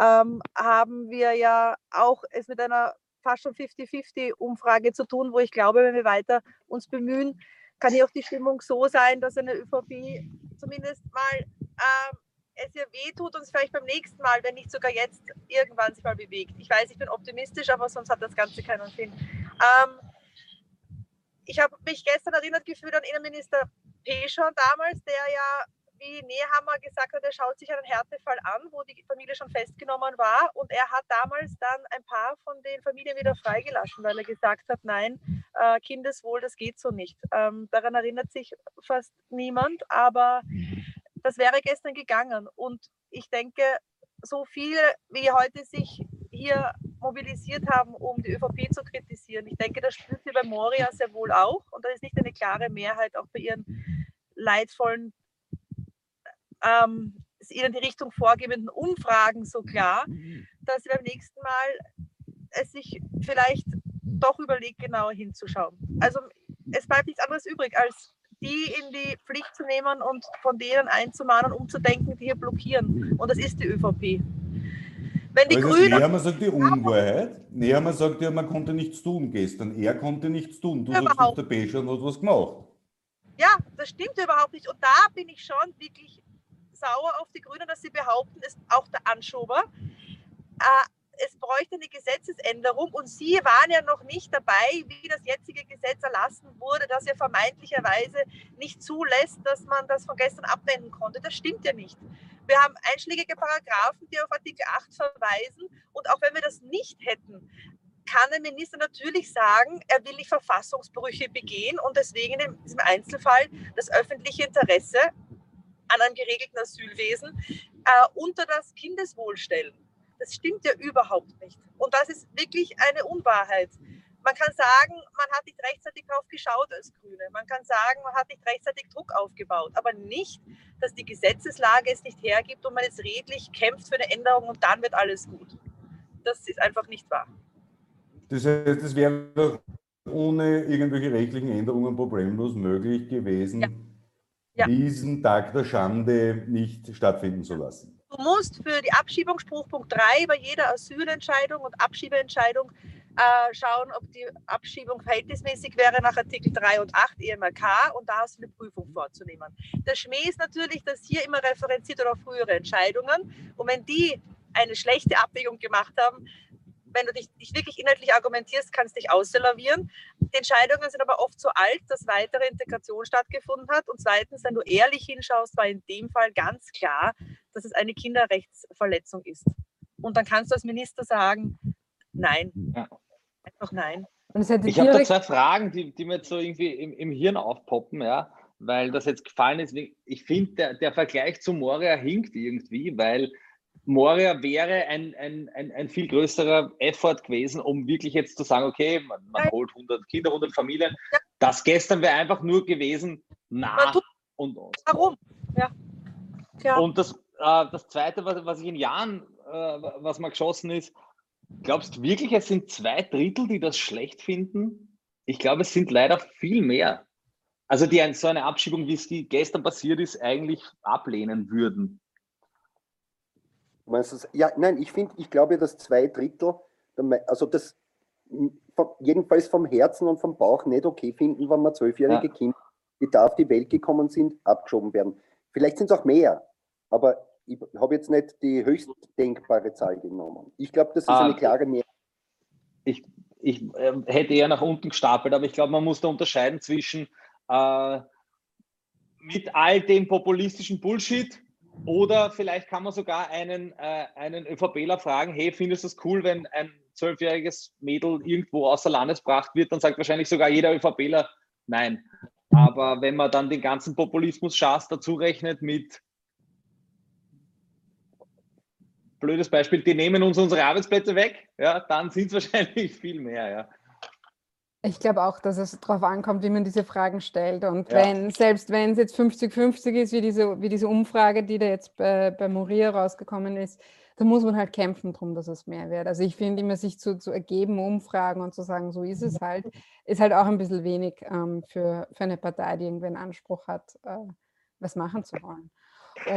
S5: ähm, haben wir ja auch es mit einer fast schon 50-50-Umfrage zu tun, wo ich glaube, wenn wir weiter uns bemühen, kann hier auch die Stimmung so sein, dass eine ÖVP zumindest mal ähm, es ihr wehtut und es vielleicht beim nächsten Mal, wenn nicht sogar jetzt, irgendwann sich mal bewegt. Ich weiß, ich bin optimistisch, aber sonst hat das Ganze keinen Sinn. Ähm, ich habe mich gestern erinnert gefühlt an Innenminister Peschon damals, der ja, wie Nehammer gesagt hat, er schaut sich einen Härtefall an, wo die Familie schon festgenommen war. Und er hat damals dann ein paar von den Familien wieder freigelassen, weil er gesagt hat, nein, äh, Kindeswohl, das geht so nicht. Ähm, daran erinnert sich fast niemand, aber das wäre gestern gegangen. Und ich denke, so viele wie heute sich hier mobilisiert haben, um die ÖVP zu kritisieren. Ich denke, das spürt sie bei Moria sehr wohl auch. Und da ist nicht eine klare Mehrheit auch bei ihren leidvollen, ähm, ihnen die Richtung vorgebenden Umfragen so klar, dass sie beim nächsten Mal es sich vielleicht doch überlegt, genauer hinzuschauen. Also es bleibt nichts anderes übrig, als die in die Pflicht zu nehmen und von denen einzumahnen, umzudenken, die hier blockieren. Und das ist die ÖVP.
S1: Wenn die Grünen. Nehammer sagt die Unwahrheit. Nehammer sagt ja, man konnte nichts tun gestern. Er konnte nichts tun. Du sagst, der Becher hat was gemacht.
S5: Ja, das stimmt überhaupt nicht. Und da bin ich schon wirklich sauer auf die Grünen, dass sie behaupten, ist auch der Anschober. äh, es bräuchte eine Gesetzesänderung und Sie waren ja noch nicht dabei, wie das jetzige Gesetz erlassen wurde, das ja vermeintlicherweise nicht zulässt, dass man das von gestern abwenden konnte. Das stimmt ja nicht. Wir haben einschlägige Paragraphen, die auf Artikel 8 verweisen und auch wenn wir das nicht hätten, kann der Minister natürlich sagen, er will nicht Verfassungsbrüche begehen und deswegen in diesem Einzelfall das öffentliche Interesse an einem geregelten Asylwesen äh, unter das Kindeswohl stellen. Das stimmt ja überhaupt nicht. Und das ist wirklich eine Unwahrheit. Man kann sagen, man hat nicht rechtzeitig drauf geschaut als Grüne. Man kann sagen, man hat nicht rechtzeitig Druck aufgebaut. Aber nicht, dass die Gesetzeslage es nicht hergibt und man jetzt redlich kämpft für eine Änderung und dann wird alles gut. Das ist einfach nicht wahr.
S1: Das heißt, es wäre ohne irgendwelche rechtlichen Änderungen problemlos möglich gewesen, ja. Ja. diesen Tag der Schande nicht stattfinden zu lassen.
S5: Du musst für die Abschiebung, Spruchpunkt 3, bei jeder Asylentscheidung und Abschiebeentscheidung äh, schauen, ob die Abschiebung verhältnismäßig wäre nach Artikel 3 und 8 EMRK und da hast du eine Prüfung vorzunehmen. Der Schmäh ist natürlich, dass hier immer referenziert oder frühere Entscheidungen und wenn die eine schlechte Abwägung gemacht haben, wenn du dich, dich wirklich inhaltlich argumentierst, kannst du dich auslavieren. Die Entscheidungen sind aber oft so alt, dass weitere Integration stattgefunden hat. Und zweitens, wenn du ehrlich hinschaust, war in dem Fall ganz klar, dass es eine Kinderrechtsverletzung ist. Und dann kannst du als Minister sagen, nein. Ja. Einfach nein.
S3: ich habe da zwei Fragen, die, die mir jetzt so irgendwie im, im Hirn aufpoppen, ja, weil das jetzt gefallen ist. Ich finde, der, der Vergleich zu Moria hinkt irgendwie, weil Moria wäre ein, ein, ein, ein, viel größerer Effort gewesen, um wirklich jetzt zu sagen, okay, man, man holt 100 Kinder, 100 Familien. Ja. Das gestern wäre einfach nur gewesen, nah und aus.
S5: Warum? Ja.
S3: ja. Und das, äh, das Zweite, was, was ich in Jahren, äh, was mal geschossen ist, glaubst du wirklich, es sind zwei Drittel, die das schlecht finden? Ich glaube, es sind leider viel mehr. Also die so eine Abschiebung, wie es gestern passiert ist, eigentlich ablehnen würden.
S4: Meinst ja, nein, ich finde, ich glaube, dass zwei Drittel, also das jedenfalls vom Herzen und vom Bauch nicht okay finden, wenn man zwölfjährige ja. Kinder, die da auf die Welt gekommen sind, abgeschoben werden. Vielleicht sind es auch mehr, aber ich habe jetzt nicht die höchst denkbare Zahl genommen. Ich glaube, das ist ah, eine klare Mehrheit.
S3: Ich, ich äh, hätte eher nach unten gestapelt, aber ich glaube, man muss da unterscheiden zwischen äh, mit all dem populistischen Bullshit, oder vielleicht kann man sogar einen, äh, einen ÖVPler fragen, hey, findest du es cool, wenn ein zwölfjähriges Mädel irgendwo außer Landes gebracht wird? Dann sagt wahrscheinlich sogar jeder ÖVPler nein. Aber wenn man dann den ganzen Populismus-Schaß dazu rechnet mit, blödes Beispiel, die nehmen uns unsere Arbeitsplätze weg, ja, dann sind es wahrscheinlich viel mehr, ja.
S2: Ich glaube auch, dass es darauf ankommt, wie man diese Fragen stellt. Und ja. wenn, selbst wenn es jetzt 50-50 ist, wie diese, wie diese Umfrage, die da jetzt bei, bei Moria rausgekommen ist, dann muss man halt kämpfen darum, dass es mehr wird. Also ich finde immer, sich zu, zu ergeben, Umfragen und zu sagen, so ist es halt, ist halt auch ein bisschen wenig ähm, für, für eine Partei, die irgendwie einen Anspruch hat, äh, was machen zu wollen.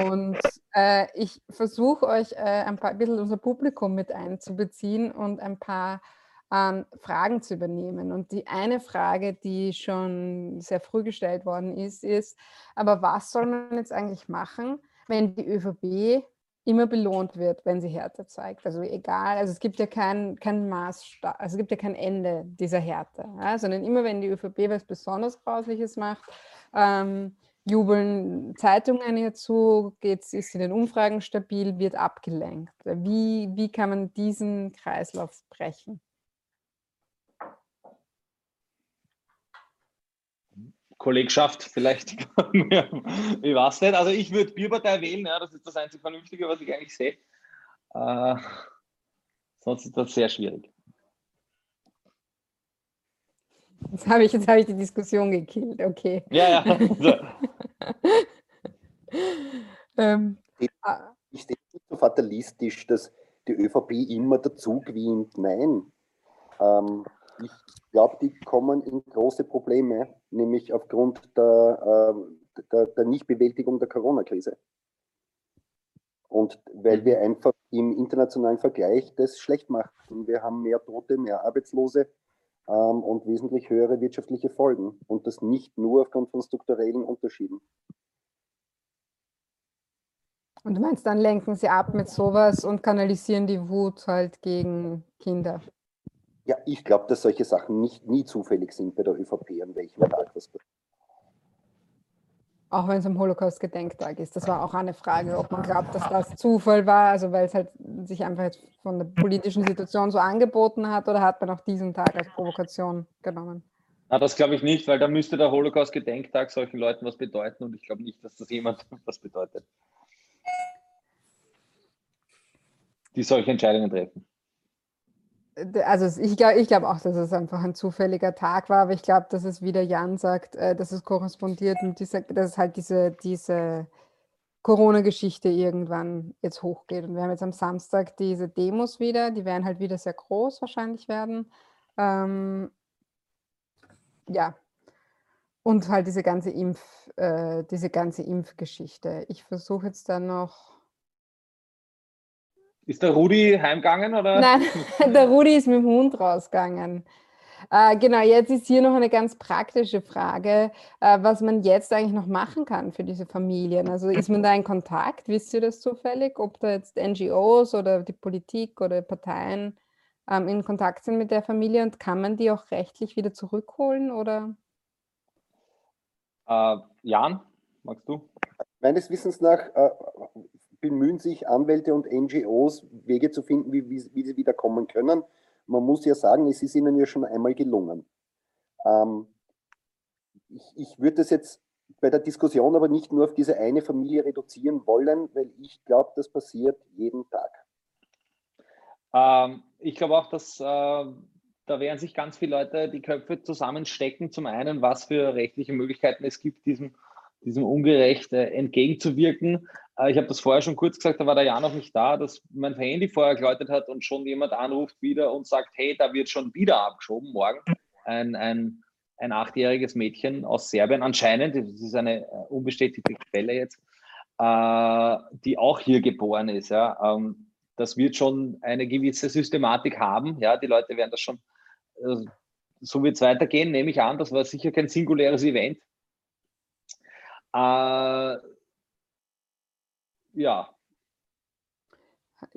S2: Und äh, ich versuche euch äh, ein, paar, ein bisschen unser Publikum mit einzubeziehen und ein paar ähm, Fragen zu übernehmen. Und die eine Frage, die schon sehr früh gestellt worden ist, ist, aber was soll man jetzt eigentlich machen, wenn die ÖVP immer belohnt wird, wenn sie Härte zeigt. Also egal, also es gibt ja kein, kein Maßstab, also es gibt ja kein Ende dieser Härte, ja, sondern immer wenn die ÖVP was besonders Grausliches macht, ähm, jubeln Zeitungen ihr zu, ist in den Umfragen stabil, wird abgelenkt. Wie, wie kann man diesen Kreislauf brechen?
S3: Kollegschaft vielleicht. (laughs) ich weiß nicht. Also ich würde Bierpartei wählen, ja, das ist das einzig Vernünftige, was ich eigentlich sehe. Äh, sonst ist das sehr schwierig.
S2: Jetzt habe ich, hab ich die Diskussion gekillt, okay.
S3: Ja, ja. (laughs) So.
S4: ähm, ich sehe nicht so fatalistisch, dass die ÖVP immer dazu gewinnt. Nein. Ähm, ich glaube, die kommen in große Probleme, nämlich aufgrund der, äh, der, der Nichtbewältigung der Corona-Krise. Und weil wir einfach im internationalen Vergleich das schlecht machen. Wir haben mehr Tote, mehr Arbeitslose ähm, und wesentlich höhere wirtschaftliche Folgen. Und das nicht nur aufgrund von strukturellen Unterschieden.
S2: Und du meinst, dann lenken sie ab mit sowas und kanalisieren die Wut halt gegen Kinder?
S4: Ja, ich glaube, dass solche Sachen nicht, nie zufällig sind bei der ÖVP, an welchem Tag das passiert.
S2: Auch wenn es am Holocaust-Gedenktag ist. Das war auch eine Frage, ob man glaubt, dass das Zufall war, also weil es halt sich einfach jetzt von der politischen Situation so angeboten hat, oder hat man auch diesen Tag als Provokation genommen?
S3: Na, das glaube ich nicht, weil da müsste der Holocaust-Gedenktag solchen Leuten was bedeuten und ich glaube nicht, dass das jemand (laughs) was bedeutet. Die solche Entscheidungen treffen
S2: also ich glaube ich glaub auch, dass es einfach ein zufälliger Tag war, aber ich glaube, dass es, wie der Jan sagt, äh, dass es korrespondiert und diese, dass halt diese, diese Corona-Geschichte irgendwann jetzt hochgeht. Und wir haben jetzt am Samstag diese Demos wieder, die werden halt wieder sehr groß wahrscheinlich werden. Ähm, ja. Und halt diese ganze Impf, äh, diese ganze Impfgeschichte. Ich versuche jetzt dann noch
S3: ist der Rudi heimgegangen oder?
S2: Nein, (laughs) (laughs) der Rudi ist mit dem Hund rausgegangen. Äh, genau, jetzt ist hier noch eine ganz praktische Frage, äh, was man jetzt eigentlich noch machen kann für diese Familien. Also ist man da in Kontakt? Wisst ihr das zufällig, ob da jetzt NGOs oder die Politik oder Parteien ähm, in Kontakt sind mit der Familie und kann man die auch rechtlich wieder zurückholen oder?
S3: Äh, Jan, magst du?
S4: Meines Wissens nach äh, bemühen sich Anwälte und NGOs, Wege zu finden, wie, wie, wie sie wieder kommen können. Man muss ja sagen, es ist ihnen ja schon einmal gelungen. Ähm, ich, ich würde das jetzt bei der Diskussion aber nicht nur auf diese eine Familie reduzieren wollen, weil ich glaube, das passiert jeden Tag.
S3: Ähm, ich glaube auch, dass äh, da werden sich ganz viele Leute die Köpfe zusammenstecken. Zum einen, was für rechtliche Möglichkeiten es gibt, diesem diesem Ungerecht äh, entgegenzuwirken. Äh, ich habe das vorher schon kurz gesagt, da war der Jan noch nicht da, dass mein Handy vorher geläutet hat und schon jemand anruft wieder und sagt, hey, da wird schon wieder abgeschoben morgen. Ein, ein, ein achtjähriges Mädchen aus Serbien anscheinend, das ist eine äh, unbestätigte Quelle jetzt, äh, die auch hier geboren ist. Ja. Ähm, das wird schon eine gewisse Systematik haben. Ja, die Leute werden das schon, äh, so wird es weitergehen, nehme ich an. Das war sicher kein singuläres Event. Äh, ja.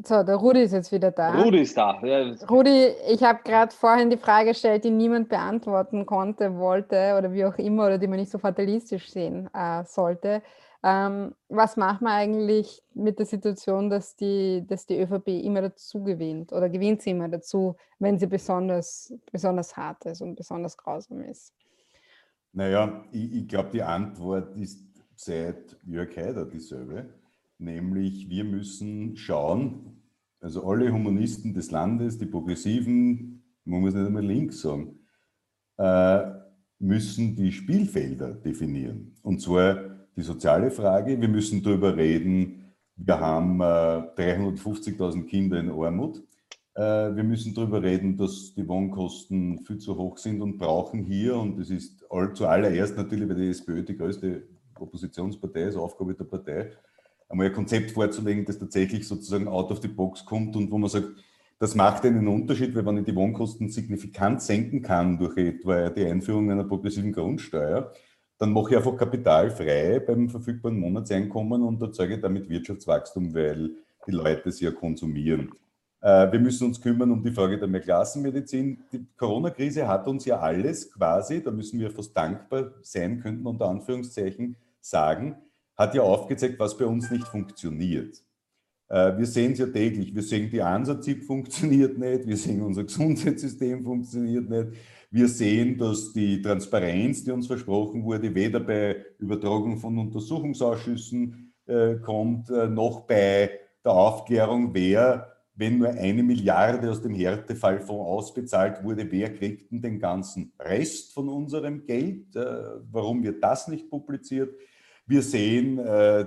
S2: So, der Rudi ist jetzt wieder da.
S3: Rudi ist da.
S2: Ja. Rudi, ich habe gerade vorhin die Frage gestellt, die niemand beantworten konnte, wollte oder wie auch immer, oder die man nicht so fatalistisch sehen äh, sollte. Ähm, was macht man eigentlich mit der Situation, dass die, dass die ÖVP immer dazu gewinnt oder gewinnt sie immer dazu, wenn sie besonders, besonders hart ist und besonders grausam ist?
S1: Naja, ich, ich glaube, die Antwort ist seit Jörg Haider dieselbe, nämlich wir müssen schauen, also alle Humanisten des Landes, die Progressiven, man muss nicht einmal links sagen, äh, müssen die Spielfelder definieren. Und zwar die soziale Frage, wir müssen darüber reden, wir haben äh, 350.000 Kinder in Armut. Äh, wir müssen darüber reden, dass die Wohnkosten viel zu hoch sind und brauchen hier, und das ist all, zuallererst natürlich, weil die SPÖ die größte Oppositionspartei ist, Aufgabe der Partei, einmal ein Konzept vorzulegen, das tatsächlich sozusagen out of the box kommt und wo man sagt, das macht einen Unterschied, weil wenn ich die Wohnkosten signifikant senken kann durch etwa die Einführung einer progressiven Grundsteuer, dann mache ich einfach Kapital frei beim verfügbaren Monatseinkommen und erzeuge damit Wirtschaftswachstum, weil die Leute es ja konsumieren. Äh, wir müssen uns kümmern um die Frage der Mehrklassenmedizin. Die Corona-Krise hat uns ja alles quasi, da müssen wir fast dankbar sein könnten, unter Anführungszeichen, sagen, hat ja aufgezeigt, was bei uns nicht funktioniert. Äh, wir sehen es ja täglich. Wir sehen, die Ansatz-ZIP funktioniert nicht. Wir sehen, unser Gesundheitssystem funktioniert nicht. Wir sehen, dass die Transparenz, die uns versprochen wurde, weder bei Übertragung von Untersuchungsausschüssen äh, kommt, noch bei der Aufklärung, wer wenn nur eine Milliarde aus dem Härtefallfonds ausbezahlt wurde, wer kriegt denn den ganzen Rest von unserem Geld? Äh, warum wird das nicht publiziert? Wir sehen äh,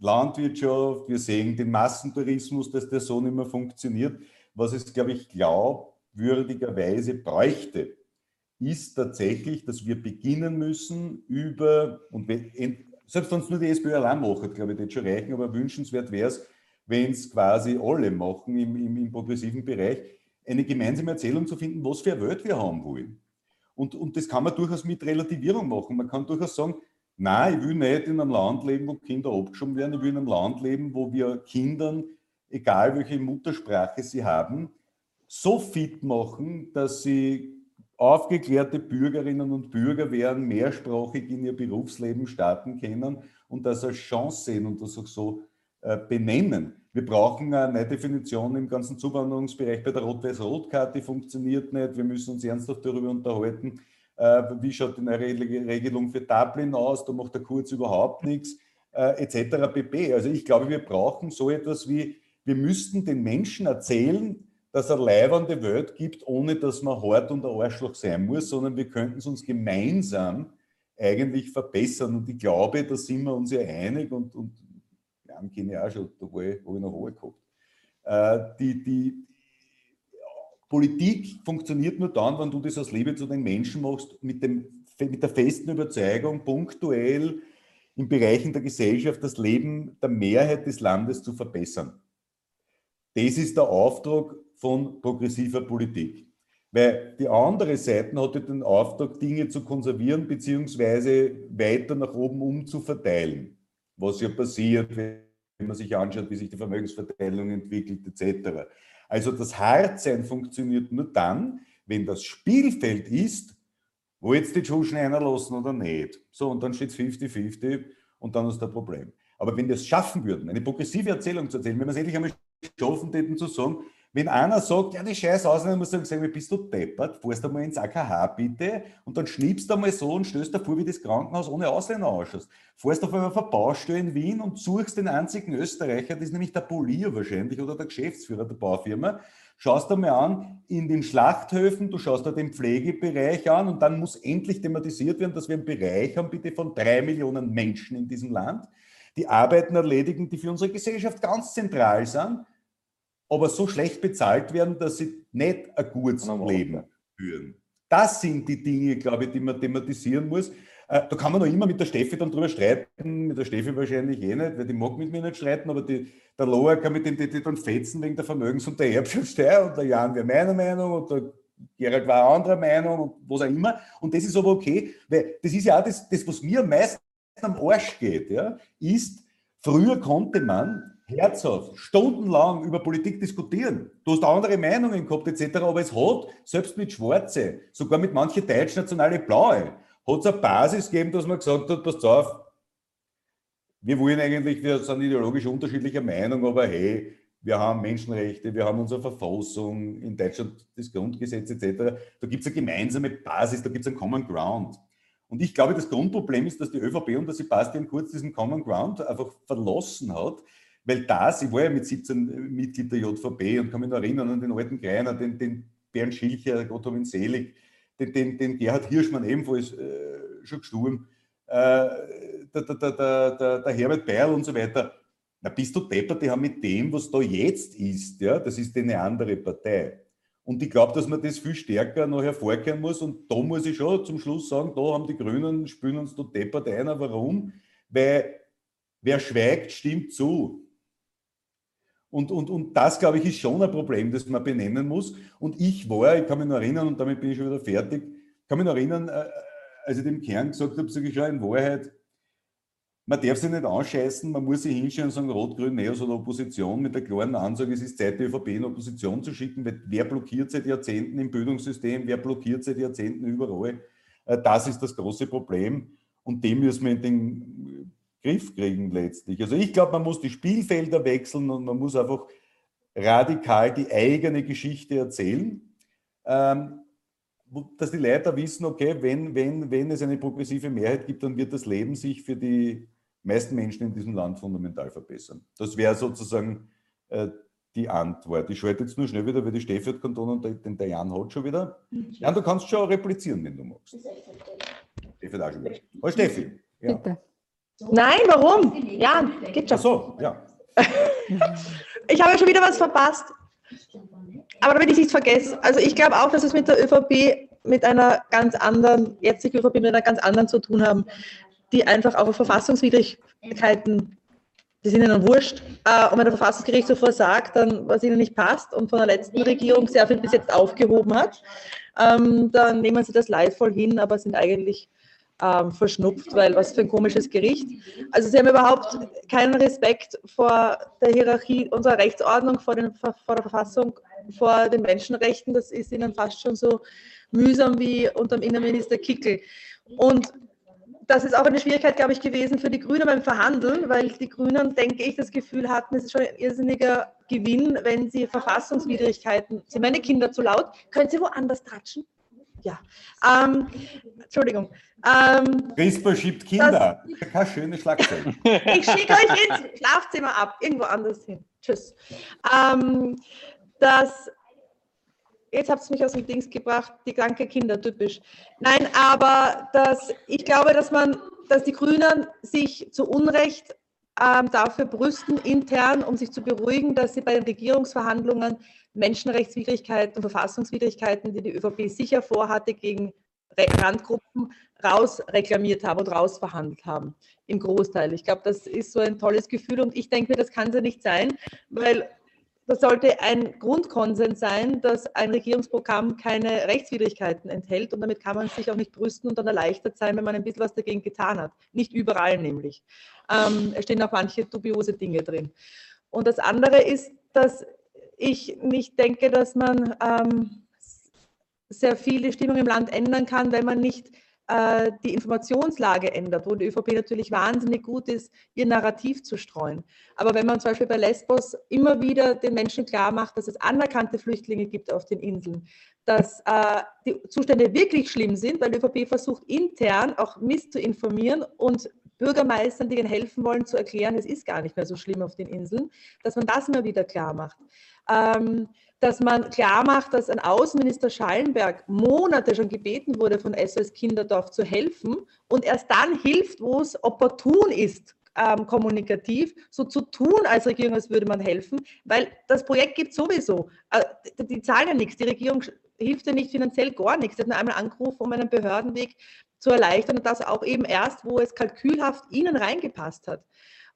S1: Landwirtschaft, wir sehen den Massentourismus, dass der so nicht mehr funktioniert. Was es, glaube ich, glaubwürdigerweise bräuchte, ist tatsächlich, dass wir beginnen müssen über, und selbst wenn es nur die SPÖ allein macht, glaube ich, das schon reichen, aber wünschenswert wäre es, wenn es quasi alle machen im, im, im, progressiven Bereich, eine gemeinsame Erzählung zu finden, was für eine Welt wir haben wollen. Und, und das kann man durchaus mit Relativierung machen. Man kann durchaus sagen, Nein, ich will nicht in einem Land leben, wo Kinder abgeschoben werden. Ich will in einem Land leben, wo wir Kindern, egal welche Muttersprache sie haben, so fit machen, dass sie aufgeklärte Bürgerinnen und Bürger werden, mehrsprachig in ihr Berufsleben starten können und das als Chance sehen und das auch so benennen. Wir brauchen eine Definition im ganzen Zuwanderungsbereich bei der Rot-Weiß-Rot-Karte, die funktioniert nicht. Wir müssen uns ernsthaft darüber unterhalten, äh, wie schaut eine Regelung für Dublin aus, da macht der Kurz überhaupt nichts, äh, etc. pp. Also ich glaube, wir brauchen so etwas wie, wir müssten den Menschen erzählen, dass eine leibende Welt gibt, ohne dass man hart und ein Arschloch sein muss, sondern wir könnten es uns gemeinsam eigentlich verbessern. Und ich glaube, da sind wir uns ja einig und, und ja, kenne ich auch schon, da habe ich, noch hohe gehabt. Äh, die, die Politik funktioniert nur dann, wenn du das aus Liebe zu den Menschen machst, mit, dem, mit der festen Überzeugung, punktuell in Bereichen der Gesellschaft das Leben der Mehrheit des Landes zu verbessern. Das ist der Auftrag von progressiver Politik. Weil die andere Seite hatte den Auftrag, Dinge zu konservieren bzw. weiter nach oben umzuverteilen, was ja passiert, wenn man sich anschaut, wie sich die Vermögensverteilung entwickelt etc. Also das Hartsein funktioniert nur dann, wenn das Spielfeld ist, wo jetzt die Tschuschen einer lassen oder nicht. So, und dann steht es 50-50 und dann ist das Problem. Aber wenn wir es schaffen würden, eine progressive Erzählung zu erzählen, wenn wir es endlich einmal schaffen hätten zu sagen, wenn einer sagt, ja, die scheiß Ausländer, muss ich sagen, bist du deppert, fährst du mal ins AKH bitte? Und dann schnippst du mal so und stößt davor, wie das Krankenhaus ohne Ausländer ausschaut. Fährst auf einer Baustelle in Wien und suchst den einzigen Österreicher, das ist nämlich der Polier wahrscheinlich oder der Geschäftsführer der Baufirma, schaust du mal an in den Schlachthöfen, du schaust dir den Pflegebereich an und dann muss endlich thematisiert werden, dass wir einen Bereich haben, bitte von drei Millionen Menschen in diesem Land, die Arbeiten erledigen, die für unsere Gesellschaft ganz zentral sind aber so schlecht bezahlt werden, dass sie nicht ein gutes Leben führen. Das sind die Dinge, glaube ich, die man thematisieren muss. Äh, da kann man noch immer mit der Steffi dann drüber streiten, mit der Steffi wahrscheinlich eh nicht, weil die mag mit mir nicht streiten, aber die, der Loher kann mit dem die, die dann fetzen wegen der Vermögens- und der Erbschaftssteuer und der Jan wäre meiner Meinung und der Gerald war anderer Meinung und was auch immer. Und das ist aber okay, weil das ist ja auch das, das was mir am meisten am Arsch geht, ja, ist, früher konnte man herzhaft, stundenlang über Politik diskutieren. Du hast andere Meinungen gehabt etc., aber es hat, selbst mit Schwarze, sogar mit manchen deutschnationale Blaue, hat es eine Basis gegeben, dass man gesagt hat, passt auf, wir wollen eigentlich, wir sind ideologisch unterschiedlicher Meinung, aber hey, wir haben Menschenrechte, wir haben unsere Verfassung, in Deutschland das Grundgesetz etc. Da gibt es eine gemeinsame Basis, da gibt es einen Common Ground. Und ich glaube, das Grundproblem ist, dass die ÖVP und der Sebastian Kurz diesen Common Ground einfach verlassen hat, weil das, ich war ja mit 17 Mitglied der JVP und kann mich noch erinnern an den alten Greiner, den, den Bernd Schilcher, Gott hab ihn selig, den, den, den Gerhard Hirschmann ebenfalls äh, schon gestorben, äh, der, der, der, der, der Herbert Beil und so weiter. Na, bist du deppert, die haben mit dem, was da jetzt ist, ja, das ist eine andere Partei. Und ich glaube, dass man das viel stärker noch hervorkehren muss. Und da muss ich schon zum Schluss sagen, da haben die Grünen, spülen uns da deppert einer. Warum? Weil wer schweigt, stimmt zu. Und, und, und das, glaube ich, ist schon ein Problem, das man benennen muss. Und ich war, ich kann mich noch erinnern, und damit bin ich schon wieder fertig, kann mich noch erinnern, äh, als ich dem Kern gesagt habe, sage ich schon in Wahrheit, man darf sich nicht anscheißen, man muss sich hinstellen und sagen, Rot-Grün, Neos oder Opposition mit der klaren Ansage, es ist Zeit, die ÖVP in Opposition zu schicken, weil wer blockiert seit Jahrzehnten im Bildungssystem, wer blockiert seit Jahrzehnten überall. Äh, das ist das große Problem und dem müssen wir in den Griff kriegen letztlich. Also ich glaube, man muss die Spielfelder wechseln und man muss einfach radikal die eigene Geschichte erzählen, ähm, dass die Leute wissen, okay, wenn, wenn, wenn es eine progressive Mehrheit gibt, dann wird das Leben sich für die meisten Menschen in diesem Land fundamental verbessern. Das wäre sozusagen äh, die Antwort. Ich schalte jetzt nur schnell wieder, weil die Steffi hat Kanton und den, der Jan hat schon wieder. Jan, du kannst schon replizieren, wenn du magst. Steffi hat auch schon wieder. Oh, Steffi.
S5: Ja. Bitte. Nein, warum? Ja, geht schon. Ach
S1: so, ja. (laughs)
S5: ich habe ja schon wieder was verpasst. Aber damit ich nichts vergesse, also ich glaube auch, dass es mit der ÖVP mit einer ganz anderen, jetzige ÖVP mit einer ganz anderen zu tun haben, die einfach auch auf Verfassungswidrigkeiten, die sind ihnen wurscht. Äh, und wenn der Verfassungsgerichtshof versagt, dann was ihnen nicht passt und von der letzten Regierung sehr viel bis jetzt aufgehoben hat, ähm, dann nehmen sie das leidvoll hin, aber sind eigentlich ähm, verschnupft, weil was für ein komisches Gericht. Also sie haben überhaupt keinen Respekt vor der Hierarchie unserer Rechtsordnung, vor, den, vor der Verfassung, vor den Menschenrechten. Das ist ihnen fast schon so mühsam wie unter dem Innenminister Kickel. Und das ist auch eine Schwierigkeit, glaube ich, gewesen für die Grünen beim Verhandeln, weil die Grünen, denke ich, das Gefühl hatten, es ist schon ein irrsinniger Gewinn, wenn sie Verfassungswidrigkeiten, sind meine Kinder zu laut, können sie woanders tratschen? Ja. Ähm, Entschuldigung.
S1: Ähm, CRISPR schiebt Kinder. Das, Keine schöne Schlagzeile. (laughs)
S5: ich schicke euch ins Schlafzimmer ab, irgendwo anders hin. Tschüss. Ähm, das jetzt habt ihr mich aus dem Dings gebracht, die kranke Kinder, typisch. Nein, aber das, ich glaube, dass man, dass die Grünen sich zu Unrecht ähm, dafür brüsten, intern, um sich zu beruhigen, dass sie bei den Regierungsverhandlungen Menschenrechtswidrigkeiten und Verfassungswidrigkeiten, die die ÖVP sicher vorhatte, gegen Randgruppen rausreklamiert haben und rausverhandelt haben. Im Großteil. Ich glaube, das ist so ein tolles Gefühl und ich denke mir, das kann es ja nicht sein, weil das sollte ein Grundkonsens sein, dass ein Regierungsprogramm keine Rechtswidrigkeiten enthält und damit kann man sich auch nicht brüsten und dann erleichtert sein, wenn man ein bisschen was dagegen getan hat. Nicht überall nämlich. Ähm, es stehen auch manche dubiose Dinge drin. Und das andere ist, dass ich nicht denke, dass man ähm, sehr viele Stimmung im Land ändern kann, wenn man nicht äh, die Informationslage ändert, wo die ÖVP natürlich wahnsinnig gut ist, ihr Narrativ zu streuen. Aber wenn man zum Beispiel bei Lesbos immer wieder den Menschen klar macht, dass es anerkannte Flüchtlinge gibt auf den Inseln, dass äh, die Zustände wirklich schlimm sind, weil die ÖVP versucht intern auch Mist zu informieren und Bürgermeistern, die ihnen helfen wollen, zu erklären, es ist gar nicht mehr so schlimm auf den Inseln, dass man das immer wieder klar macht. Ähm, dass man klar macht, dass ein Außenminister Schallenberg Monate schon gebeten wurde, von SOS Kinderdorf zu helfen und erst dann hilft, wo es opportun ist, ähm, kommunikativ, so zu tun als Regierung, als würde man helfen, weil das Projekt gibt sowieso. Äh, die, die zahlen ja nichts, die Regierung hilft ja nicht finanziell gar nichts. Sie hat nur einmal angerufen, um einen Behördenweg zu erleichtern und das auch eben erst, wo es kalkülhaft ihnen reingepasst hat.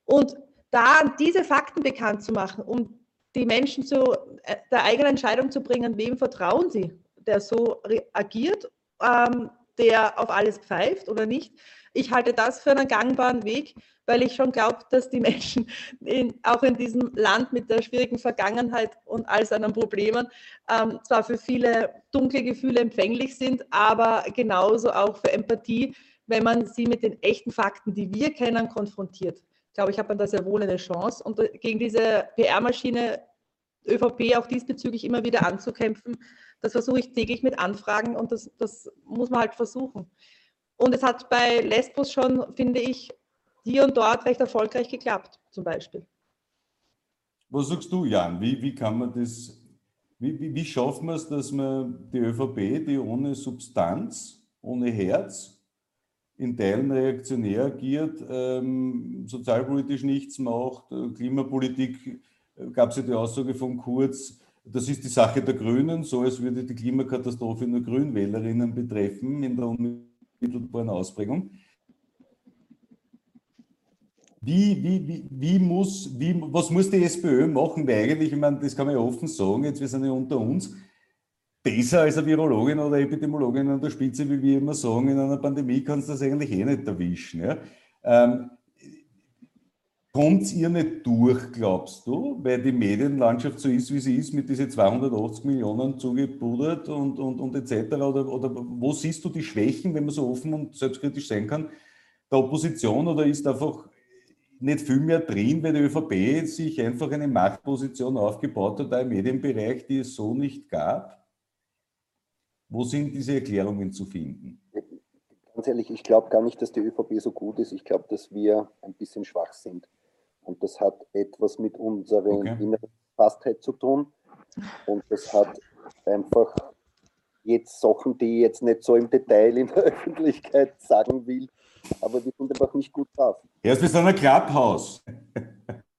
S5: Und da diese Fakten bekannt zu machen, um die Menschen zu äh, der eigenen Entscheidung zu bringen, wem vertrauen sie, der so agiert, ähm, der auf alles pfeift oder nicht. Ich halte das für einen gangbaren Weg, weil ich schon glaube, dass die Menschen in, auch in diesem Land mit der schwierigen Vergangenheit und all seinen Problemen ähm, zwar für viele dunkle Gefühle empfänglich sind, aber genauso auch für Empathie, wenn man sie mit den echten Fakten, die wir kennen, konfrontiert glaube ich, man da sehr wohl eine Chance. Und gegen diese PR-Maschine ÖVP auch diesbezüglich immer wieder anzukämpfen, das versuche ich täglich mit Anfragen und das, das muss man halt versuchen. Und es hat bei Lesbos schon, finde ich, hier und dort recht erfolgreich geklappt, zum Beispiel.
S1: Was sagst du, Jan? Wie, wie kann man das, wie, wie, wie schaffen wir es, dass man die ÖVP, die ohne Substanz, ohne Herz in Teilen reaktionär agiert, ähm, sozialpolitisch nichts macht, äh, Klimapolitik äh, gab es ja die Aussage von Kurz, das ist die Sache der Grünen, so als würde die Klimakatastrophe nur Grünwählerinnen betreffen in der unmittelbaren Ausprägung. Wie, wie, wie, wie muss, was muss die SPÖ machen? Weil eigentlich, ich meine, das kann man ja offen sagen, jetzt wir sind ja unter uns, besser als eine Virologin oder Epidemiologin an der Spitze, wie wir immer sagen, in einer Pandemie kannst du das eigentlich eh nicht erwischen. Ja? Ähm, Kommt es ihr nicht durch, glaubst du, weil die Medienlandschaft so ist, wie sie ist, mit diesen 280 Millionen zugebudert und, und, und etc.? Oder, oder wo siehst du die Schwächen, wenn man so offen und selbstkritisch sein kann, der Opposition oder ist einfach nicht viel mehr drin, weil die ÖVP sich einfach eine Machtposition aufgebaut hat, im Medienbereich, die es so nicht gab? Wo sind diese Erklärungen zu finden?
S4: Ganz ehrlich, ich glaube gar nicht, dass die ÖVP so gut ist. Ich glaube, dass wir ein bisschen schwach sind. Und das hat etwas mit unserer okay. inneren Fastheit zu tun. Und das hat einfach jetzt Sachen, die ich jetzt nicht so im Detail in der Öffentlichkeit sagen will, aber wir sind einfach nicht gut drauf.
S1: Erst bis ein Clubhouse.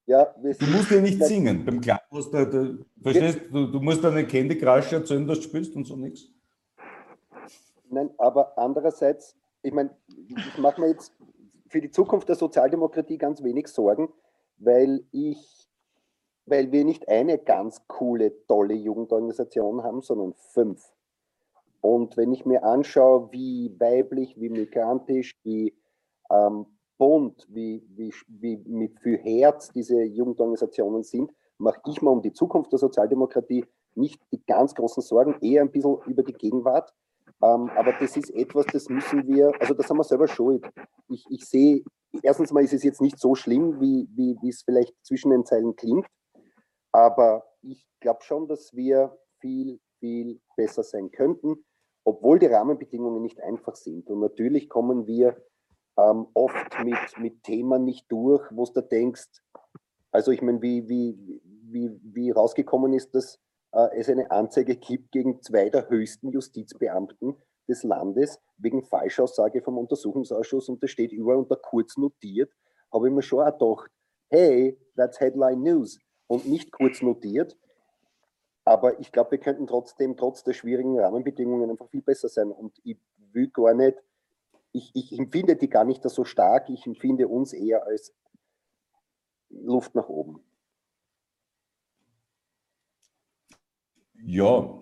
S4: Ja,
S1: du musst ja nicht singen. Beim Clubhouse, da, da, verstehst du, du musst eine Candy Crush erzählen, dass du spielst und so nichts.
S4: Nein, aber andererseits, ich meine, ich mache mir jetzt für die Zukunft der Sozialdemokratie ganz wenig Sorgen, weil ich, weil wir nicht eine ganz coole, tolle Jugendorganisation haben, sondern fünf. Und wenn ich mir anschaue, wie weiblich, wie migrantisch, wie ähm, bunt, wie, wie, wie mit viel Herz diese Jugendorganisationen sind, mache ich mir um die Zukunft der Sozialdemokratie nicht die ganz großen Sorgen, eher ein bisschen über die Gegenwart. Ähm, aber das ist etwas, das müssen wir, also das haben wir selber schuld. Ich, ich sehe, erstens mal ist es jetzt nicht so schlimm, wie, wie, wie es vielleicht zwischen den Zeilen klingt, aber ich glaube schon, dass wir viel, viel besser sein könnten, obwohl die Rahmenbedingungen nicht einfach sind. Und natürlich kommen wir ähm, oft mit, mit Themen nicht durch, wo du denkst, also ich meine, wie, wie, wie, wie rausgekommen ist, dass äh, es eine Anzeige gibt gegen zwei der höchsten Justizbeamten des Landes wegen Falschaussage vom Untersuchungsausschuss und das steht überall unter kurz notiert, habe ich mir schon auch gedacht, hey, that's Headline News und nicht kurz notiert. Aber ich glaube, wir könnten trotzdem, trotz der schwierigen Rahmenbedingungen, einfach viel besser sein. Und ich will gar nicht, ich, ich empfinde die gar nicht so stark, ich empfinde uns eher als Luft nach oben.
S1: Ja,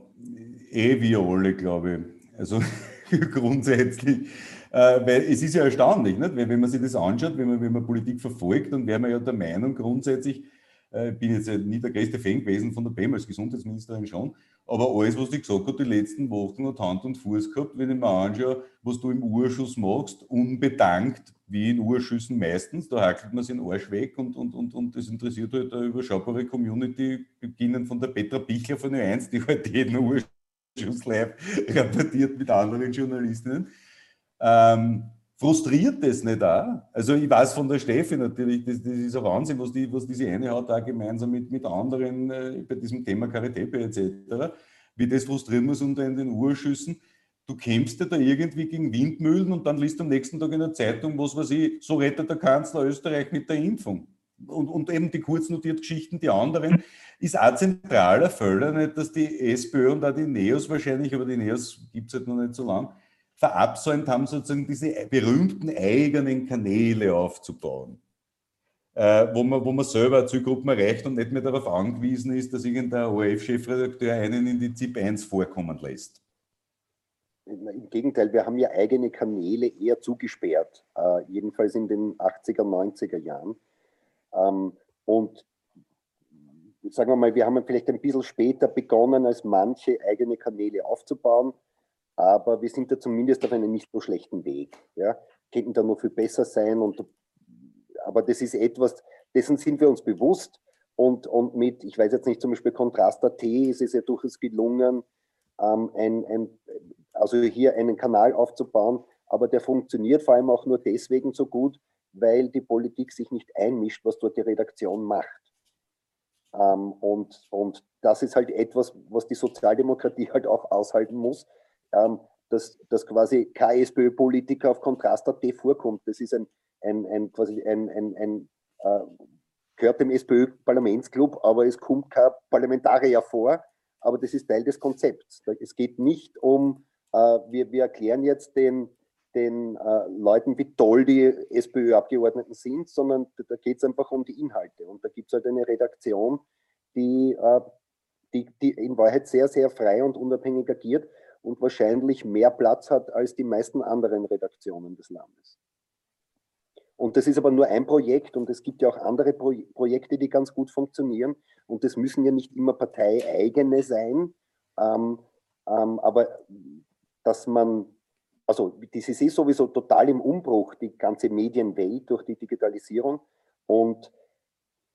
S1: eh wir alle, glaube ich. Also (laughs) (laughs) grundsätzlich, äh, weil es ist ja erstaunlich, nicht? Weil, wenn man sich das anschaut, wenn man, wenn man Politik verfolgt, dann wäre man ja der Meinung grundsätzlich, äh, bin jetzt nicht der größte Fan gewesen von der BEM als Gesundheitsministerin schon, aber alles, was die gesagt hat, die letzten Wochen hat Hand und Fuß gehabt, wenn ich mir anschaue, was du im Urschuss machst, unbedankt, wie in Urschüssen meistens, da hackelt man sich den Arsch weg und, und, und, und das interessiert halt eine überschaubare Community, beginnend von der Petra Bichler von Ö1, die halt jeden Urschuss live (laughs) rapportiert mit anderen Journalistinnen. Ähm, Frustriert das nicht auch? Also ich weiß von der Steffi natürlich, das, das ist ein Wahnsinn, was, die, was diese eine hat, auch gemeinsam mit, mit anderen äh, bei diesem Thema Karitepe etc., wie das frustrieren muss unter in den Urschüssen. Du kämpfst ja da irgendwie gegen Windmühlen und dann liest am nächsten Tag in der Zeitung, was weiß ich, so rettet der Kanzler Österreich mit der Impfung. Und, und eben die kurz notierten Geschichten, die anderen, ist auch zentraler nicht, dass die SPÖ und auch die NEOS wahrscheinlich, aber die NEOS gibt es halt noch nicht so lang, verabsäumt haben, sozusagen diese berühmten eigenen Kanäle aufzubauen. Äh, wo, man, wo man selber Zielgruppen erreicht und nicht mehr darauf angewiesen ist, dass irgendein ORF-Chefredakteur einen in die ZIP 1 vorkommen lässt.
S4: Im Gegenteil, wir haben ja eigene Kanäle eher zugesperrt, äh, jedenfalls in den 80er, 90er Jahren. Ähm, und sagen wir mal, wir haben vielleicht ein bisschen später begonnen, als manche eigene Kanäle aufzubauen aber wir sind da zumindest auf einem nicht so schlechten Weg. Ja. Könnten da noch viel besser sein, und, aber das ist etwas, dessen sind wir uns bewusst und, und mit, ich weiß jetzt nicht, zum Beispiel Kontrast.at ist es ja durchaus gelungen, ähm, ein, ein, also hier einen Kanal aufzubauen, aber der funktioniert vor allem auch nur deswegen so gut, weil die Politik sich nicht einmischt, was dort die Redaktion macht. Ähm, und, und das ist halt etwas, was die Sozialdemokratie halt auch aushalten muss, ähm, dass, dass quasi kein SPÖ-Politiker auf Kontrast.at vorkommt. Das ist ein, ein, ein quasi ein, ein, ein äh, gehört dem SPÖ-Parlamentsclub, aber es kommt kein Parlamentarier vor, aber das ist Teil des Konzepts. Es geht nicht um, äh, wir, wir erklären jetzt den, den äh, Leuten, wie toll die SPÖ-Abgeordneten sind, sondern da geht es einfach um die Inhalte. Und da gibt es halt eine Redaktion, die, äh, die, die in Wahrheit sehr, sehr frei und unabhängig agiert und wahrscheinlich mehr Platz hat als die meisten anderen Redaktionen des Landes. Und das ist aber nur ein Projekt und es gibt ja auch andere Pro Projekte, die ganz gut funktionieren. Und das müssen ja nicht immer parteieigene sein. Ähm, ähm, aber dass man, also das ist eh sowieso total im Umbruch, die ganze Medienwelt durch die Digitalisierung. Und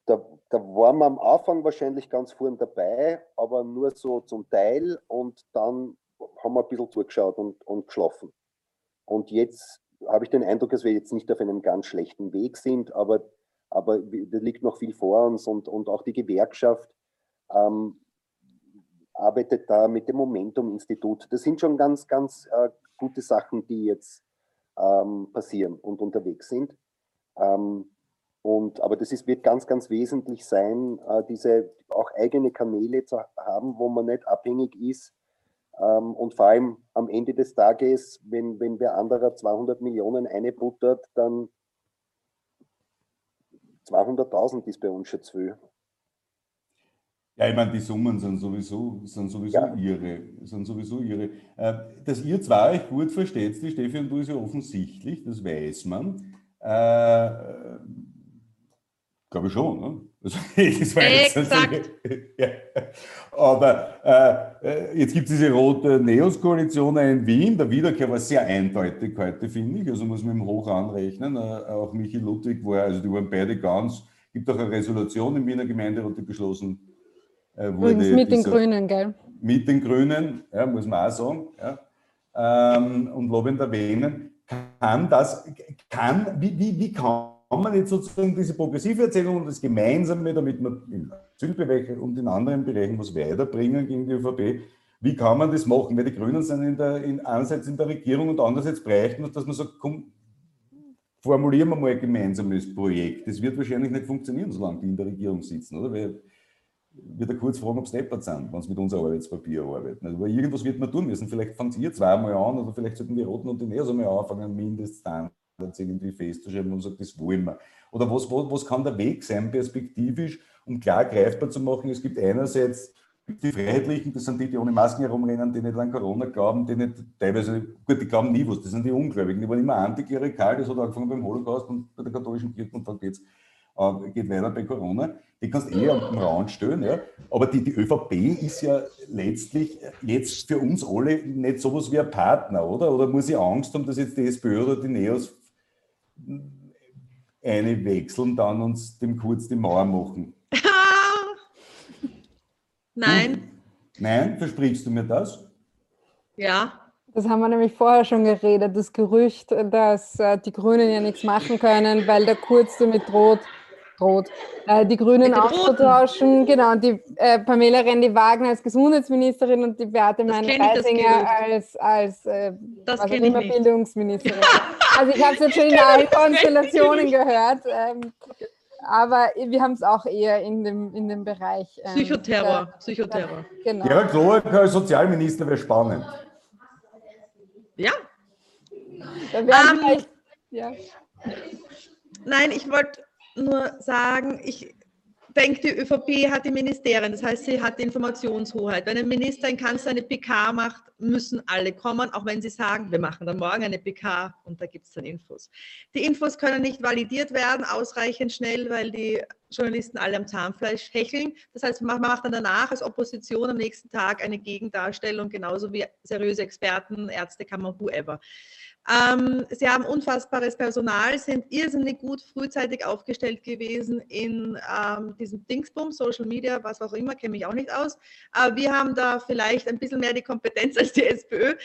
S4: da, da waren wir am Anfang wahrscheinlich ganz vorn dabei, aber nur so zum Teil. Und dann haben wir ein bisschen zugeschaut und, und geschlafen. Und jetzt habe ich den Eindruck, dass wir jetzt nicht auf einem ganz schlechten Weg sind, aber, aber da liegt noch viel vor uns und, und auch die Gewerkschaft ähm, arbeitet da mit dem Momentum-Institut. Das sind schon ganz, ganz äh, gute Sachen, die jetzt ähm, passieren und unterwegs sind. Ähm, und, aber das ist, wird ganz, ganz wesentlich sein, äh, diese auch eigene Kanäle zu haben, wo man nicht abhängig ist ähm, und vor allem am Ende des Tages, wenn, wenn wer anderer 200 Millionen einbuttert, dann 200.000 ist bei uns schon zu viel.
S1: Ja, ich meine, die Summen sind sowieso, sind sowieso
S4: Ja.
S1: ihre. Sind sowieso ihre. Äh, Dass ihr zwei euch gut versteht, die Steffi und du, ist ja offensichtlich, das weiß man. Äh, Glaube ich schon, ne? Also, (laughs) das war jetzt
S5: Exakt. (laughs)
S1: ja. Aber äh, jetzt gibt es diese rote Neos-Koalition in Wien. Der Wiederkehr war sehr eindeutig heute, finde ich. Also muss man ihm hoch anrechnen. Äh, auch Michi Ludwig war, also die waren beide ganz. gibt auch eine Resolution im Wiener Gemeinderat, die beschlossen.
S2: Übrigens mit den Grünen, gell?
S1: mit den Grünen, ja, muss man auch sagen, ja, ähm, und lobend erwähnen, kann das, kann, wie, wie, wie kann man jetzt sozusagen diese progressive Erzählung und das Gemeinsame, damit man im Asylbereich und in anderen Bereichen was weiterbringen gegen die ÖVP, wie kann man das machen? Weil die Grünen sind in der, in, einerseits in der Regierung und andererseits bräuchten, dass man sagt, komm, formulieren wir mal ein gemeinsames Projekt. Das wird wahrscheinlich nicht funktionieren, solange die in der Regierung sitzen, oder? Weil wird er kurz fragen, ob es deppert sind, wenn sie mit unserem Arbeitspapier arbeiten. Also, irgendwas wird man tun müssen. Vielleicht fangen ihr zweimal an oder vielleicht sollten die Roten und die Neos einmal anfangen, Mindeststandards irgendwie festzuschreiben und sagen, das wollen wir. Oder was, was, was kann der Weg sein, perspektivisch, um klar greifbar zu machen? Es gibt einerseits die Freiheitlichen, das sind die, die ohne Masken herumrennen, die nicht an Corona glauben, die nicht teilweise, gut, die glauben nie was, das sind die Ungläubigen, die waren immer antiklerikal, das hat angefangen beim Holocaust und bei der katholischen Kirche und dann geht's äh, geht weiter bei Corona. Die kannst du eh am Rand stellen. Ja. Aber die, die ÖVP ist ja letztlich jetzt für uns alle nicht sowas wie ein Partner, oder? Oder muss ich Angst haben, dass jetzt die SPÖ oder die Neos eine wechseln, dann uns dem Kurz die Mauer machen? (laughs)
S5: Nein,
S1: Nein, versprichst du mir das?
S5: ja.
S2: Das haben wir nämlich vorher schon geredet, das Gerücht, dass äh, die Grünen ja nichts machen können, weil der Kurz damit droht, droht äh, die Grünen auszutauschen. Genau, und die äh, Pamela Rendi-Wagner als Gesundheitsministerin und die Beate
S5: Gerücht.
S2: als, als äh,
S5: Das
S2: was auch immer. Bildungsministerin. (laughs) also ich habe es jetzt schon in allen Konstellationen gehört. Ähm, aber wir haben es auch eher in dem, in dem Bereich. ähm,
S5: Psychoterror,
S2: der-
S5: Psychoterror.
S2: Genau.
S1: Gerhard Kloak als Sozialminister wäre spannend.
S5: Ja,
S2: Da werden
S5: Ähm,
S2: ja.
S5: Nein, ich wollte nur sagen, ich denke, die ÖVP hat die Ministerien, das heißt, sie hat die Informationshoheit. Wenn ein Minister in Kanzler eine PK macht, müssen alle kommen, auch wenn sie sagen, wir machen dann morgen eine PK und da gibt es dann Infos. Die Infos können nicht validiert werden, ausreichend schnell, weil die Journalisten alle am Zahnfleisch hecheln. Das heißt, man macht dann danach als Opposition am nächsten Tag eine Gegendarstellung, genauso wie seriöse Experten, Ärztekammer, whoever. Ähm, sie haben unfassbares Personal, sind irrsinnig gut frühzeitig aufgestellt gewesen in ähm, diesem Dingsbum, Social Media, was auch immer, kenne mich auch nicht aus. Aber wir haben da vielleicht ein bisschen mehr die Kompetenz (laughs) als die SPÖ, äh,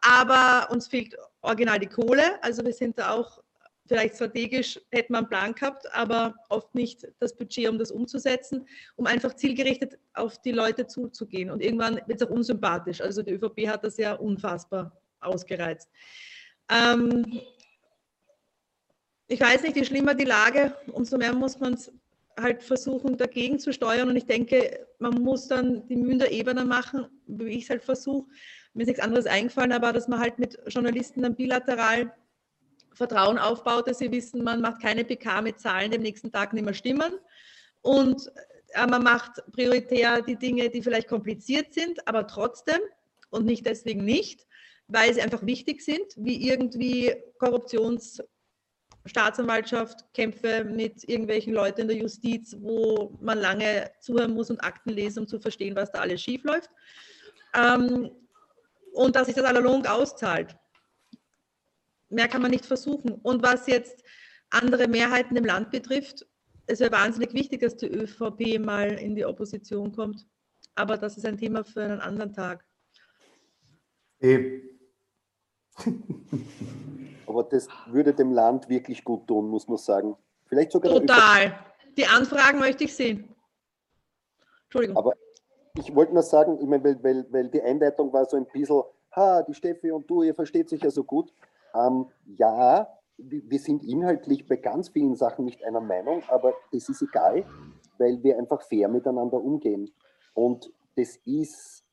S5: aber uns fehlt original die Kohle. Also wir sind da auch vielleicht strategisch, hätten wir einen Plan gehabt, aber oft nicht das Budget, um das umzusetzen, um einfach zielgerichtet auf die Leute zuzugehen. Und irgendwann wird es auch unsympathisch. Also die ÖVP hat das ja unfassbar ausgereizt. Ähm, ich weiß nicht, je schlimmer die Lage, umso mehr muss man es halt versuchen, dagegen zu steuern. Und ich denke, man muss dann die Mühen der machen, wie ich es halt versuche. Mir ist nichts anderes eingefallen, aber dass man halt mit Journalisten dann bilateral Vertrauen aufbaut, dass sie wissen, man macht keine PK mit Zahlen, die am nächsten Tag nicht mehr stimmen. Und äh, man macht prioritär die Dinge, die vielleicht kompliziert sind, aber trotzdem und nicht deswegen nicht, weil sie einfach wichtig sind, wie irgendwie Korruptions- Staatsanwaltschaft, Kämpfe mit irgendwelchen Leuten in der Justiz, wo man lange zuhören muss und Akten lesen, um zu verstehen, was da alles schief läuft. Ähm, und dass sich das allalong auszahlt. Mehr kann man nicht versuchen. Und was jetzt andere Mehrheiten im Land betrifft, es wäre wahnsinnig wichtig, dass die ÖVP mal in die Opposition kommt. Aber das ist ein Thema für einen anderen Tag.
S1: Eh,
S4: Aber das würde dem Land wirklich gut tun, muss man sagen. Vielleicht sogar.
S5: Total. Die Anfragen möchte ich sehen. Entschuldigung.
S4: Aber ich wollte nur sagen, ich meine, weil, weil, weil die Einleitung war so ein bisschen, ha, die Steffi und du, ihr versteht sich ja so gut. Ähm, ja, wir wir sind inhaltlich bei ganz vielen Sachen nicht einer Meinung, aber das ist egal, weil wir einfach fair miteinander umgehen. Und das ist,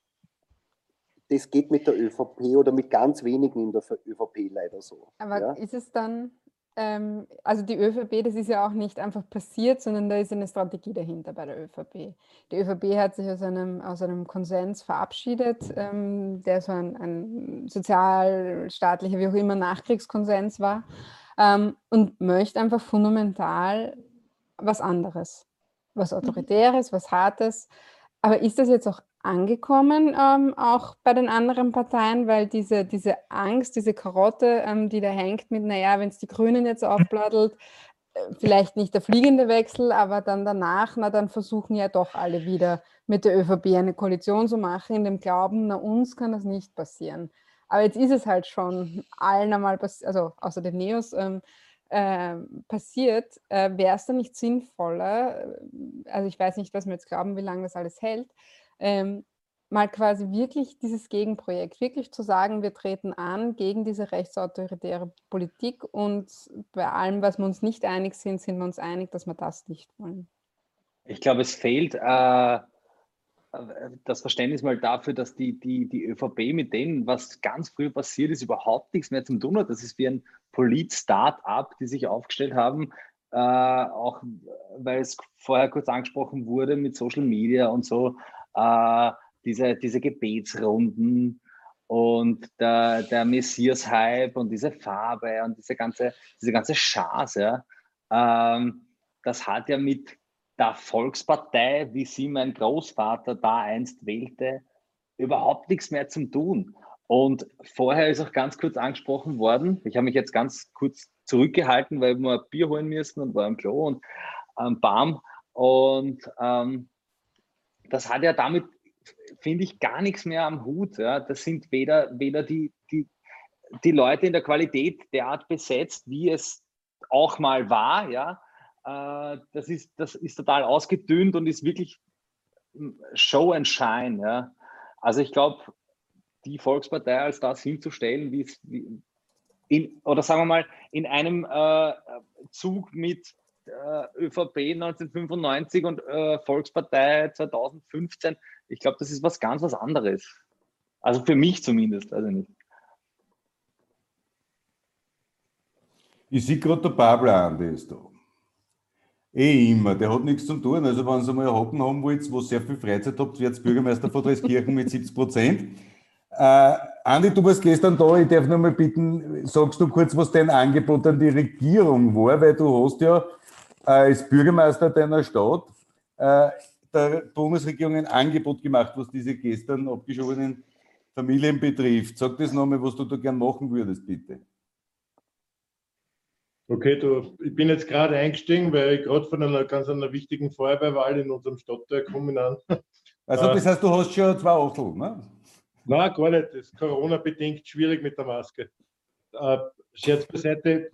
S4: das geht mit der ÖVP oder mit ganz wenigen in der ÖVP leider so.
S2: Aber
S4: ja?
S2: ist es dann, ähm, also die ÖVP, das ist ja auch nicht einfach passiert, sondern da ist eine Strategie dahinter bei der ÖVP. Die ÖVP hat sich aus einem, aus einem Konsens verabschiedet, ähm, der so ein, ein sozialstaatlicher, wie auch immer, Nachkriegskonsens war ähm, und möchte einfach fundamental was anderes, was mhm. Autoritäres, was Hartes. Aber ist das jetzt auch angekommen, ähm, auch bei den anderen Parteien, weil diese, diese Angst, diese Karotte, ähm, die da hängt mit, naja, wenn es die Grünen jetzt aufblattelt, äh, vielleicht nicht der fliegende Wechsel, aber dann danach, na dann versuchen ja doch alle wieder mit der ÖVP eine Koalition zu machen, in dem Glauben, na uns kann das nicht passieren. Aber jetzt ist es halt schon allen einmal passiert, also außer den Neos, ähm, äh, passiert, äh, wäre es dann nicht sinnvoller, äh, also ich weiß nicht, was wir jetzt glauben, wie lange das alles hält, ähm, mal quasi wirklich dieses Gegenprojekt, wirklich zu sagen, wir treten an gegen diese rechtsautoritäre Politik und bei allem, was wir uns nicht einig sind, sind wir uns einig, dass wir das nicht wollen.
S3: Ich glaube, es fehlt äh, das Verständnis mal dafür, dass die, die, die ÖVP mit denen, was ganz früh passiert ist, überhaupt nichts mehr zum tun hat. Das ist wie ein Polit-Start-up, die sich aufgestellt haben, äh, auch weil es vorher kurz angesprochen wurde mit Social Media und so äh, diese, diese Gebetsrunden und der, der Messias-Hype und diese Farbe und diese ganze, diese ganze Chance, ja, ähm, das hat ja mit der Volkspartei, wie sie mein Großvater da einst wählte, überhaupt nichts mehr zu tun. Und vorher ist auch ganz kurz angesprochen worden, ich habe mich jetzt ganz kurz zurückgehalten, weil wir ein Bier holen müssen und war im Klo und ähm, Bam. Und ähm, das hat ja damit, finde ich, gar nichts mehr am Hut. Ja. Das sind weder, weder die, die, die Leute in der Qualität derart besetzt, wie es auch mal war. Ja. Äh, das, ist, das ist total ausgedünnt und ist wirklich Show and Shine. Ja. Also ich glaube, die Volkspartei als das hinzustellen, wie es, in, oder sagen wir mal, in einem äh, Zug mit ÖVP 1995 und äh, Volkspartei 2015. Ich glaube, das ist was ganz was anderes. Also für mich zumindest, also nicht.
S1: Ich sehe gerade der Pablo an, der ist da. Eh immer, der hat nichts zu tun. Also wenn Sie mal einen Hocken haben wollt, wo sehr viel Freizeit habt, wird Bürgermeister von Dreiskirchen mit 70 Prozent. Äh, Andi, du warst gestern da. Ich darf noch mal bitten, sagst du kurz, was dein Angebot an die Regierung war, weil du hast ja als Bürgermeister deiner Stadt äh, der Bundesregierung ein Angebot gemacht, was diese gestern abgeschobenen Familien betrifft. Sag das nochmal, was du da gern machen würdest, bitte.
S6: Okay, du, ich bin jetzt gerade eingestiegen, weil ich gerade von einer ganz einer wichtigen Feuerwehrwahl in unserem Stadtteil kommen an. (laughs)
S1: Also das heißt, du hast schon zwei Achtel, ne?
S6: Nein, gar nicht. Das ist Corona-bedingt schwierig mit der Maske. Äh, Scherz beiseite,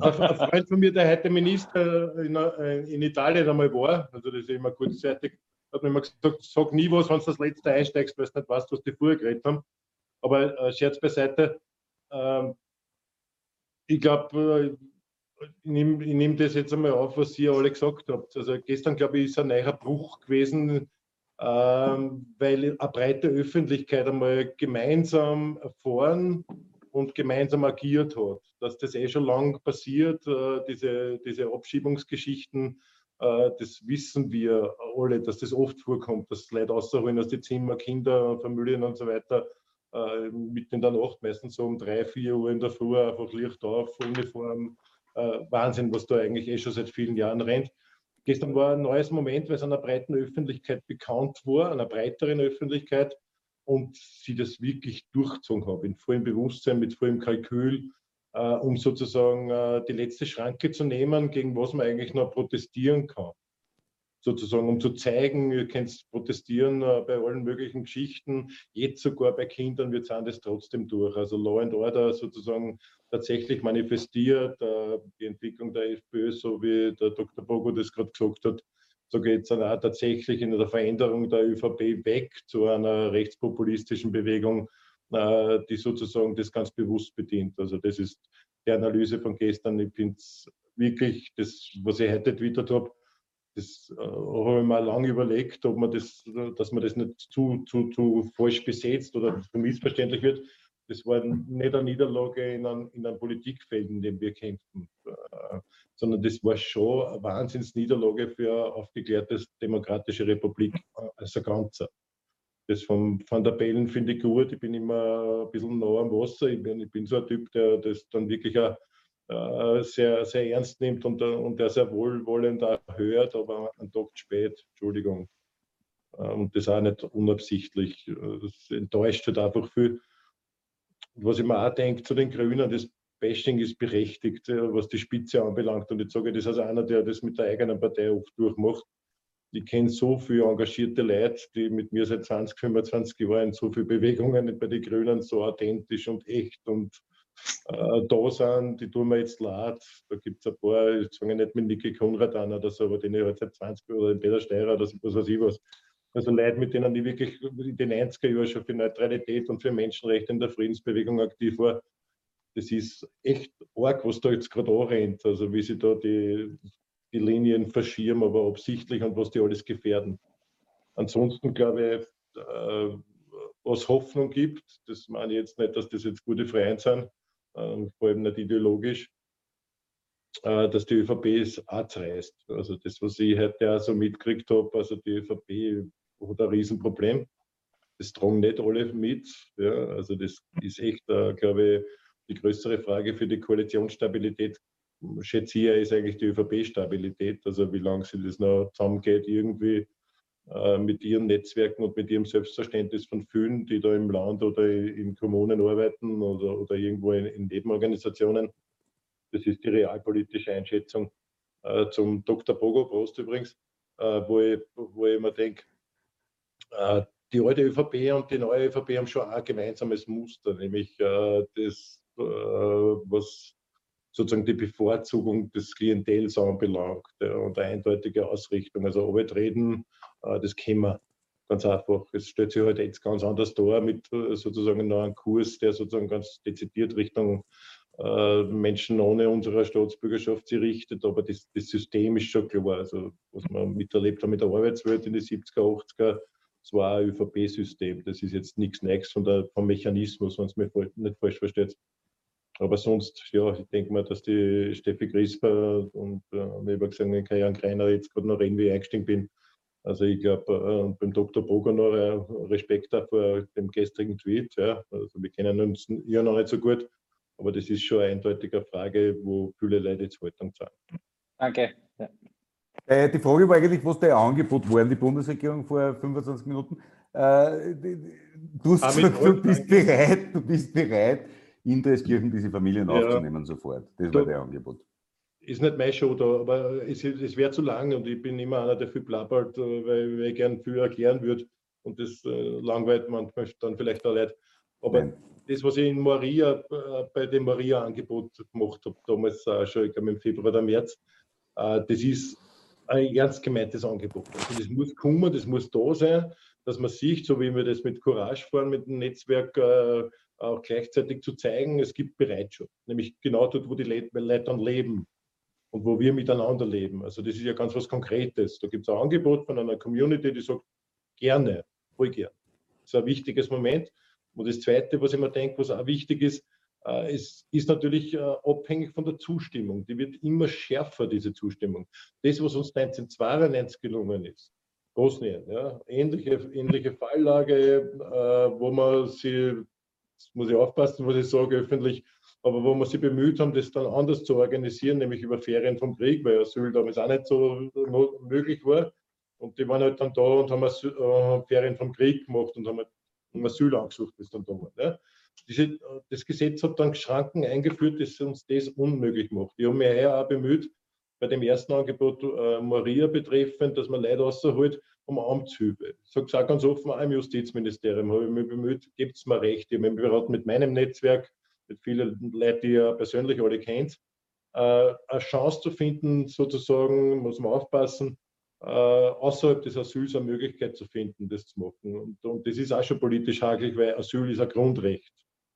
S6: ein Freund von mir, der heute Minister in, äh, in Italien einmal war, also das ist immer kurzzeitig, hat mir immer gesagt, sag nie was, wenn du das letzte einsteigst, weil du nicht weißt, was die vorher geredet haben. Aber äh, Scherz beiseite, äh, ich glaube, äh, ich nehme nehm das jetzt einmal auf, was ihr alle gesagt habt. Also gestern, glaube ich, ist ein neuer Bruch gewesen, ähm, weil eine breite Öffentlichkeit einmal gemeinsam erfahren und gemeinsam agiert hat. Dass das eh schon lang passiert, äh, diese, diese Abschiebungsgeschichten, äh, das wissen wir alle, dass das oft vorkommt, dass Leute rausholen aus den Zimmer, Kinder, Familien und so weiter, äh, mitten in der Nacht, meistens so um drei, vier Uhr in der Früh, einfach Licht auf, Uniform, Wahnsinn, was da eigentlich eh schon seit vielen Jahren rennt. Gestern war ein neues Moment, weil es einer breiten Öffentlichkeit bekannt war, einer breiteren Öffentlichkeit, und sie das wirklich durchgezogen habe, in vollem Bewusstsein, mit vollem Kalkül, um sozusagen äh, die letzte Schranke zu nehmen, gegen was man eigentlich noch protestieren kann. Sozusagen, um zu zeigen, ihr könnt protestieren äh, bei allen möglichen Geschichten, jetzt sogar bei Kindern, wir zahlen das trotzdem durch. Also Law and Order sozusagen tatsächlich manifestiert, äh, die Entwicklung der FPÖ, so wie der Dr. Bogo das gerade gesagt hat, so geht es dann auch tatsächlich in der Veränderung der ÖVP weg zu einer rechtspopulistischen Bewegung, äh, die sozusagen das ganz bewusst bedient. Also das ist die Analyse von gestern. Ich finde es wirklich, das, was ich heute twittert habe, das äh, habe ich mir lange überlegt, ob man das, dass man das nicht zu, zu, zu falsch besetzt oder zu missverständlich wird. das war nicht eine Niederlage in einem, in einem Politikfeld, in dem wir kämpfen, äh, sondern das war schon eine Wahnsinnsniederlage für eine aufgeklärte demokratische Republik als ein Ganzer. Das von Van der Bellen finde ich gut. Ich bin immer ein bisschen nah am Wasser. Ich bin, ich bin so ein Typ, der das dann wirklich auch, äh, sehr, sehr ernst nimmt und, und der sehr wohlwollend auch hört, aber einen Tag spät, Entschuldigung. Äh, und das auch nicht unabsichtlich. Das enttäuscht halt einfach viel was ich mir auch denke zu den Grünen, das Bashing ist berechtigt, was die Spitze anbelangt. Und ich sage das als einer, der das mit der eigenen Partei oft durchmacht. Ich kenne so viele engagierte Leute, die mit mir seit 20, 25 Jahren so viele Bewegungen bei den Grünen so authentisch und echt und äh, da sind, die tun mir jetzt leid. Da gibt es ein paar, ich fange nicht mit Niki Konrad an oder so, aber den ich halt seit 20 Jahren oder den Peter Steirer oder was weiß ich was. Also Leute, mit denen ich wirklich in den 90er Jahren schon für Neutralität und für Menschenrechte in der Friedensbewegung aktiv war. Das ist echt arg, was da jetzt gerade anrennt. Also wie sie da die, die Linien verschirmen, aber absichtlich und was die alles gefährden. Ansonsten glaube ich, äh, was Hoffnung gibt, das meine ich jetzt nicht, dass das jetzt gute Freien sind, äh, vor allem nicht ideologisch, äh, dass die ÖVP es auch zerreißt. Also das, was ich heute auch so mitgekriegt habe, also die ÖVP hat ein Riesenproblem. Das tragen nicht alle mit. Ja, also das ist echt, äh, glaube ich, die größere Frage für die Koalitionsstabilität, schätze ich, ist eigentlich die ÖVP-Stabilität. Also wie lange sie das noch zusammengeht, irgendwie äh, mit ihren Netzwerken und mit ihrem Selbstverständnis von vielen, die da im Land oder in Kommunen arbeiten oder, oder irgendwo in, in Nebenorganisationen. Das ist die realpolitische Einschätzung. Äh, zum Dr. Bogo, Prost übrigens, äh, wo, ich, wo ich immer denke, äh, die alte ÖVP und die neue ÖVP haben schon ein gemeinsames Muster, nämlich äh, das, äh, was sozusagen die Bevorzugung des Klientels anbelangt und eine eindeutige Ausrichtung. Also reden, das kennen wir ganz einfach. Es stellt sich heute halt jetzt ganz anders dar mit sozusagen noch einem Kurs, der sozusagen ganz dezidiert Richtung Menschen ohne unsere Staatsbürgerschaft sich richtet, aber das, das System ist schon klar. Also was wir miterlebt haben mit der Arbeitswelt in den 70er, 80er, es war ein ÖVP-System. Das ist jetzt nichts Neues von der, vom Mechanismus, wenn es mir nicht falsch versteht. Aber sonst, ja, ich denke mal, dass die Steffi Grisper und äh, habe gesagt, ich kann ja einen Kreiner jetzt gerade noch reden, wie ich eingestiegen bin. Also ich glaube, äh, beim Dr. Boger noch äh, Respekt vor dem gestrigen Tweet. Ja. Also wir kennen uns ja noch nicht so gut, aber das ist schon eine eindeutige Frage, wo viele Leute jetzt Haltung zeigen.
S3: Danke. Ja.
S1: Äh, die Frage war eigentlich, was der Angebot war in die Bundesregierung vor 25 Minuten. Äh, du, hast gesagt, du bist bereit, du bist bereit, in Dreiskirchen diese Familien ja. aufzunehmen sofort. Das war der Angebot.
S6: Ist nicht mein Show da, aber es, es wäre zu lang und ich bin immer einer, der viel plappert, äh, weil, weil ich gern viel erklären würde und das äh, langweilt manchmal dann vielleicht auch Leute. Aber Nein. das, was ich in Maria, äh, bei dem Maria-Angebot gemacht habe, damals äh, schon, ich glaube im Februar oder März, äh, das ist ein ernst gemeintes Angebot. Also das muss kommen, das muss da sein, dass man sieht, so wie wir das mit Courage fahren, mit dem Netzwerk auch gleichzeitig zu zeigen, es gibt Bereitschaft. Nämlich genau dort, wo die Leute dann leben und wo wir miteinander leben. Also das ist ja ganz was Konkretes. Da gibt es ein Angebot von einer Community, die sagt, gerne, voll gern. Das ist ein wichtiges Moment. Und das Zweite, was ich mir denke, was auch wichtig ist, äh, es ist natürlich äh, abhängig von der Zustimmung. Die wird immer schärfer, diese Zustimmung. Das, was uns 1992 gelungen ist, Bosnien, ja, ähnliche, ähnliche Falllage, äh, wo man sie, jetzt muss ich aufpassen, was ich sage öffentlich, aber wo wir sie bemüht haben, das dann anders zu organisieren, nämlich über Ferien vom Krieg, weil Asyl damals auch nicht so möglich war. Und die waren halt dann da und haben Ferien vom Krieg gemacht und haben halt Asyl angesucht, bis dann da war. Ja. Diese, das Gesetz hat dann Schranken eingeführt, das uns das unmöglich macht. Ich habe mich auch bemüht, bei dem ersten Angebot äh, Maria betreffend, dass man Leute außerholt um Amtshilfe. Ich sage es auch ganz offen, auch im Justizministerium habe ich mich bemüht, gibt es mir recht. Ich habe mich beraten mit meinem Netzwerk, mit vielen Leuten, die ihr persönlich alle kennt, äh, eine Chance zu finden, sozusagen, muss man aufpassen, äh, außerhalb des Asyls eine Möglichkeit zu finden, das zu machen. Und, und das ist auch schon politisch hakelig, weil Asyl ist ein Grundrecht.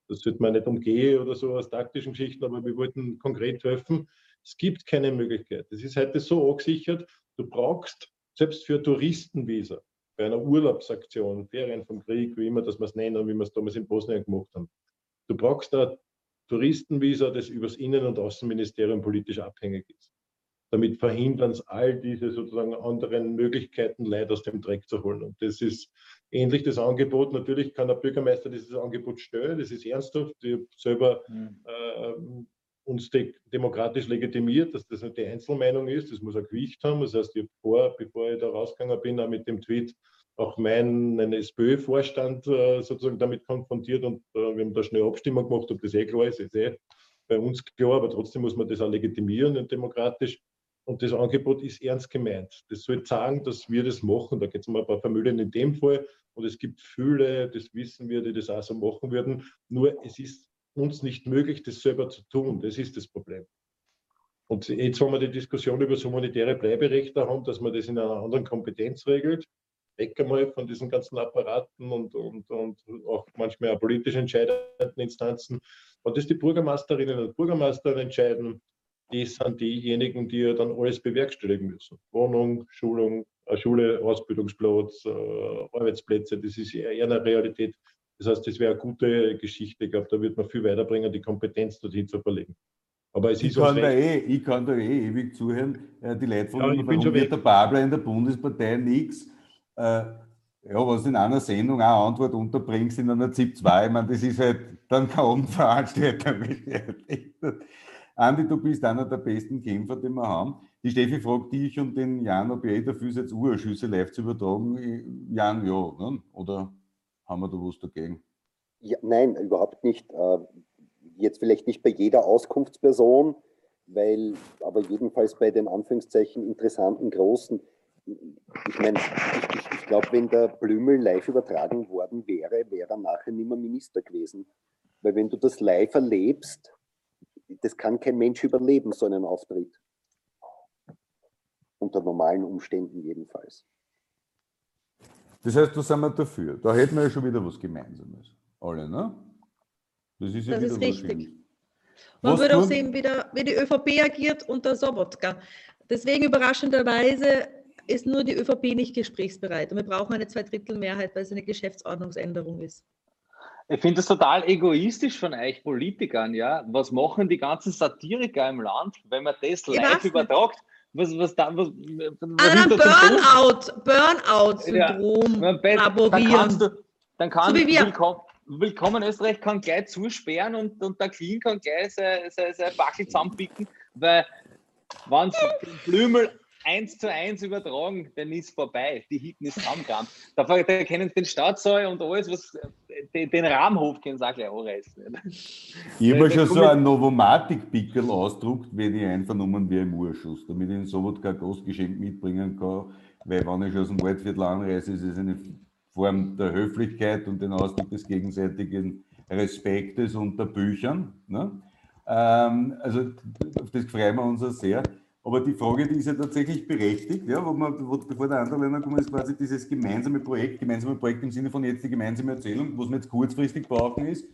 S6: Das wird man nicht umgehen oder so aus taktischen Geschichten, aber wir wollten konkret helfen. Es gibt keine Möglichkeit. Es ist heute so angesichert, du brauchst selbst für Touristenvisa bei einer Urlaubsaktion, Ferien vom Krieg, wie immer das wir es nennen, wie wir es damals in Bosnien gemacht haben. Du brauchst da Touristenvisa, das übers Innen- und Außenministerium politisch abhängig ist. Damit verhindern es all diese sozusagen anderen Möglichkeiten, Leid aus dem Dreck zu holen. Und das ist ähnlich das Angebot. Natürlich kann der Bürgermeister dieses Angebot stellen, das ist ernsthaft. Ich habe selber mhm. äh, uns de demokratisch legitimiert, dass das nicht die Einzelmeinung ist. Das muss ein Gewicht haben. Das heißt, ich habe vor, bevor ich da rausgegangen bin, auch mit dem Tweet auch meinen SPÖ-Vorstand äh, sozusagen damit konfrontiert und äh, wir haben da schnell Abstimmung gemacht, ob das eh klar ist, ist eh bei uns klar, aber trotzdem muss man das auch legitimieren und demokratisch. Und das Angebot ist ernst gemeint. Das soll sagen, dass wir das machen. Da geht es um ein paar Familien in dem Fall. Und es gibt viele, das wissen wir, die das auch so machen würden. Nur es ist uns nicht möglich, das selber zu tun. Das ist das Problem. Und jetzt, wenn wir die Diskussion über das humanitäre Bleiberecht da haben, dass man das in einer anderen Kompetenz regelt, weg einmal von diesen ganzen Apparaten und, und, und auch manchmal auch politisch entscheidenden Instanzen. Und das die Bürgermeisterinnen und Bürgermeister entscheiden, die sind diejenigen, die ja dann alles bewerkstelligen müssen. Wohnung, Schulung, äh, Schule, Ausbildungsplatz, äh, Arbeitsplätze, das ist eher eine Realität. Das heißt, das wäre eine gute Geschichte. Ich glaube, da wird man viel weiterbringen, die Kompetenz dorthin zu verlegen.
S1: Aber es ich, ist kann da eh, ich kann da eh ewig zuhören. Äh, die Leute von ja, warum wird der Babler in der Bundespartei nichts? Äh, ja, was in einer Sendung auch Antwort unterbringst in einer ZIP 2, ich meine, das ist halt dann keine Abendveranstaltung. (laughs) Andi, du bist einer der besten Kämpfer, die wir haben. Die Steffi fragt dich und den Jan, ob ihr eh dafür seid, Urschüsse live zu übertragen. Jan, ja, ne? oder haben wir da was dagegen?
S4: Ja, nein, überhaupt nicht. Äh, jetzt vielleicht nicht bei jeder Auskunftsperson, weil aber jedenfalls bei den Anführungszeichen interessanten Großen. Ich meine, ich, ich, ich glaube, wenn der Blümel live übertragen worden wäre, wäre er nachher nicht mehr Minister gewesen. Weil wenn du das live erlebst, das kann kein Mensch überleben, so einen Auftritt. Unter normalen Umständen jedenfalls.
S1: Das heißt, da sind wir dafür. Da hätten wir ja schon wieder was Gemeinsames. Alle, ne?
S7: Das ist, ja das ist richtig. Man was würde auch sehen, wie, der, wie die ÖVP agiert unter Sobotka. Deswegen überraschenderweise ist nur die ÖVP nicht gesprächsbereit. Und wir brauchen eine Zweidrittelmehrheit, weil es eine Geschäftsordnungsänderung ist.
S3: Ich finde das total egoistisch von euch Politikern, ja. Was machen die ganzen Satiriker im Land, wenn man das live übertragt? Was, was da, was,
S7: was An Burnout, Burnout-Syndrom ja,
S3: Dann kannst du, dann kann so willkommen, willkommen Österreich kann gleich zusperren und, und der Clean kann gleich seine, Backel zusammenpicken, weil wenn (laughs) Blümel eins zu eins übertragen, dann ist vorbei. Die Hitten ist Kammkram. Da, da kennen den Stadtsaal und alles, was den, den Rahmenhof können sie auch gleich anreißen.
S1: Ich habe schon so einen Novomatic-Pickel ausdruckt, wenn ich einvernommen wäre im Urschuss, damit ich in Sobot kein Gastgeschenk mitbringen kann, weil wenn ich aus dem Waldviertel anreise, ist es eine Form der Höflichkeit und den Ausdruck des gegenseitigen Respektes unter Büchern. Ne? Ähm, also auf das freuen wir uns auch sehr. Aber die Frage, die ist ja tatsächlich berechtigt, ja, wo man, wo, bevor der andere Länder kommt, ist quasi dieses gemeinsame Projekt, gemeinsame Projekt im Sinne von jetzt die gemeinsame Erzählung, was wir jetzt kurzfristig brauchen ist.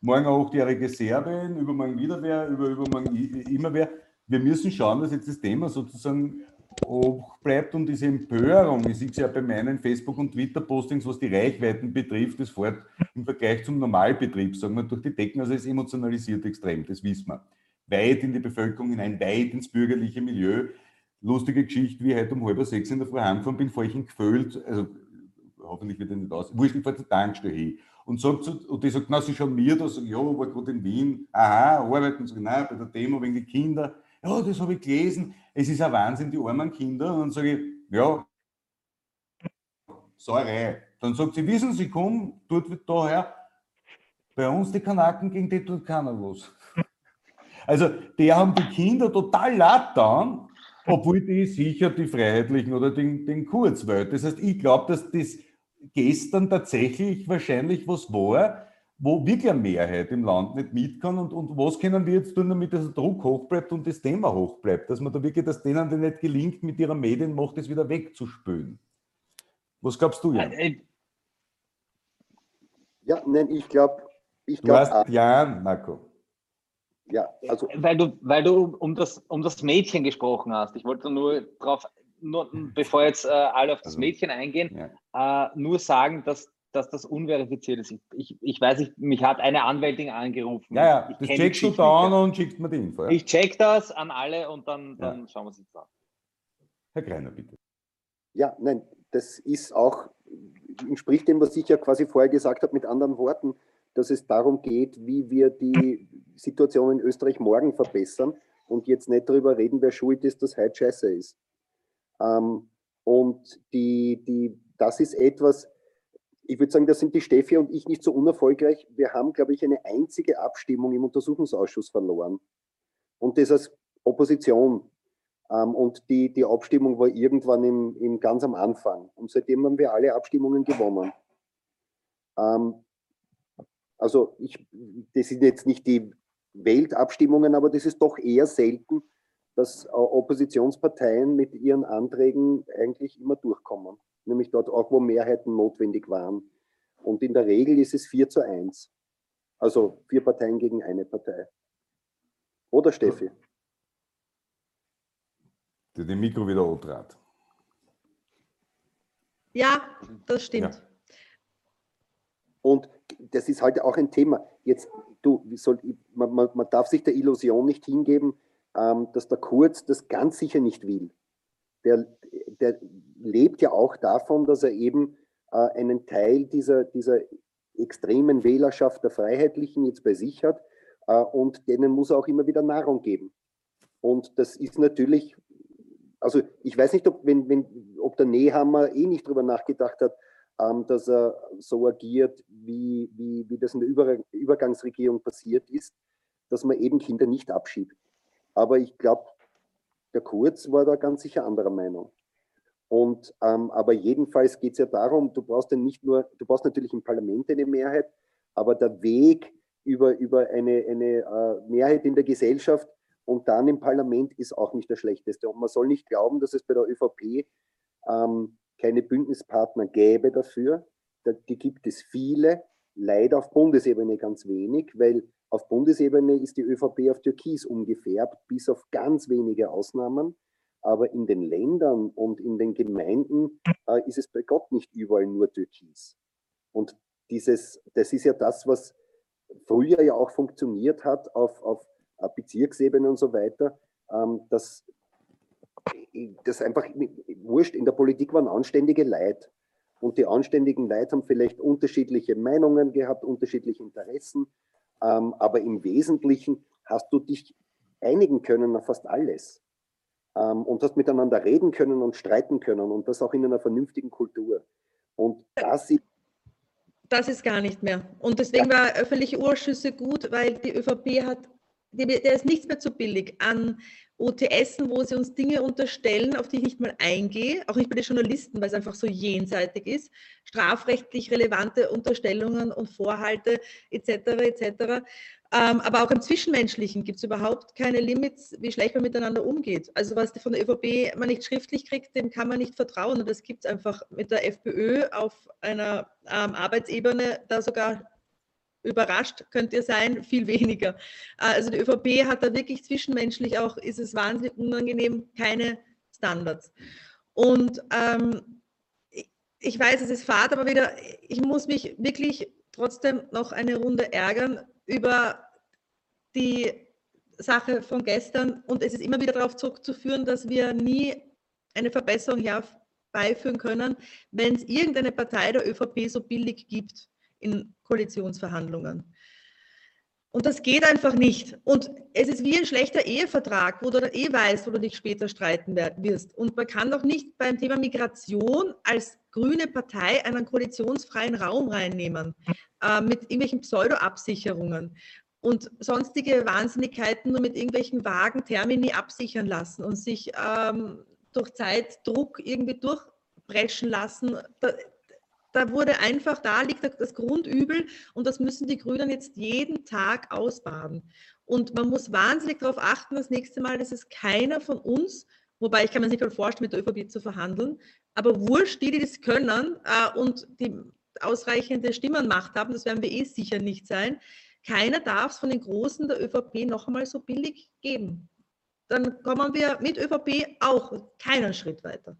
S1: Morgen eine achtjährige Serbien, übermorgen wieder wer, über, übermorgen immer wer. Wir müssen schauen, dass jetzt das Thema sozusagen hoch bleibt und diese Empörung, ich sehe es ja bei meinen Facebook- und Twitter-Postings, was die Reichweiten betrifft, das fährt im Vergleich zum Normalbetrieb, sagen wir, durch die Decken, also es emotionalisiert extrem, das wissen wir weit in die Bevölkerung hinein, weit ins bürgerliche Milieu. Lustige Geschichte, wie ich heute um halb sechs in der Früh heimgefahren bin, fahre ich in Gefölt, also hoffentlich wird er nicht aus, wurscht, ich fahre zur Tankstelle hin. Und, sagt, und die sagt, na, sie schauen mir da, sagen, ja, war gerade in Wien, aha, arbeiten sie, nein, bei der Demo wegen die Kinder. Ja, das habe ich gelesen, es ist ein Wahnsinn, die armen Kinder. Und dann sage ich, ja, Säure. Dann sagt sie, wissen Sie, komm, dort wird daher, bei uns die Kanaken gegen die tut keiner los. Also, die haben die Kinder total laut dann, obwohl die sicher die Freiheitlichen oder den, den Kurz wollen. Das heißt, ich glaube, dass das gestern tatsächlich wahrscheinlich was war, wo wirklich eine Mehrheit im Land nicht mit kann und, und was können wir jetzt tun, damit der Druck hoch bleibt und das Thema hoch bleibt, dass man da wirklich, dass denen die nicht gelingt, mit ihrer Medienmacht das wieder wegzuspülen. Was glaubst du, Jan? Äh,
S4: ja, nein, ich glaube, ich
S1: glaube. Du hast Jan, Marco.
S3: Ja, also. Weil du, weil du um das, um das Mädchen gesprochen hast. Ich wollte nur darauf, nur, bevor jetzt äh, alle auf das also, Mädchen eingehen, ja. äh, nur sagen, dass dass das unverifiziert ist. Ich, ich weiß nicht, mich hat eine Anwältin angerufen.
S1: Ja, ja,
S3: ich
S1: das checkst du da und schickst mir die Info.
S3: Ja? Ich check das an alle und dann, dann ja. schauen wir uns das an.
S1: Herr Greiner, bitte.
S4: Ja, nein, das ist auch, entspricht dem, was ich ja quasi vorher gesagt habe, mit anderen Worten, dass es darum geht, wie wir die Situation in Österreich morgen verbessern und jetzt nicht darüber reden, wer schuld ist, dass heute scheiße ist. Ähm, und die, die, das ist etwas, ich würde sagen, da sind die Steffi und ich nicht so unerfolgreich. Wir haben, glaube ich, eine einzige Abstimmung im Untersuchungsausschuss verloren. Und das als Opposition. Ähm, und die, die Abstimmung war irgendwann im, im ganz am Anfang. Und seitdem haben wir alle Abstimmungen gewonnen. Also ich, das sind jetzt nicht die Weltabstimmungen, aber das ist doch eher selten, dass Oppositionsparteien mit ihren Anträgen eigentlich immer durchkommen. Nämlich dort auch, wo Mehrheiten notwendig waren. Und in der Regel ist es 4 zu 1. Also vier Parteien gegen eine Partei. Oder Steffi?
S1: Der dem Mikro wieder antrat.
S5: Ja, das stimmt. Ja.
S4: Und das ist halt auch ein Thema. Jetzt, du, soll, man, man, man darf sich der Illusion nicht hingeben, ähm, dass der Kurz das ganz sicher nicht will. Der, der lebt ja auch davon, dass er eben äh, einen Teil dieser, dieser extremen Wählerschaft der Freiheitlichen jetzt bei sich hat äh, und denen muss er auch immer wieder Nahrung geben. Und das ist natürlich, also ich weiß nicht, ob, wenn, wenn, ob der Nehammer eh nicht drüber nachgedacht hat, dass er so agiert, wie, wie, wie das in der Über Übergangsregierung passiert ist, dass man eben Kinder nicht abschiebt. Aber ich glaube, der Kurz war da ganz sicher anderer Meinung. Und, ähm, aber jedenfalls geht es ja darum, du brauchst ja nicht nur, du brauchst natürlich im Parlament eine Mehrheit, aber der Weg über, über eine, eine äh, Mehrheit in der Gesellschaft und dann im Parlament ist auch nicht der schlechteste. Und man soll nicht glauben, dass es bei der ÖVP ähm, keine Bündnispartner gäbe dafür. die gibt es viele, leider auf Bundesebene ganz wenig, weil auf Bundesebene ist die ÖVP auf Türkis umgefärbt, bis auf ganz wenige Ausnahmen. Aber in den Ländern und in den Gemeinden äh, ist es bei Gott nicht überall nur Türkis. Und dieses, das ist ja das, was früher ja auch funktioniert hat auf, auf äh, Bezirksebene und so weiter, ähm, dass das einfach wurscht. In der Politik waren anständige Leute. Und die anständigen Leute haben vielleicht unterschiedliche Meinungen gehabt, unterschiedliche Interessen. Ähm, aber im Wesentlichen hast du dich einigen können auf fast alles ähm, und hast miteinander reden können und streiten können und das auch in einer vernünftigen Kultur. Und das ist
S5: das ist gar nicht mehr. Und deswegen ja. war öffentliche Urschüsse gut, weil die ÖVP hat, der ist nichts mehr zu billig an OTS, wo sie uns Dinge unterstellen, auf die ich nicht mal eingehe, auch nicht bei den Journalisten, weil es einfach so jenseitig ist, strafrechtlich relevante Unterstellungen und Vorhalte etc. etc. Ähm, aber auch im Zwischenmenschlichen gibt es überhaupt keine Limits, wie schlecht man miteinander umgeht. Also was von der ÖVP man nicht schriftlich kriegt, dem kann man nicht vertrauen. Und das gibt es einfach mit der FPÖ auf einer ähm, Arbeitsebene da sogar überrascht könnt ihr sein, viel weniger. Also die ÖVP hat da wirklich zwischenmenschlich auch, ist es wahnsinnig unangenehm, keine Standards. Und ähm, ich weiß, es ist fad, aber wieder, ich muss mich wirklich trotzdem noch eine Runde ärgern über die Sache von gestern. Und es ist immer wieder darauf zurückzuführen, dass wir nie eine Verbesserung herbeiführen können, wenn es irgendeine Partei der ÖVP so billig gibt in Koalitionsverhandlungen. Und das geht einfach nicht. Und es ist wie ein schlechter Ehevertrag, wo du dann eh weißt, wo du dich später streiten wirst. Und man kann doch nicht beim Thema Migration als grüne Partei einen koalitionsfreien Raum reinnehmen äh, mit irgendwelchen Pseudo-Absicherungen und sonstige Wahnsinnigkeiten nur mit irgendwelchen vagen Termini absichern lassen und sich ähm, durch Zeitdruck irgendwie durchbrechen lassen. Da, wurde einfach, da liegt das Grundübel und das müssen die Grünen jetzt jeden Tag ausbaden. Und man muss wahnsinnig darauf achten, das nächste Mal, dass es keiner von uns, wobei ich kann mir nicht vorstellen, mit der ÖVP zu verhandeln, aber wurscht, die, die das können äh, und die ausreichende Stimmenmacht haben, das werden wir eh sicher nicht sein, keiner darf es von den Großen der ÖVP noch einmal so billig geben. Dann kommen wir mit ÖVP auch keinen Schritt weiter.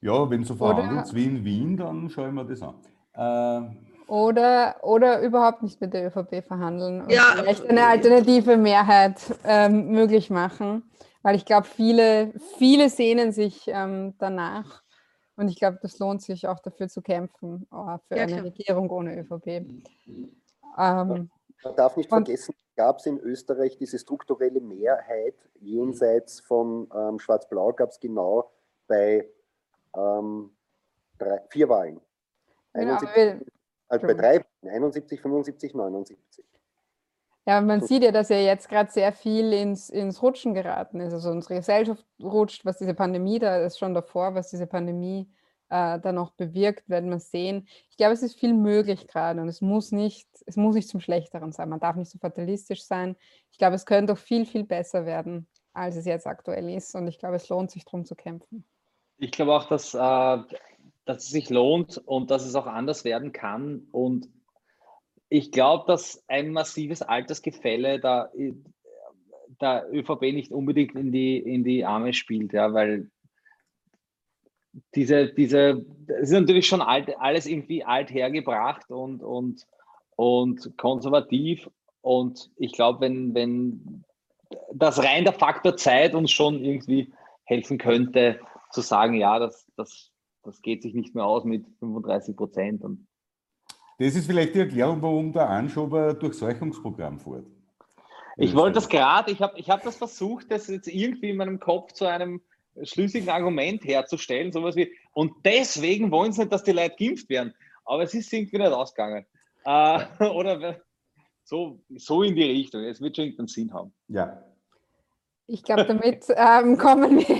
S1: Ja, wenn so verhandelt wie in Wien, dann schauen wir das an.
S2: Äh, oder, oder überhaupt nicht mit der ÖVP verhandeln und
S7: ja.
S2: vielleicht eine alternative Mehrheit ähm, möglich machen. Weil ich glaube, viele, viele sehnen sich ähm, danach. Und ich glaube, das lohnt sich auch dafür zu kämpfen, oh, für ja, eine klar. Regierung ohne ÖVP. Ähm,
S4: Man darf nicht vergessen, gab es in Österreich diese strukturelle Mehrheit jenseits von ähm, Schwarz-Blau, gab es genau bei ähm, drei, vier Wahlen.
S2: Genau, 71,
S4: also bei drei, 71, 75, 79.
S2: Ja, man sieht ja, dass ja jetzt gerade sehr viel ins, ins Rutschen geraten ist. Also unsere Gesellschaft rutscht, was diese Pandemie da ist, schon davor, was diese Pandemie äh, da noch bewirkt, werden wir sehen. Ich glaube, es ist viel möglich gerade und es muss nicht, es muss nicht zum Schlechteren sein. Man darf nicht so fatalistisch sein. Ich glaube, es könnte doch viel, viel besser werden, als es jetzt aktuell ist. Und ich glaube, es lohnt sich darum zu kämpfen.
S3: Ich glaube auch, dass, äh, dass es sich lohnt und dass es auch anders werden kann. Und ich glaube, dass ein massives Altersgefälle da der ÖVP nicht unbedingt in die, in die Arme spielt, ja, weil diese, diese, es ist natürlich schon alt, alles irgendwie alt hergebracht und, und, und konservativ. Und ich glaube, wenn, wenn das rein der Faktor Zeit uns schon irgendwie helfen könnte, zu sagen, ja, das, das, das geht sich nicht mehr aus mit 35 Prozent. Und
S1: das ist vielleicht die Erklärung, warum der Anschober Durchseuchungsprogramm fährt.
S3: Ich wollte das gerade, ich habe ich hab das versucht, das jetzt irgendwie in meinem Kopf zu einem schlüssigen Argument herzustellen, sowas wie, und deswegen wollen sie nicht, dass die Leute geimpft werden. Aber es ist irgendwie nicht ausgegangen. Äh, (laughs) oder so, so in die Richtung. Es wird schon irgendeinen Sinn haben.
S1: Ja.
S2: Ich glaube, damit ähm, kommen wir